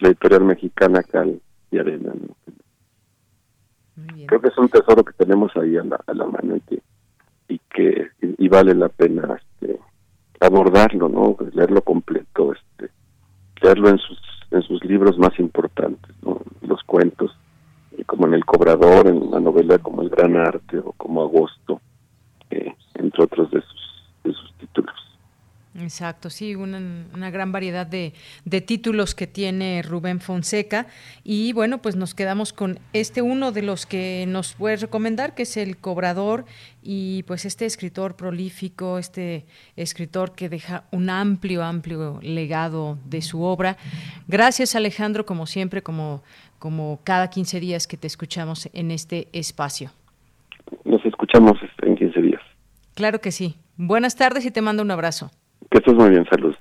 la editorial mexicana Cal y Arena. ¿no? Creo que es un tesoro que tenemos ahí a la, a la mano y que y que y, y vale la pena este, abordarlo, ¿no? Leerlo completo, este, leerlo en sus en sus libros más importantes, ¿no? Los cuentos, y como en El Cobrador, en una novela como El Gran Arte o como Agosto, eh, entre otros de sus de sus títulos. Exacto, sí, una, una gran variedad de, de, títulos que tiene Rubén Fonseca. Y bueno, pues nos quedamos con este uno de los que nos puedes recomendar, que es El Cobrador, y pues este escritor prolífico, este escritor que deja un amplio, amplio legado de su obra. Gracias Alejandro, como siempre, como, como cada 15 días que te escuchamos en este espacio. Nos escuchamos en 15 días. Claro que sí. Buenas tardes y te mando un abrazo. Que estés muy bien, salud.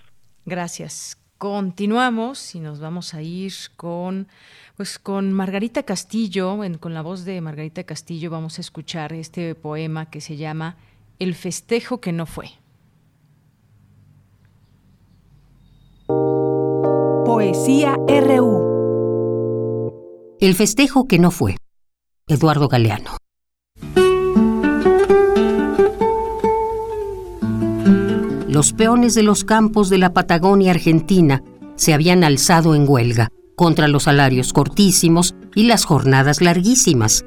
Gracias. Continuamos y nos vamos a ir con pues con Margarita Castillo, en, con la voz de Margarita Castillo vamos a escuchar este poema que se llama El festejo que no fue. Poesía RU. El festejo que no fue. Eduardo Galeano. Los peones de los campos de la Patagonia Argentina se habían alzado en huelga contra los salarios cortísimos y las jornadas larguísimas,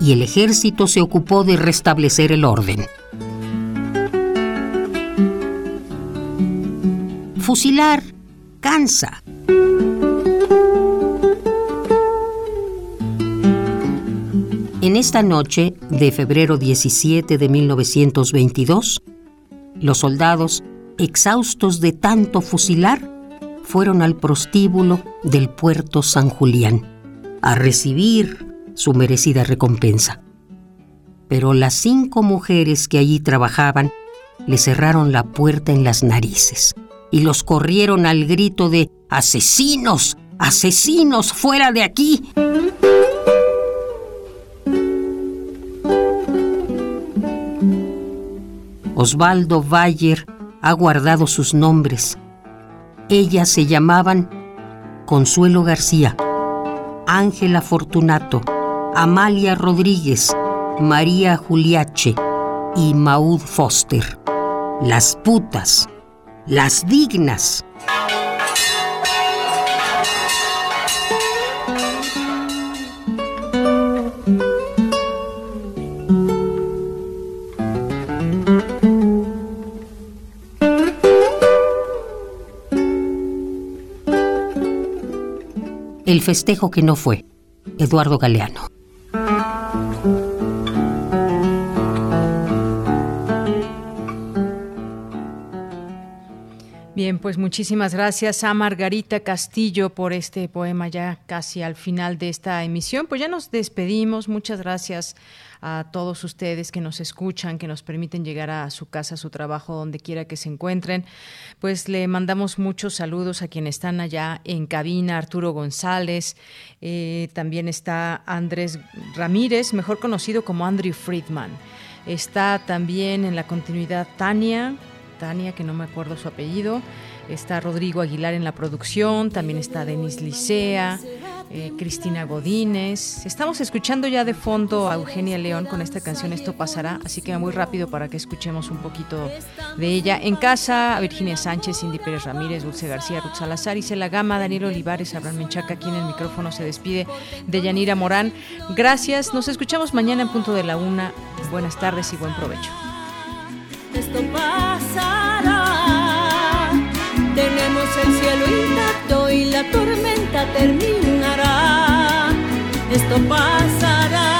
y el ejército se ocupó de restablecer el orden. Fusilar cansa. En esta noche de febrero 17 de 1922, los soldados, exhaustos de tanto fusilar, fueron al prostíbulo del puerto San Julián a recibir su merecida recompensa. Pero las cinco mujeres que allí trabajaban le cerraron la puerta en las narices y los corrieron al grito de ¡Asesinos! ¡Asesinos! ¡Fuera de aquí! Osvaldo Bayer ha guardado sus nombres. Ellas se llamaban Consuelo García, Ángela Fortunato, Amalia Rodríguez, María Juliache y Maud Foster. Las putas, las dignas. El festejo que no fue. Eduardo Galeano. Bien, pues muchísimas gracias a Margarita Castillo por este poema ya casi al final de esta emisión. Pues ya nos despedimos. Muchas gracias a todos ustedes que nos escuchan, que nos permiten llegar a su casa, a su trabajo, donde quiera que se encuentren. Pues le mandamos muchos saludos a quienes están allá en cabina, Arturo González, eh, también está Andrés Ramírez, mejor conocido como Andrew Friedman. Está también en la continuidad Tania, Tania, que no me acuerdo su apellido. Está Rodrigo Aguilar en la producción, también está Denis Licea, eh, Cristina Godínez. Estamos escuchando ya de fondo a Eugenia León con esta canción Esto pasará, así que muy rápido para que escuchemos un poquito de ella. En casa, a Virginia Sánchez, Cindy Pérez Ramírez, Dulce García, Ruth Salazar, Isela Gama, Daniel Olivares, Abraham Menchaca, aquí en el micrófono se despide de Yanira Morán. Gracias, nos escuchamos mañana en punto de la una. Buenas tardes y buen provecho esto pasará. Tenemos el cielo intacto y la tormenta terminará. Esto pasará,